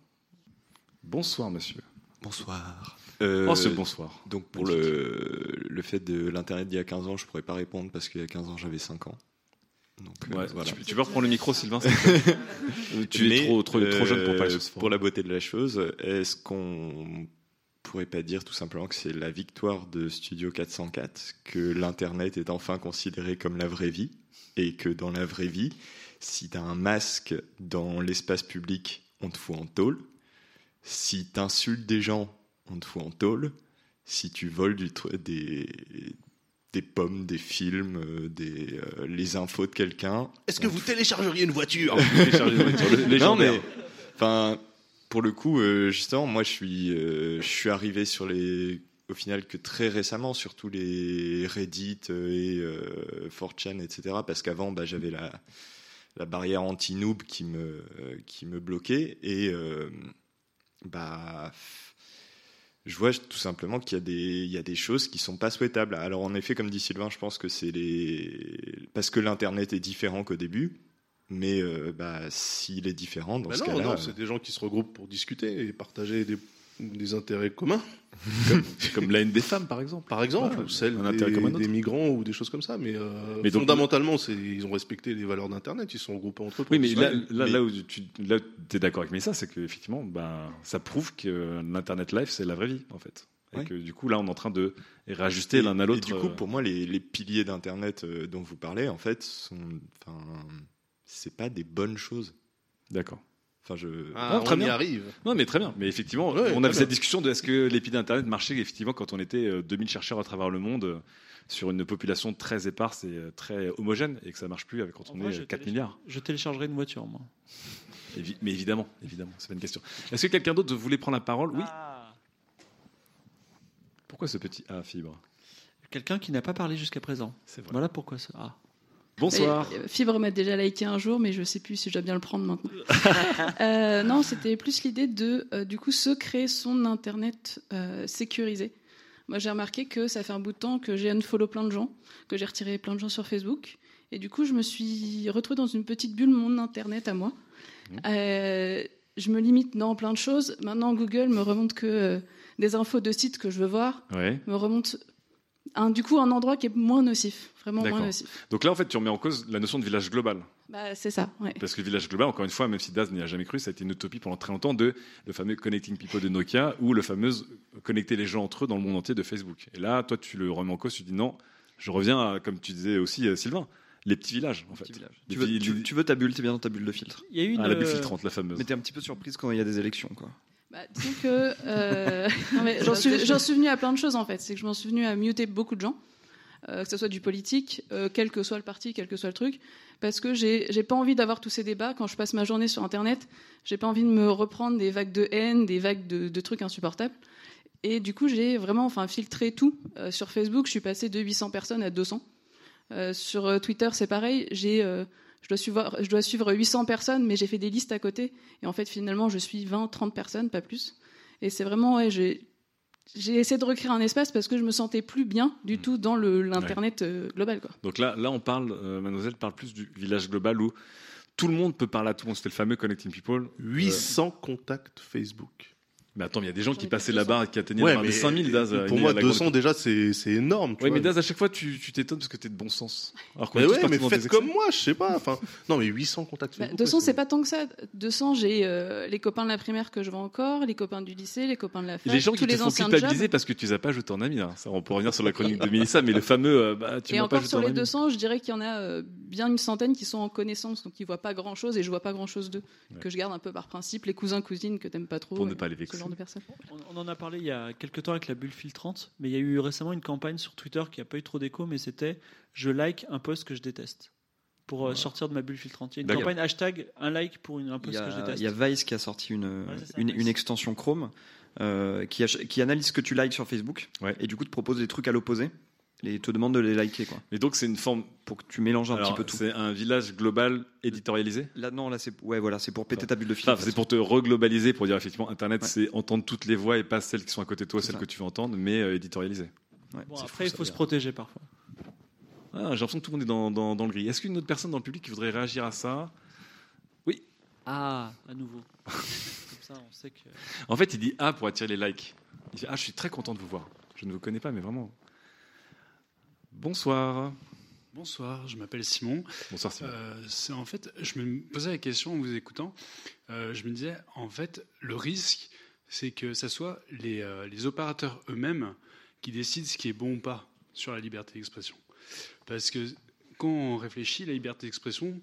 Bonsoir, monsieur. Bonsoir. Oh, ce bonsoir. Donc pour le, le fait de l'Internet d'il y a 15 ans, je pourrais pas répondre parce qu'il y a 15 ans, j'avais 5 ans. Donc, euh, voilà. tu, tu veux reprendre le micro, Sylvain *laughs* Tu es Mais, trop, trop, trop jeune pour parler euh. Pour la beauté de la chose, est-ce qu'on pourrait pas dire tout simplement que c'est la victoire de Studio 404, que l'Internet est enfin considéré comme la vraie vie, et que dans la vraie vie, si tu as un masque dans l'espace public, on te fout en tôle. Si tu insultes des gens, on te fout en tôle. Si tu voles du des, des pommes, des films, euh, des, euh, les infos de quelqu'un. Est-ce que vous téléchargeriez une voiture? *laughs* Téléchargez une voiture, Non, mais enfin, pour le coup, euh, justement, moi, je suis, euh, je suis arrivé sur les, au final, que très récemment, sur tous les Reddit euh, et euh, 4chan, etc. Parce qu'avant, bah, j'avais la, barrière anti-noob qui me, bloquait et bah je vois tout simplement qu'il y a des, il y a des choses qui sont pas souhaitables. Alors en effet, comme dit Sylvain, je pense que c'est les, parce que l'internet est différent qu'au début. Mais euh, bah, s'il est différent, dans Bah ce non, cas-là, non, euh, c'est des gens qui se regroupent pour discuter et partager des, des intérêts communs. *laughs* Comme, comme la haine des femmes, par exemple. Par exemple, Ouais, ou celle un des, intérêt comme un autre. des migrants ou des choses comme ça. Mais, euh, Mais donc- fondamentalement, c'est, ils ont respecté les valeurs d'Internet, ils se sont regroupés entre eux. Oui, mais là, là, Mais- là où tu là, es d'accord avec Mélissa, c'est qu'effectivement, ben, ça prouve que l'Internet Live, c'est la vraie vie, en fait. Et Ouais. que du coup, là, on est en train de réajuster l'un à Et l'autre. du coup, pour moi, les, les piliers d'Internet dont vous parlez, en fait, sont, c'est pas des bonnes choses. D'accord. Enfin, je. Ah, Non, très on y bien. arrive. Non, mais très bien. Mais effectivement, Ouais, on avait cette discussion de est-ce que l'épidémie d'Internet marchait effectivement quand on était euh, 2000 chercheurs à travers le monde euh, sur une population très éparse et euh, très homogène et que ça marche plus avec quand on vrai, est je euh, 4 télécharge- milliards. Je téléchargerai une voiture, moi. Évi- mais évidemment, évidemment, c'est pas une question. Est-ce que quelqu'un d'autre voulait prendre la parole? Oui. Pourquoi ce petit A fibre? Quelqu'un qui n'a pas parlé jusqu'à présent. C'est vrai. Voilà pourquoi ça. Ah. Bonsoir. Euh, Fibre m'a déjà liké un jour, mais je sais plus si je dois bien le prendre maintenant. *laughs* Euh, non, c'était plus l'idée de, euh, du coup, se créer son internet euh, sécurisé. Moi, j'ai remarqué que ça fait un bout de temps que j'ai unfollow plein de gens, que j'ai retiré plein de gens sur Facebook. Et du coup, je me suis retrouvée dans une petite bulle, mon internet à moi. Euh, je me limite dans plein de choses. Maintenant, Google me remonte que des infos de sites que je veux voir, Ouais. me remonte un, du coup un endroit qui est moins nocif, vraiment moins nocif. Donc là, en fait, tu remets en cause la notion de village global. Bah, c'est ça, ouais. Parce que le village global, encore une fois, même si Daz n'y a jamais cru, ça a été une utopie pendant très longtemps de le fameux Connecting People de Nokia ou le fameux connecter les gens entre eux dans le monde entier de Facebook. Et là, toi, tu le remets en cause, tu dis non, je reviens à, comme tu disais aussi, euh, Sylvain, les petits villages, en fait. Les Tu veux, petits- tu- tu veux ta bulle, t'es bien dans ta bulle de filtre. Il y a eu Ah, une, la bulle euh, filtrante, la fameuse. Mais t'es un petit peu surprise quand il y a des élections, quoi. Bah, disons que euh, *laughs* j'en suis, suis venue à plein de choses en fait. C'est que je m'en suis venue à muter beaucoup de gens, euh, que ce soit du politique, euh, quel que soit le parti, quel que soit le truc, parce que j'ai pas envie d'avoir tous ces débats quand je passe ma journée sur Internet. J'ai pas envie de me reprendre des vagues de haine, des vagues de, de trucs insupportables. Et du coup, j'ai vraiment enfin filtré tout. Euh, sur Facebook, je suis passée de 800 personnes à 200. Euh, sur euh, Twitter, c'est pareil. J'ai euh, je dois, suivre, je dois suivre 800 personnes, mais j'ai fait des listes à côté. Et en fait, finalement, je suis 20, 30 personnes, pas plus. Et c'est vraiment, ouais, j'ai, j'ai essayé de recréer un espace parce que je me sentais plus bien du tout dans le, l'Internet euh, global. Quoi. Donc là, là, on parle, euh, Mademoiselle parle plus du village global où tout le monde peut parler à tout le monde. C'était le fameux Connecting People. 800 contacts Facebook. Mais attends, mais il y a des gens qui passaient là-bas et qui atteignaient Ouais, la barre des mais 5000, Daz. pour moi, la grande 200 époque. déjà, c'est c'est énorme. tu Oui, vois. mais Daz, à chaque fois, tu tu t'étonnes parce que t'es de bon sens. Alors qu'on Mais ouais, mais faites comme moi, je sais pas. Enfin, non, mais 800 contacts Bah, Facebook. 200, ouais, c'est pas tant que ça. 200, j'ai euh, les copains de la primaire que je vois encore, les copains du lycée, les copains de la fac, Les gens tous qui te les font anciens culpabiliser jobs. parce que tu les as pas ajoutés en ami. Là. Ça, on peut revenir sur la chronique de Mélissa, mais le fameux euh, bah, tu Et m'as pas encore sur en les ami. 200, je dirais qu'il y en a euh, bien une centaine qui sont en connaissance, donc ils voient pas grand chose et je vois pas grand chose d'eux. Que je garde un peu par principe, les cousins, cousines que t'aimes pas trop. Pour ne pas les vexer. Genre de personnes. On, on en a parlé il y a quelques temps avec la bulle filtrante, mais il y a eu récemment une campagne sur Twitter qui n'a pas eu trop d'écho, mais c'était je like un post que je déteste pour euh, sortir de ma bulle filtrante. Il y a une campagne hashtag un like pour une, un Il post y, que je a, déteste. il y a Vice qui a sorti une, ça, une, extension Chrome euh, qui analyse ce que tu likes sur Facebook et du coup te propose des trucs à l'opposé et te demande de les liker. Quoi. Et donc c'est une forme pour que tu mélanges un Alors, petit peu tout. C'est un village global éditorialisé? Là, non, là, c'est ouais, voilà, c'est pour péter ta bulle de filtre. Enfin, c'est pour te reglobaliser, pour dire effectivement, Internet, Ouais. c'est entendre toutes les voix et pas celles qui sont à côté de toi, celles ça. que tu veux entendre, mais euh, éditorialisé. Bon, C'est après, fou, il faut se protéger parfois. Ah, J'ai l'impression que tout le monde est dans, dans, dans le gris. Est-ce qu'une autre personne dans le public qui voudrait réagir à ça? Oui. Ah, à nouveau. *laughs* Comme ça, on sait que. En fait, il dit Ah pour attirer les likes. Il dit Ah, je suis très content de vous voir. Je ne vous connais pas, mais vraiment. Bonsoir. Bonsoir, je m'appelle Simon. Bonsoir, Simon. Euh, c'est en fait, je me posais la question en vous écoutant. euh, je me disais, en fait, le risque, c'est que ce soit les, euh, les opérateurs eux-mêmes qui décident ce qui est bon ou pas sur la liberté d'expression. Parce que quand on réfléchit, la liberté d'expression,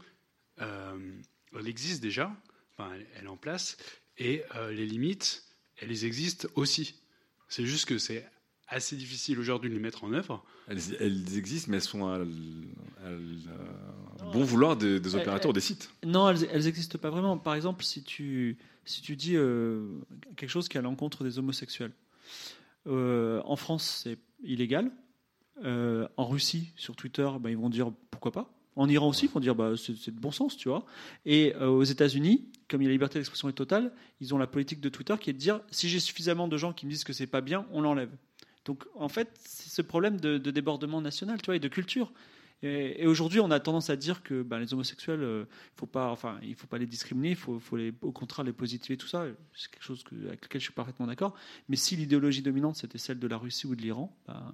elle existe déjà, enfin, elle, elle est en place, et les limites, elles existent aussi. C'est juste que c'est assez difficile aujourd'hui de les mettre en œuvre. Elles, elles existent, mais elles sont à, bon vouloir des, des opérateurs des sites. Non, elles, elles existent pas vraiment. Par exemple, si tu, si tu dis euh, quelque chose qui est à l'encontre des homosexuels, euh, en France, c'est illégal. Euh, en Russie, sur Twitter, ben, ils vont dire pourquoi pas. En Iran aussi, ils vont dire bah, c'est de bon sens, tu vois. Et euh, aux États-Unis, comme il y a la liberté d'expression est totale, ils ont la politique de Twitter qui est de dire si j'ai suffisamment de gens qui me disent que c'est pas bien, on l'enlève. Donc en fait, c'est ce problème de, de débordement national, tu vois, et de culture. Et, et aujourd'hui, on a tendance à dire que bah, les homosexuels, euh, il faut pas, enfin, il faut pas les discriminer, il faut, faut les, au contraire les positiver, tout ça. C'est quelque chose que, avec lequel je suis parfaitement d'accord. Mais si l'idéologie dominante c'était celle de la Russie ou de l'Iran, bah,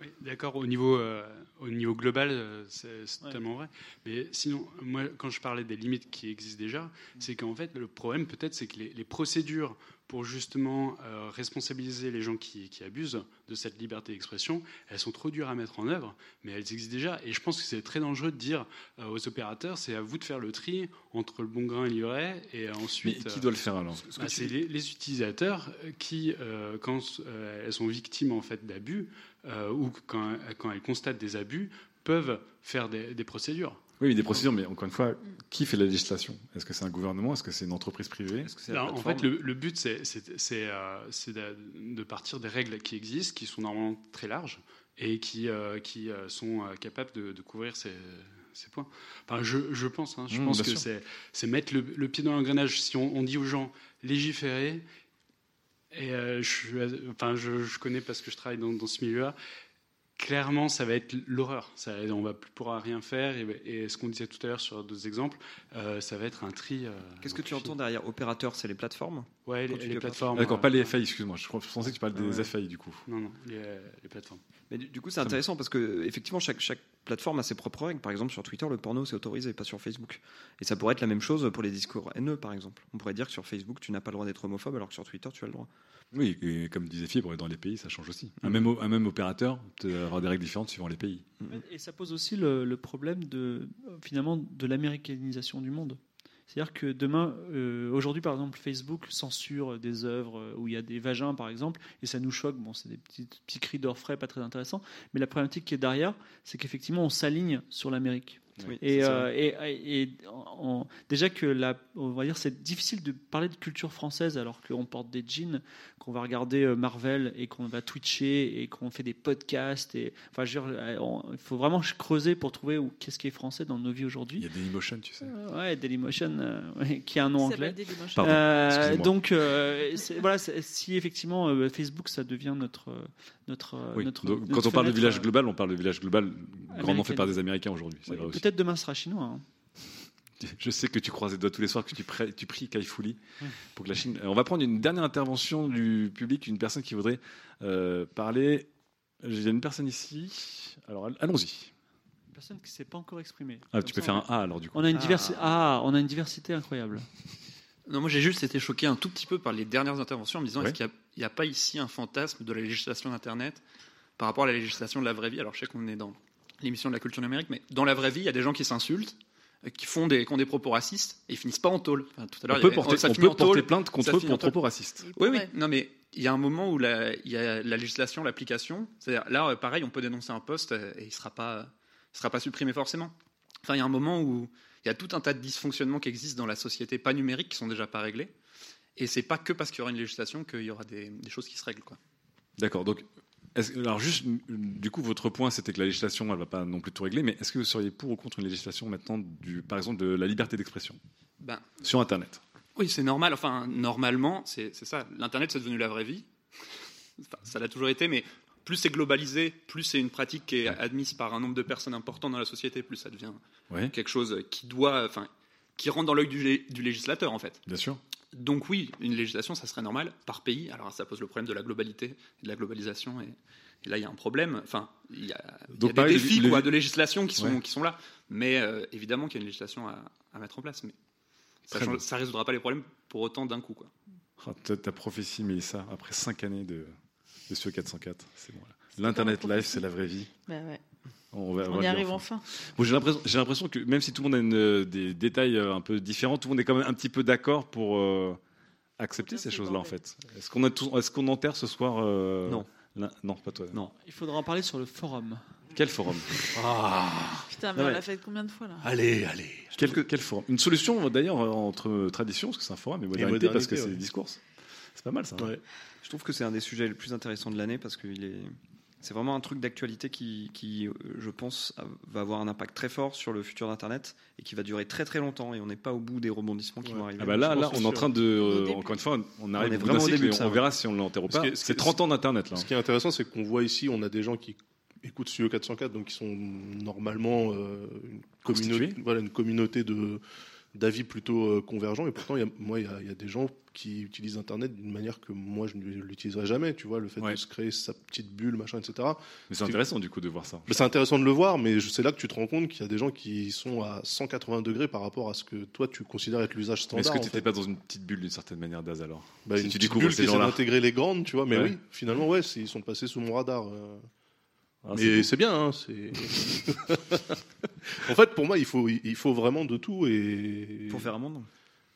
Oui, d'accord, au niveau, euh, au niveau global, euh, c'est c'est totalement vrai. Mais sinon, moi, quand je parlais des limites qui existent déjà, c'est qu'en fait, le problème, peut-être, c'est que les, les procédures pour justement euh, responsabiliser les gens qui, qui abusent de cette liberté d'expression, elles sont trop dures à mettre en œuvre, mais elles existent déjà. Et je pense que c'est très dangereux de dire euh, aux opérateurs, c'est à vous de faire le tri entre le bon grain et l'ivraie, et ensuite... Mais qui doit le faire, alors? bah, C'est les, les utilisateurs qui, euh, quand euh, elles sont victimes en fait d'abus, euh, ou quand, quand elles constatent des abus, peuvent faire des, des procédures. Oui, mais des procédures, mais encore une fois, qui fait la législation? Est-ce que c'est un gouvernement? Est-ce que c'est une entreprise privée? En fait, le, le but, c'est euh, de, de partir des règles qui existent, qui sont normalement très larges et qui, euh, qui euh, sont euh, capables de, de couvrir ces, ces points. Enfin, je, je pense, hein, je Mmh, pense bien que sûr. c'est c'est mettre le, le pied dans l'engrenage. Si on, on dit aux gens légiférer, et euh, je, suis- enfin, je, je connais parce que je travaille dans, dans ce milieu-là, clairement, ça va être l'horreur. Ça- On va plus pouvoir rien faire. Et, et ce qu'on disait tout à l'heure sur d'autres exemples, euh, ça va être un tri. euh, Qu'est-ce que tu entends derrière opérateur C'est les plateformes Ouais, les, plateformes. D'accord, euh, pas les FAI, excuse-moi. Je pensais que tu parlais des Ouais. FAI du coup. Non, non, les, les plateformes. Mais du, du coup, c'est intéressant parce que effectivement, chaque, chaque plateforme a ses propres règles. Par exemple, sur Twitter, le porno c'est autorisé, pas sur Facebook. Et ça pourrait être la même chose pour les discours haineux, par exemple. On pourrait dire que sur Facebook, tu n'as pas le droit d'être homophobe, alors que sur Twitter, tu as le droit. Oui, et comme disait Fibre, dans les pays, ça change aussi. Un Mhm. même, un même opérateur des règles différentes suivant les pays. Et ça pose aussi le, le problème de finalement de l'américanisation du monde. C'est-à-dire que demain, euh, aujourd'hui par exemple, Facebook censure des œuvres euh, où il y a des vagins par exemple, et ça nous choque. Bon, c'est des petits, petits cris d'orfraie pas très intéressants, mais la problématique qui est derrière, c'est qu'effectivement on s'aligne sur l'Amérique. Oui, et, euh, et, et en- en- déjà que la, on va dire c'est difficile de parler de culture française alors qu'on porte des jeans, qu'on va regarder euh, Marvel et qu'on va twitcher et qu'on fait des podcasts et enfin je veux dire, euh, on- il faut vraiment creuser pour trouver où qu'est-ce qui est français dans nos vies aujourd'hui. Il y a Dailymotion, tu sais. Euh, ouais, Dailymotion, euh, ouais, qui a un nom anglais. Dailymotion. Pardon, Euh, donc, euh, c'est- voilà, c'est- si effectivement euh, Facebook, ça devient notre notre, Oui. notre- Donc, notre quand on parle de village global, on parle de village global grandement fait par des Américains aujourd'hui. c'est oui, vrai aussi. Peut-être demain sera chinois. hein. Je sais que tu croises les doigts tous les soirs, que tu, pries- tu pries Kai Fu Lee pour que la Chine. On va prendre une dernière intervention du public, une personne qui voudrait euh, parler. Il y a une personne ici. Alors all- allons-y. Une personne qui ne s'est pas encore exprimée. Ah, tu peux ça, faire un A alors du coup. On a une Ah. diversité. Ah, on a une diversité incroyable. Non, moi j'ai juste été choqué un tout petit peu par les dernières interventions en me disant Ouais. est-ce qu'il n'y a, pas ici un fantasme de la législation d'Internet par rapport à la législation de la vraie vie? Alors je sais qu'on est dans l'émission de la culture numérique, mais dans la vraie vie, il y a des gens qui s'insultent, euh, qui font des, qui ont des propos racistes et ils finissent pas en tôle. Enfin, tout à l'heure, On peut avait- porter- ça on peut porter tôle, plainte contre eux pour propos racistes. Oui, oui, non, mais il y a un moment où la- il y a la législation, l'application. C'est-à-dire là, euh, pareil, on peut dénoncer un poste euh, et il sera pas, il sera pas supprimé forcément. Enfin, il y a un moment où il y a tout un tas de dysfonctionnements qui existent dans la société pas numérique qui sont déjà pas réglés. Et c'est pas que parce qu'il y aura une législation qu'il y aura des, des choses qui se règlent. Quoi. D'accord. Donc, alors juste, du coup, votre point, c'était que la législation, elle va pas non plus tout régler, mais est-ce que vous seriez pour ou contre une législation maintenant, du, par exemple, de la liberté d'expression Ben, sur Internet? Oui, c'est normal. Enfin, normalement, c'est ça. L'Internet, c'est devenu la vraie vie. Enfin, ça l'a toujours été, mais plus c'est globalisé, plus c'est une pratique qui est admise par un nombre de personnes important dans la société, plus ça devient Ouais. quelque chose qui doit, enfin, qui rentre dans l'œil du législateur, en fait. Bien sûr. Donc oui, une législation, ça serait normal par pays. Alors ça pose le problème de la globalité, et de la globalisation, et, et là il y a un problème. Enfin, il y a, y des défis quoi, de législation qui sont, Ouais. qui sont là. Mais euh, évidemment qu'il y a une législation à, à mettre en place, mais ça ne résoudra pas les problèmes pour autant d'un coup. Quoi. Ah, ta, prophétie, Mélissa, après cinq années de, de ce 404, c'est bon. L'Internet live, c'est la vraie vie. Bah ouais. On, va- On va y arrive enfin. Bon, j'ai l'impression, que même si tout le monde a une, euh, des détails euh, un peu différents, tout le monde est quand même un petit peu d'accord pour euh, accepter ces choses-là en fait. Est-ce qu'on qu'on enterre ce soir euh, Non. non, pas toi. Non. Il faudra en parler sur le forum. Quel forum? *laughs* Ah. Putain, mais Ouais. on l'a fait combien de fois là? Allez, allez. Quel, quel forum? Une solution d'ailleurs entre tradition, parce que c'est un forum, et modernité, modernité, parce que c'est ouais. discours. C'est pas mal ça. hein. Je trouve que c'est un des sujets les plus intéressants de l'année parce qu'il est C'est vraiment un truc d'actualité qui, qui, euh, je pense, a- va avoir un impact très fort sur le futur d'Internet et qui va durer très très longtemps. Et on n'est pas au bout des rebondissements qui vont arriver. Ah bah là, là, on est en train de, euh, encore une fois, on arrive On est vraiment au début on ouais. verra si on l'enterre ou pas. C'est est- 30 ans d'internet là. Ce qui est intéressant, c'est qu'on voit ici, on a des gens qui écoutent Studio 404, donc qui sont normalement euh, une, communauté, voilà, une communauté de d'avis plutôt euh, convergents. Et pourtant, il y a, moi, il y, a, il y a des gens qui utilisent Internet d'une manière que moi, je ne l'utiliserai jamais. Tu vois, le fait de se créer sa petite bulle, machin, etc. Mais c'est intéressant du coup de voir ça. C'est intéressant de le voir, mais je- c'est là que tu te rends compte qu'il y a des gens qui sont à 180 degrés par rapport à ce que toi tu considères être l'usage standard. est-ce que tu n'étais pas dans une petite bulle d'une certaine manière, Daz alors? Bah, Si une tu petite découvres bulle qui essaie d'intégrer les grandes, tu vois. Mais Ouais. oui, finalement, ouais, ils sont passés sous mon radar. euh. Ah, c'est mais c'est bien. hein, c'est- *laughs* en fait, pour moi, il faut, il faut vraiment de tout et. Pour faire un monde.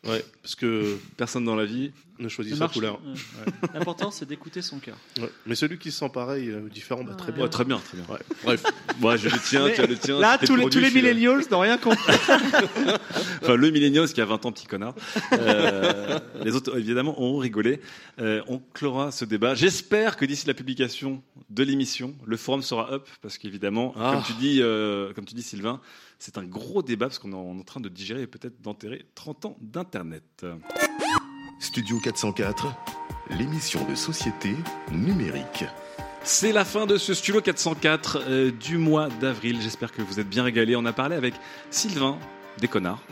Ouais, parce que personne dans la vie ne choisit Ça sa marche. couleur. Ouais. L'important, c'est d'écouter son cœur. Ouais. Mais celui qui se sent pareil, euh, différent, bah, très bien. Ouais, très bien, très bien. Ouais. Bref. Moi, j'ai le tien, Mais tu as le tien. là, tous les- produit, tous les je millennials n'ont rien compris. *laughs* enfin, le millennials qui a 20 ans, petit connard. Euh, les autres, évidemment, ont rigolé. Euh, on clora ce débat. J'espère que d'ici la publication de l'émission, le forum sera up, parce qu'évidemment, Ah. comme tu dis, euh, comme tu dis, Sylvain, c'est un gros débat parce qu'on est en train de digérer et peut-être d'enterrer 30 ans d'Internet. Studio 404, l'émission de société numérique. C'est la fin de ce Studio 404 euh, du mois d'avril. J'espère que vous êtes bien régalés. On a parlé avec Sylvain, des connards.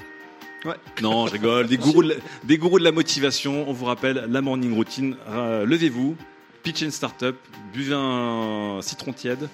Ouais. Non, je rigole. Des gourous, de la, des gourous de la motivation. On vous rappelle la morning routine. Euh, Levez-vous, pitch and startup, buvez un citron tiède,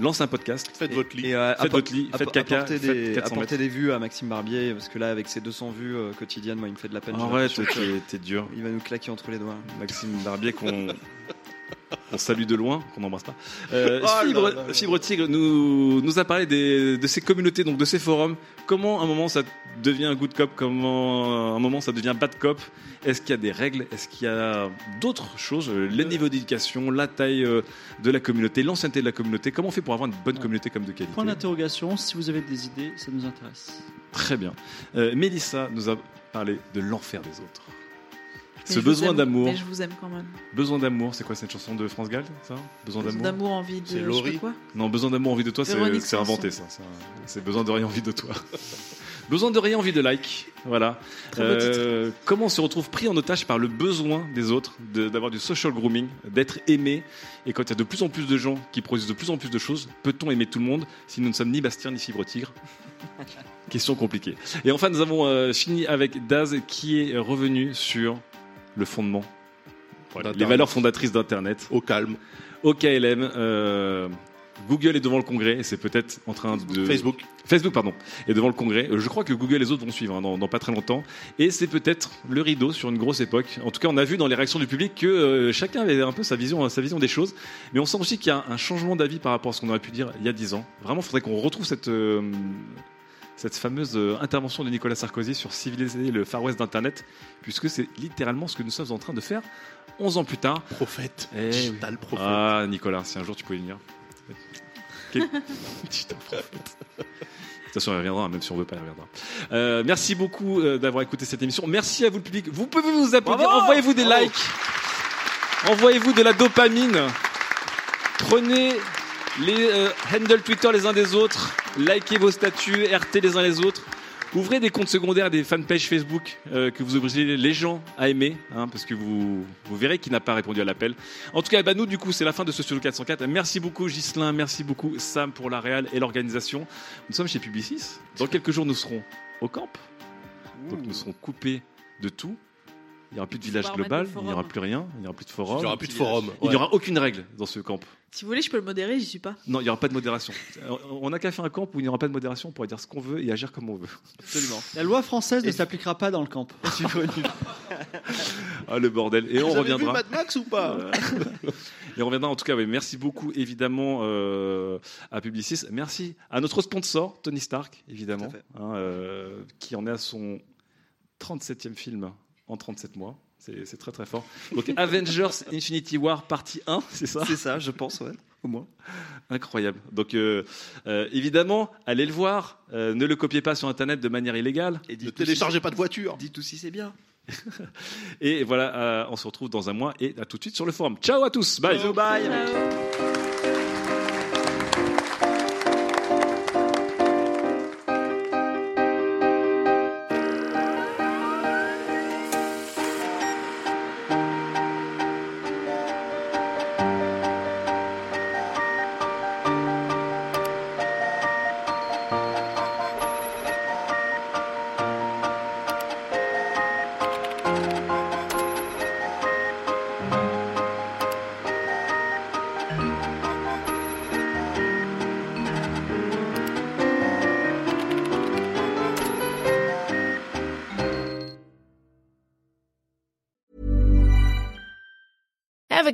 lance un podcast. Faites votre lit. Et euh, faites votre lit, faites caca, apporter faites des, 400 apporter mètres. des vues à Maxime Barbier, parce que là, avec ses 200 vues euh, quotidiennes, moi, il me fait de la peine. que t'es t'es dur. Il va nous claquer entre les doigts. Maxime *laughs* Barbier qu'on *laughs* *laughs* on salue de loin, qu'on n'embrasse pas. Euh, Oh Fibre, là là. Fibre Tigre nous, nous a parlé des- de ces communautés, donc de ces forums. Comment à un moment ça devient un good cop, comment à un moment ça devient bad cop? Est-ce qu'il y a des règles? Est-ce qu'il y a d'autres choses? Euh, Les niveaux d'éducation, la taille euh, de la communauté, l'ancienneté de la communauté. Comment on fait pour avoir une bonne communauté comme de qualité? Point d'interrogation, si vous avez des idées, ça nous intéresse. Très bien. Euh, Mélissa nous a parlé de l'enfer des autres. Ce besoin d'amour. Mais je vous aime quand même. Besoin d'amour, c'est quoi cette chanson de France Gall, ça Besoin Besoin d'amour. d'amour, envie de- C'est Laurie. quoi. Non, besoin d'amour, envie de toi, c'est inventé ça. C'est- besoin de rien, envie de toi. *laughs* besoin de rien, envie de like. Voilà. Euh, comment on se retrouve pris en otage par le besoin des autres, de- d'avoir du social grooming, d'être aimé. Et quand il y a de plus en plus de gens qui produisent de plus en plus de choses, peut-on aimer tout le monde si nous ne sommes ni Bastien ni Fibre Tigre? *laughs* Question compliquée. Et enfin, nous avons euh, fini avec Daz qui est revenu sur le fondement, voilà, les valeurs fondatrices d'Internet. Au calme. Au KLM. euh, Google est devant le Congrès et c'est peut-être en train de... Facebook. Facebook, pardon, est devant le Congrès. Euh, Je crois que Google et les autres vont suivre hein, dans, dans pas très longtemps. Et c'est peut-être le rideau sur une grosse époque. En tout cas, on a vu dans les réactions du public que euh, chacun avait un peu sa vision, sa vision des choses. Mais on sent aussi qu'il y a un changement d'avis par rapport à ce qu'on aurait pu dire il y a 10 ans. Vraiment, il faudrait qu'on retrouve cette, euh, cette fameuse euh, intervention de Nicolas Sarkozy sur civiliser le Far West d'Internet, puisque c'est littéralement ce que nous sommes en train de faire 11 ans plus tard. Prophète. Eh oui. Digital prophète. Ah, Nicolas, si un jour tu pouvais venir. *laughs* Digital prophète. De toute façon, il reviendra, même si on veut pas, il reviendra. Euh, merci beaucoup euh, d'avoir écouté cette émission. Merci à vous, le public. Vous pouvez vous applaudir. Envoyez-vous des Bravo. likes. Envoyez-vous de la dopamine. Prenez les euh, handles Twitter les uns des autres. Likez vos statuts, RT les uns les autres. Ouvrez des comptes secondaires, des fanpages Facebook euh, que vous obligez les gens à aimer, hein, parce que vous, vous verrez qui n'a pas répondu à l'appel. En tout cas, bah, nous, du coup, c'est la fin de ce Studio 404. Merci beaucoup, Ghislain. Merci beaucoup, Sam, pour la réal et l'organisation. Nous sommes chez Publicis. Dans quelques jours, nous serons au camp. Donc, nous serons coupés de tout. Il n'y aura plus de village global, il n'y aura plus rien, il n'y aura plus de forum. Il y aura plus de forum, Il n'y aura aucune règle dans ce camp. Si vous voulez, je peux le modérer, j'y suis pas. Non, il n'y aura pas de modération. On n'a qu'à faire un camp où il n'y aura pas de modération, on pourra dire ce qu'on veut et agir comme on veut. Absolument. La loi française ne s'appliquera pas dans le camp. *laughs* Ah, le bordel. Et on Vous avez reviendra. vu Mad Max ou pas Et on reviendra en tout cas. Oui, merci beaucoup évidemment euh, à Publicis. Merci à notre sponsor Tony Stark évidemment, hein, euh, qui en est à son 37e film en 37 mois. C'est très très fort. Donc Avengers Infinity War partie 1, c'est ça? C'est ça, je pense, ouais, au moins. Incroyable. Donc euh, euh, évidemment, allez le voir. Euh, ne le copiez pas sur Internet de manière illégale. Et Ne téléchargez pas de voiture. Dites tout si c'est bien. *laughs* Et voilà, on se retrouve dans un mois et à tout de suite sur le forum. Ciao à tous. Bye. Bye.